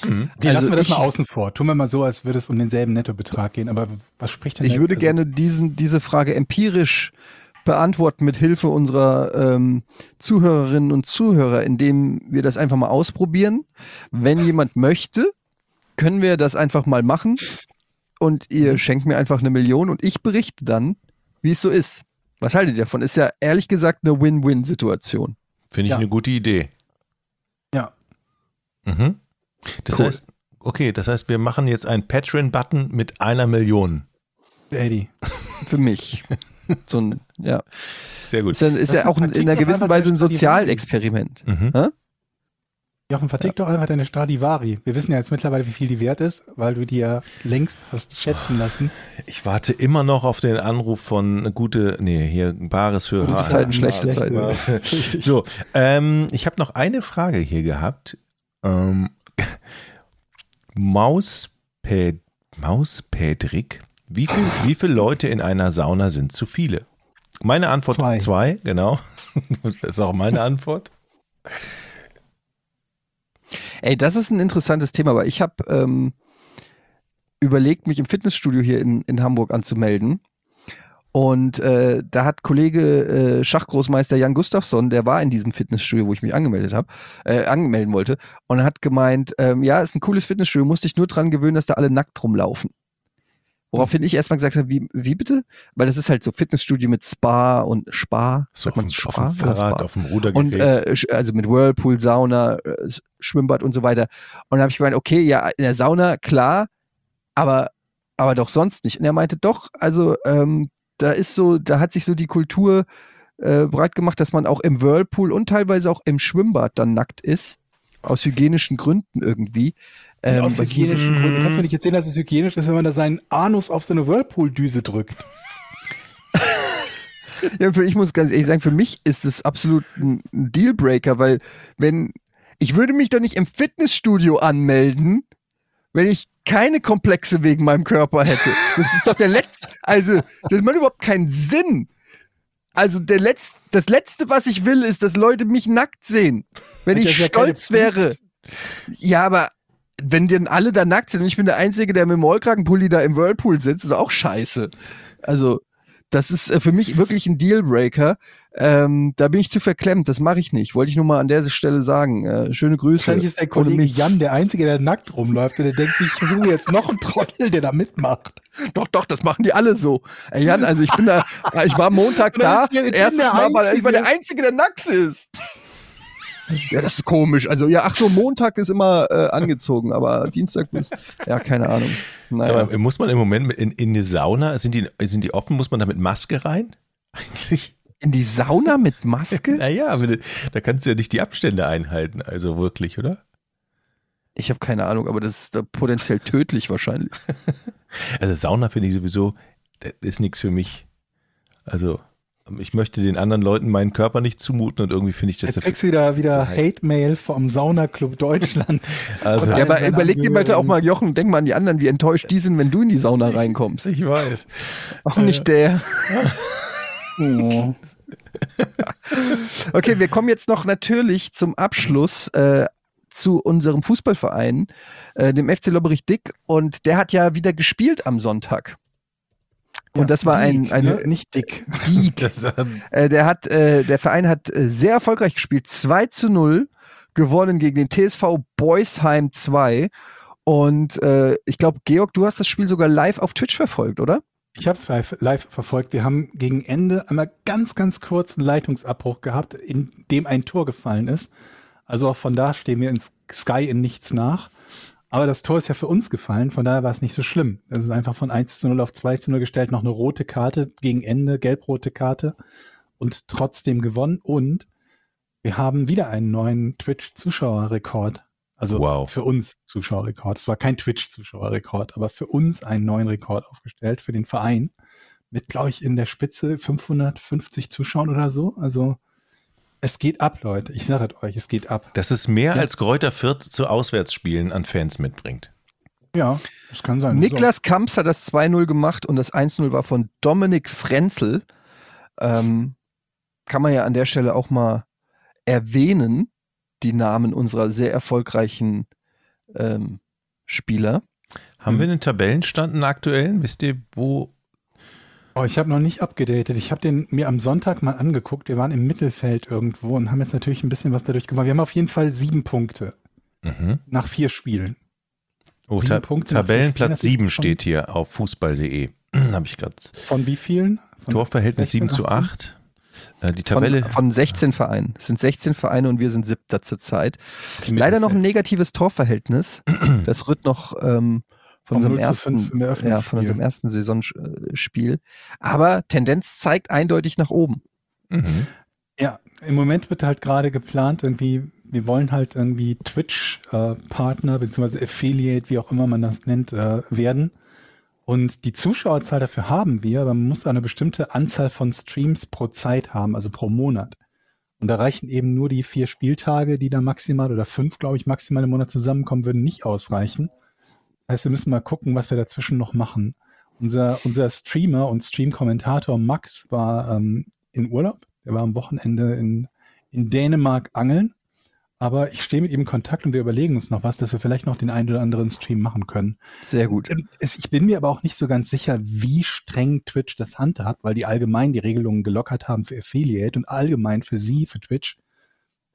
Okay, Also lassen wir das ich- mal außen vor. Tun wir mal so, als würde es um denselben Nettobetrag gehen. Aber was spricht denn Ich der- würde also, gerne diesen, diese Frage empirisch beantworten mit Hilfe unserer ähm, Zuhörerinnen und Zuhörer, indem wir das einfach mal ausprobieren. Wenn jemand möchte, können wir das einfach mal machen und ihr Mhm. schenkt mir einfach eine Million und ich berichte dann, wie es so ist. Was haltet ihr davon? Ist ja ehrlich gesagt eine Win-Win-Situation. Finde ich Ja. eine gute Idee. Ja. Mhm. Das Cool. heißt, okay, das heißt, wir machen jetzt einen Patreon-Button mit einer Million. Eddie. Für mich. [LAUGHS] so ein, ja. Sehr gut. Ist ja, ist ja auch in ein einer gewissen Weise ein Sozialexperiment. Mhm. Hä? Jochen, vertick doch einfach deine Stradivari. Wir wissen ja jetzt mittlerweile, wie viel die wert ist, weil du die ja längst hast schätzen lassen. Ich warte immer noch auf den Anruf von eine gute, nee, hier Bares für Gute Zeiten, schlechte Zeiten. [LAUGHS] Richtig. So, ähm, ich habe noch eine Frage hier gehabt. Ähm, [LAUGHS] Mauspä Mauspädrik, wie, viel, wie viele Leute in einer Sauna sind zu viele? Meine Antwort Zwei. zwei, genau. [LAUGHS] Das ist auch meine Antwort. Ey, das ist ein interessantes Thema, aber ich habe ähm, überlegt, mich im Fitnessstudio hier in, in Hamburg anzumelden. Und äh, da hat Kollege äh, Schachgroßmeister Jan Gustafsson, der war in diesem Fitnessstudio, wo ich mich angemeldet habe, äh, angemelden wollte, und hat gemeint, ähm, ja, ist ein cooles Fitnessstudio, musst dich nur dran gewöhnen, dass da alle nackt rumlaufen. Woraufhin ich erstmal gesagt habe, wie, wie bitte? Weil das ist halt so Fitnessstudio mit Spa und Spa. So sagt man dem- auf Spa dem Fahrrad, Spa? auf dem Ruder Und äh, also mit Whirlpool, Sauna, äh, Schwimmbad und so weiter. Und da habe ich gemeint, okay, ja, in der Sauna, klar, aber, aber doch sonst nicht. Und er meinte, doch, also ähm, da ist so, da hat sich so die Kultur äh, breit gemacht, dass man auch im Whirlpool und teilweise auch im Schwimmbad dann nackt ist. Aus hygienischen Gründen irgendwie. Ähm, Aus hygienischen Gründen. Du kannst mir nicht erzählen, dass es hygienisch ist, wenn man da seinen Anus auf so eine Whirlpool-Düse drückt. [LAUGHS] Ja, für, ich muss ganz ehrlich sagen, für mich ist es absolut ein Dealbreaker, weil wenn ich würde mich doch nicht im Fitnessstudio anmelden, wenn ich keine Komplexe wegen meinem Körper hätte. Das ist doch der letzte, also das macht überhaupt keinen Sinn. Also der letzte, das letzte, was ich will, ist, dass Leute mich nackt sehen. Wenn ich ja stolz wäre. Ja, aber wenn denn alle da nackt sind und ich bin der Einzige, der mit dem Rollkragenpulli da im Whirlpool sitzt, ist auch scheiße. Also, das ist äh, für mich wirklich ein Dealbreaker. Ähm, da bin ich zu verklemmt, das mache ich nicht. Wollte ich nur mal an der Stelle sagen. Äh, schöne Grüße. Wahrscheinlich ist der Kollege. Jan der Einzige, der nackt rumläuft und der denkt sich, ich suche jetzt noch einen Trottel, der da mitmacht. Doch, doch, das machen die alle so. Ey, Jan, also ich bin da, [LAUGHS] ich war Montag da, erstes Mal, weil ich war der Einzige, der nackt ist. Ja, das ist komisch. Also ja, ach so, Montag ist immer äh, angezogen, aber Dienstag ist, ja, keine Ahnung. Naja. Mal, muss man im Moment in, in die Sauna, sind die, sind die offen, muss man da mit Maske rein? [LAUGHS] Eigentlich? In die Sauna mit Maske? [LAUGHS] Naja, aber da kannst du ja nicht die Abstände einhalten, also wirklich, oder? Ich habe keine Ahnung, aber das ist da potenziell tödlich wahrscheinlich. [LAUGHS] Also Sauna finde ich sowieso, das ist nichts für mich. Also ich möchte den anderen Leuten meinen Körper nicht zumuten und irgendwie finde ich das Jetzt kriegst du wieder, wieder. Hate-Mail vom Saunaclub Deutschland. [LAUGHS] Also, Ja, aber überleg dir bitte auch mal, Jochen, denk mal an die anderen, wie enttäuscht die sind, wenn du in die Sauna reinkommst. ich weiß. Auch nicht der. Oh. Okay, wir kommen jetzt noch natürlich zum Abschluss äh, zu unserem Fußballverein, äh, dem FC Lobberich Dick. Und der hat ja wieder gespielt am Sonntag. Und Ja, das war ein, Diek, eine, ne? nicht dick. [LAUGHS] die, Das, äh, der hat, äh, der Verein hat äh, sehr erfolgreich gespielt. 2 zu 0 gewonnen gegen den TSV Boysheim 2. Und äh, ich glaube, Georg, du hast das Spiel sogar live auf Twitch verfolgt, oder? Ich habe es live, live verfolgt. Wir haben gegen Ende einmal ganz, ganz kurz einen Leitungsabbruch gehabt, in dem ein Tor gefallen ist. Also auch von da stehen wir ins Sky in nichts nach. Aber das Tor ist ja für uns gefallen, von daher war es nicht so schlimm. Es ist einfach von 1 zu 0 auf 2 zu 0 gestellt, noch eine rote Karte gegen Ende, gelb-rote Karte und trotzdem gewonnen. Und wir haben wieder einen neuen Twitch-Zuschauerrekord. Also Wow. für uns Zuschauerrekord. Es war kein Twitch-Zuschauerrekord, aber für uns einen neuen Rekord aufgestellt für den Verein. Mit, glaube ich, in der Spitze 550 Zuschauern oder so. Also es geht ab, Leute. Ich sage es euch, es geht ab. das ist mehr Ja. als Kräuter Fürth zu Auswärtsspielen an Fans mitbringt. Ja, das kann sein. Niklas Kamps hat das 2-0 gemacht und das 1-0 war von Dominik Frenzel. Ähm, kann man ja an der Stelle auch mal erwähnen, die Namen unserer sehr erfolgreichen ähm, Spieler. Haben Hm. wir einen Tabellenstand, einen aktuellen? Wisst ihr, wo? Oh, ich habe noch nicht abgedatet. Ich habe den mir am Sonntag mal angeguckt. Wir waren im Mittelfeld irgendwo und haben jetzt natürlich ein bisschen was dadurch gemacht. Wir haben auf jeden Fall sieben Punkte Mhm. nach vier Spielen. Oh, Sieben Ta Punkte Tabellenplatz 7 schon- steht hier auf fußball.de. [CLEARS THROAT] Habe ich gerade. Von wie vielen? Von Torverhältnis 7 16, zu 18? 8. Äh, die Tabelle. Von, von 16 Vereinen. Es sind 16 Vereine und wir sind siebter zurzeit. Leider noch ein negatives Torverhältnis. Das rührt noch ähm, Von unserem 0 zu ersten, 5 im ja, von unserem ersten Saisonspiel. Aber Tendenz zeigt eindeutig nach oben. Mhm. Ja, im Moment wird halt gerade geplant, irgendwie, wir wollen halt irgendwie Twitch-Partner beziehungsweise Affiliate, wie auch immer man das nennt, äh, werden. Und die Zuschauerzahl dafür haben wir, aber man muss eine bestimmte Anzahl von Streams pro Zeit haben, also pro Monat. Und da reichen eben nur die vier Spieltage, die da maximal oder fünf, glaube ich, maximal im Monat zusammenkommen würden, nicht ausreichen. Heißt, wir müssen mal gucken, was wir dazwischen noch machen. Unser, unser Streamer und Stream-Kommentator Max war ähm, in Urlaub. Der war am Wochenende in, in Dänemark angeln. Aber ich stehe mit ihm in Kontakt und wir überlegen uns noch was, dass wir vielleicht noch den einen oder anderen Stream machen können. Sehr gut. Es, ich bin mir aber auch nicht so ganz sicher, wie streng Twitch das handhabt, weil die allgemein die Regelungen gelockert haben für Affiliate und allgemein für sie, für Twitch,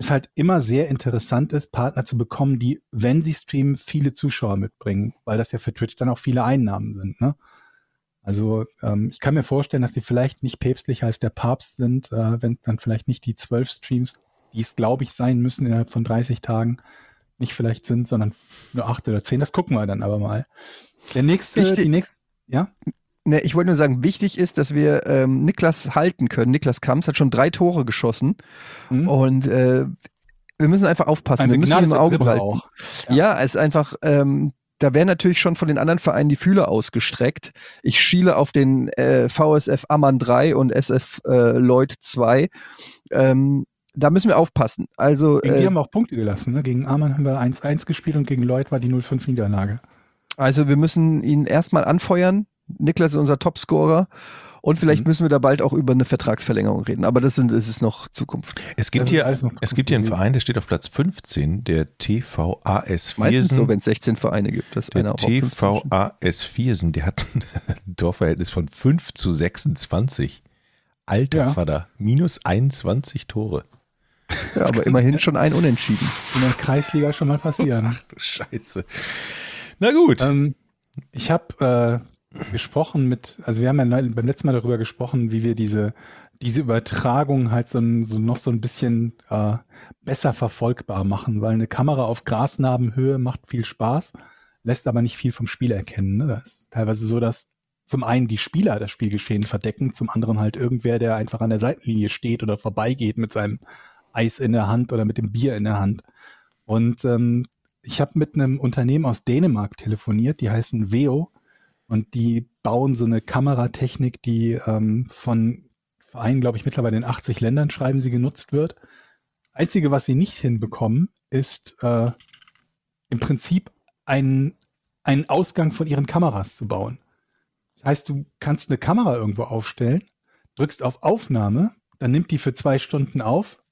es halt immer sehr interessant ist, Partner zu bekommen, die, wenn sie streamen, viele Zuschauer mitbringen, weil das ja für Twitch dann auch viele Einnahmen sind. Ne? Also ähm, ich kann mir vorstellen, dass die vielleicht nicht päpstlicher als der Papst sind, äh, wenn dann vielleicht nicht die zwölf Streams, die es glaube ich sein müssen innerhalb von 30 Tagen, nicht vielleicht sind, sondern nur acht oder zehn. Das gucken wir dann aber mal. Der nächste, Wichtig- die nächste, ja? Ne, ich wollte nur sagen, wichtig ist, dass wir ähm, Niklas halten können. Niklas Kamps hat schon drei Tore geschossen Hm? und äh, wir müssen einfach aufpassen. Ein wir müssen ihn im Auge behalten. auch. Ja, es ist einfach, ähm, da werden natürlich schon von den anderen Vereinen die Fühler ausgestreckt. Ich schiele auf den äh, VSF Amman 3 und SF äh, Lloyd 2. Ähm, da müssen wir aufpassen. Also, Gegen die äh, haben wir auch Punkte gelassen. Ne? Gegen Amann haben wir 1-1 gespielt und gegen Lloyd war die 0-5 Niederlage. also wir müssen ihn erstmal anfeuern. Niklas ist unser Topscorer. Und vielleicht Mhm. müssen wir da bald auch über eine Vertragsverlängerung reden. Aber das, sind, das ist noch Zukunft. Es Das gibt ist hier, alles noch es gibt hier einen. Verein, der steht auf Platz 15, der TVAS Meistens so, Viersen. wenn es 16 Vereine gibt. Das einer Der auch auf 15 steht. TVAS Viersen, der hat ein [LAUGHS] Torverhältnis von 5 zu 26. Alter Ja. Vater, minus 21 Tore. Ja, aber immerhin schon ein Unentschieden. In der Kreisliga schon mal passieren. Du Scheiße. Na gut. Ähm, ich habe äh, gesprochen mit, also wir haben ja beim letzten Mal darüber gesprochen, wie wir diese, diese Übertragung halt so, so noch so ein bisschen äh, besser verfolgbar machen, weil eine Kamera auf Grasnarbenhöhe macht viel Spaß, lässt aber nicht viel vom Spiel erkennen. Ne? Das ist teilweise so, dass zum einen die Spieler das Spielgeschehen verdecken, zum anderen halt irgendwer, der einfach an der Seitenlinie steht oder vorbeigeht mit seinem Eis in der Hand oder mit dem Bier in der Hand. Und ähm, ich habe mit einem Unternehmen aus Dänemark telefoniert, die heißen Veo und die bauen so eine Kameratechnik, die ähm, von Vereinen, glaube ich, mittlerweile in 80 Ländern schreiben sie genutzt wird. Einzige, was sie nicht hinbekommen, ist äh, im Prinzip einen, einen Ausgang von ihren Kameras zu bauen. Das heißt, du kannst eine Kamera irgendwo aufstellen, drückst auf Aufnahme, dann nimmt die für zwei Stunden auf,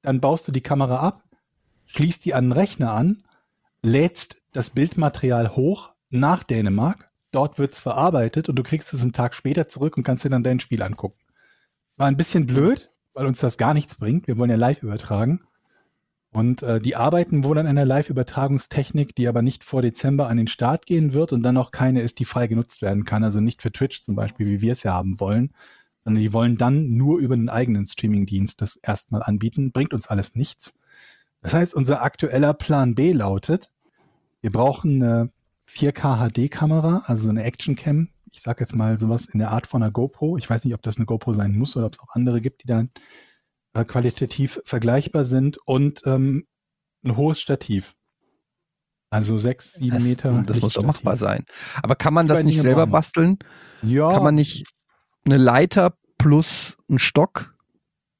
dann baust du die Kamera ab, schließt die an den Rechner an, lädst das Bildmaterial hoch nach Dänemark, dort wird's verarbeitet und du kriegst es einen Tag später zurück und kannst dir dann dein Spiel angucken. Es war ein bisschen blöd, weil uns das gar nichts bringt. Wir wollen ja live übertragen. Und äh, die arbeiten wohl an einer Live-Übertragungstechnik, die aber nicht vor Dezember an den Start gehen wird und dann auch keine ist, die frei genutzt werden kann. Also nicht für Twitch zum Beispiel, wie wir es ja haben wollen, sondern die wollen dann nur über einen eigenen Streaming-Dienst das erstmal anbieten. Bringt uns alles nichts. Das heißt, unser aktueller Plan B lautet, wir brauchen eine 4K HD-Kamera, also eine Action-Cam. Ich sage jetzt mal sowas in der Art von einer GoPro. Ich weiß nicht, ob das eine GoPro sein muss oder ob es auch andere gibt, die dann äh, qualitativ vergleichbar sind und ähm, ein hohes Stativ. Also sechs, sieben Das, Meter. das muss doch machbar sein. Aber kann man das nicht selber basteln? Ja, Kann man nicht eine Leiter plus einen Stock,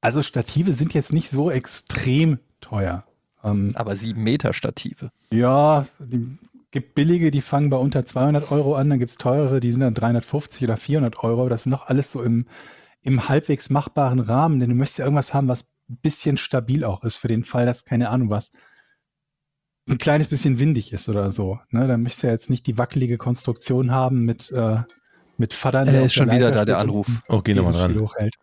also Stative sind jetzt nicht so extrem teuer. Ähm, aber sieben Meter Stative? Ja, die gibt billige, die fangen bei unter 200 Euro an, dann gibt's teurere, die sind dann 350 oder 400 Euro. Das ist noch alles so im, im halbwegs machbaren Rahmen, denn du möchtest ja irgendwas haben, was ein bisschen stabil auch ist, für den Fall, dass, keine Ahnung was, ein kleines bisschen windig ist oder so. Ne? Dann möchtest du ja jetzt nicht die wackelige Konstruktion haben mit, äh, mit Vatern. Äh, auf ist schon der wieder da, der Anruf. Oh, geh nochmal dran. hochhält.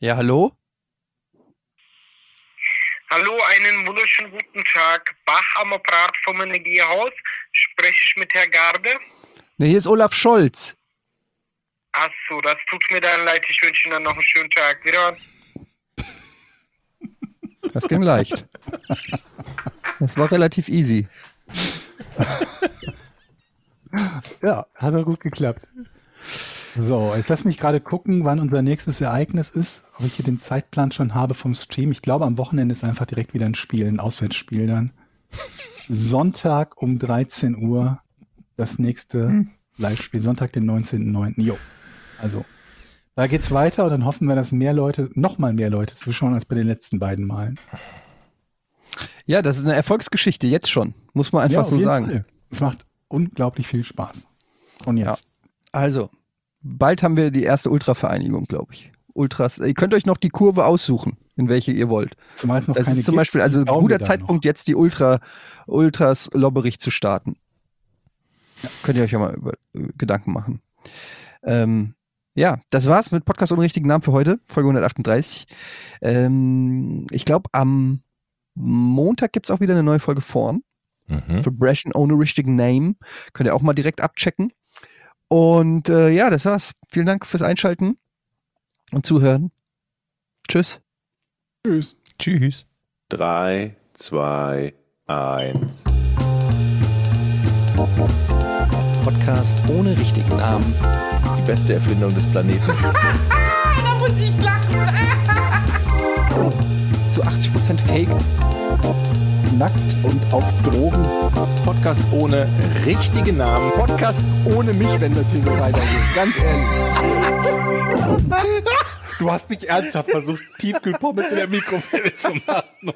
Ja, hallo? Hallo, einen wunderschönen guten Tag. Bach am Apparat vom Energiehaus. Spreche ich mit Herr Garde? Ne, hier ist Olaf Scholz. Ach so, das tut mir dann leid. Ich wünsche Ihnen noch einen schönen Tag. Wieder. Das ging leicht. Das war relativ easy. Ja, hat auch gut geklappt. So, jetzt lass mich gerade gucken, wann unser nächstes Ereignis ist. Ob ich hier den Zeitplan schon habe vom Stream. Ich glaube, am Wochenende ist einfach direkt wieder ein Spiel, ein Auswärtsspiel dann. Sonntag um 13 Uhr das nächste Live-Spiel. Sonntag, den 19.09. Jo. Also, da geht's weiter und dann hoffen wir, dass mehr Leute, noch mal mehr Leute zuschauen als bei den letzten beiden Malen. Ja, das ist eine Erfolgsgeschichte, jetzt schon. Muss man einfach auf so jeden sagen. Fall. Es macht unglaublich viel Spaß. Und jetzt. Also, bald haben wir die erste Ultra-Vereinigung, glaube ich. Ultras. Ihr könnt euch noch die Kurve aussuchen, in welche ihr wollt. Zumal es noch Das keine ist zum gibt, Beispiel also ein guter Zeitpunkt, jetzt die Ultra, Ultras Lobberich zu starten. Könnt ihr euch ja mal über, äh, Gedanken machen. Ähm, ja, das war's mit Podcast ohne richtigen Namen für heute, Folge 138. Ähm, ich glaube, am Montag gibt's auch wieder eine neue Folge vorn. Mhm. Verbrechen ohne richtigen Name. Könnt ihr auch mal direkt abchecken. Und äh, ja, das war's. Vielen Dank fürs Einschalten und Zuhören. Tschüss. Tschüss. Tschüss. 3, 2, 1. Podcast ohne richtigen Namen. Die beste Erfindung des Planeten. [LAUGHS] Da muss ich lachen. Zu 80% Fake. Nackt und auf Drogen. Podcast ohne richtige Namen. Podcast ohne mich, wenn das hier so weitergeht. Ganz ehrlich. Du hast nicht ernsthaft versucht, Tiefkühlpommes in der Mikrowelle zu machen.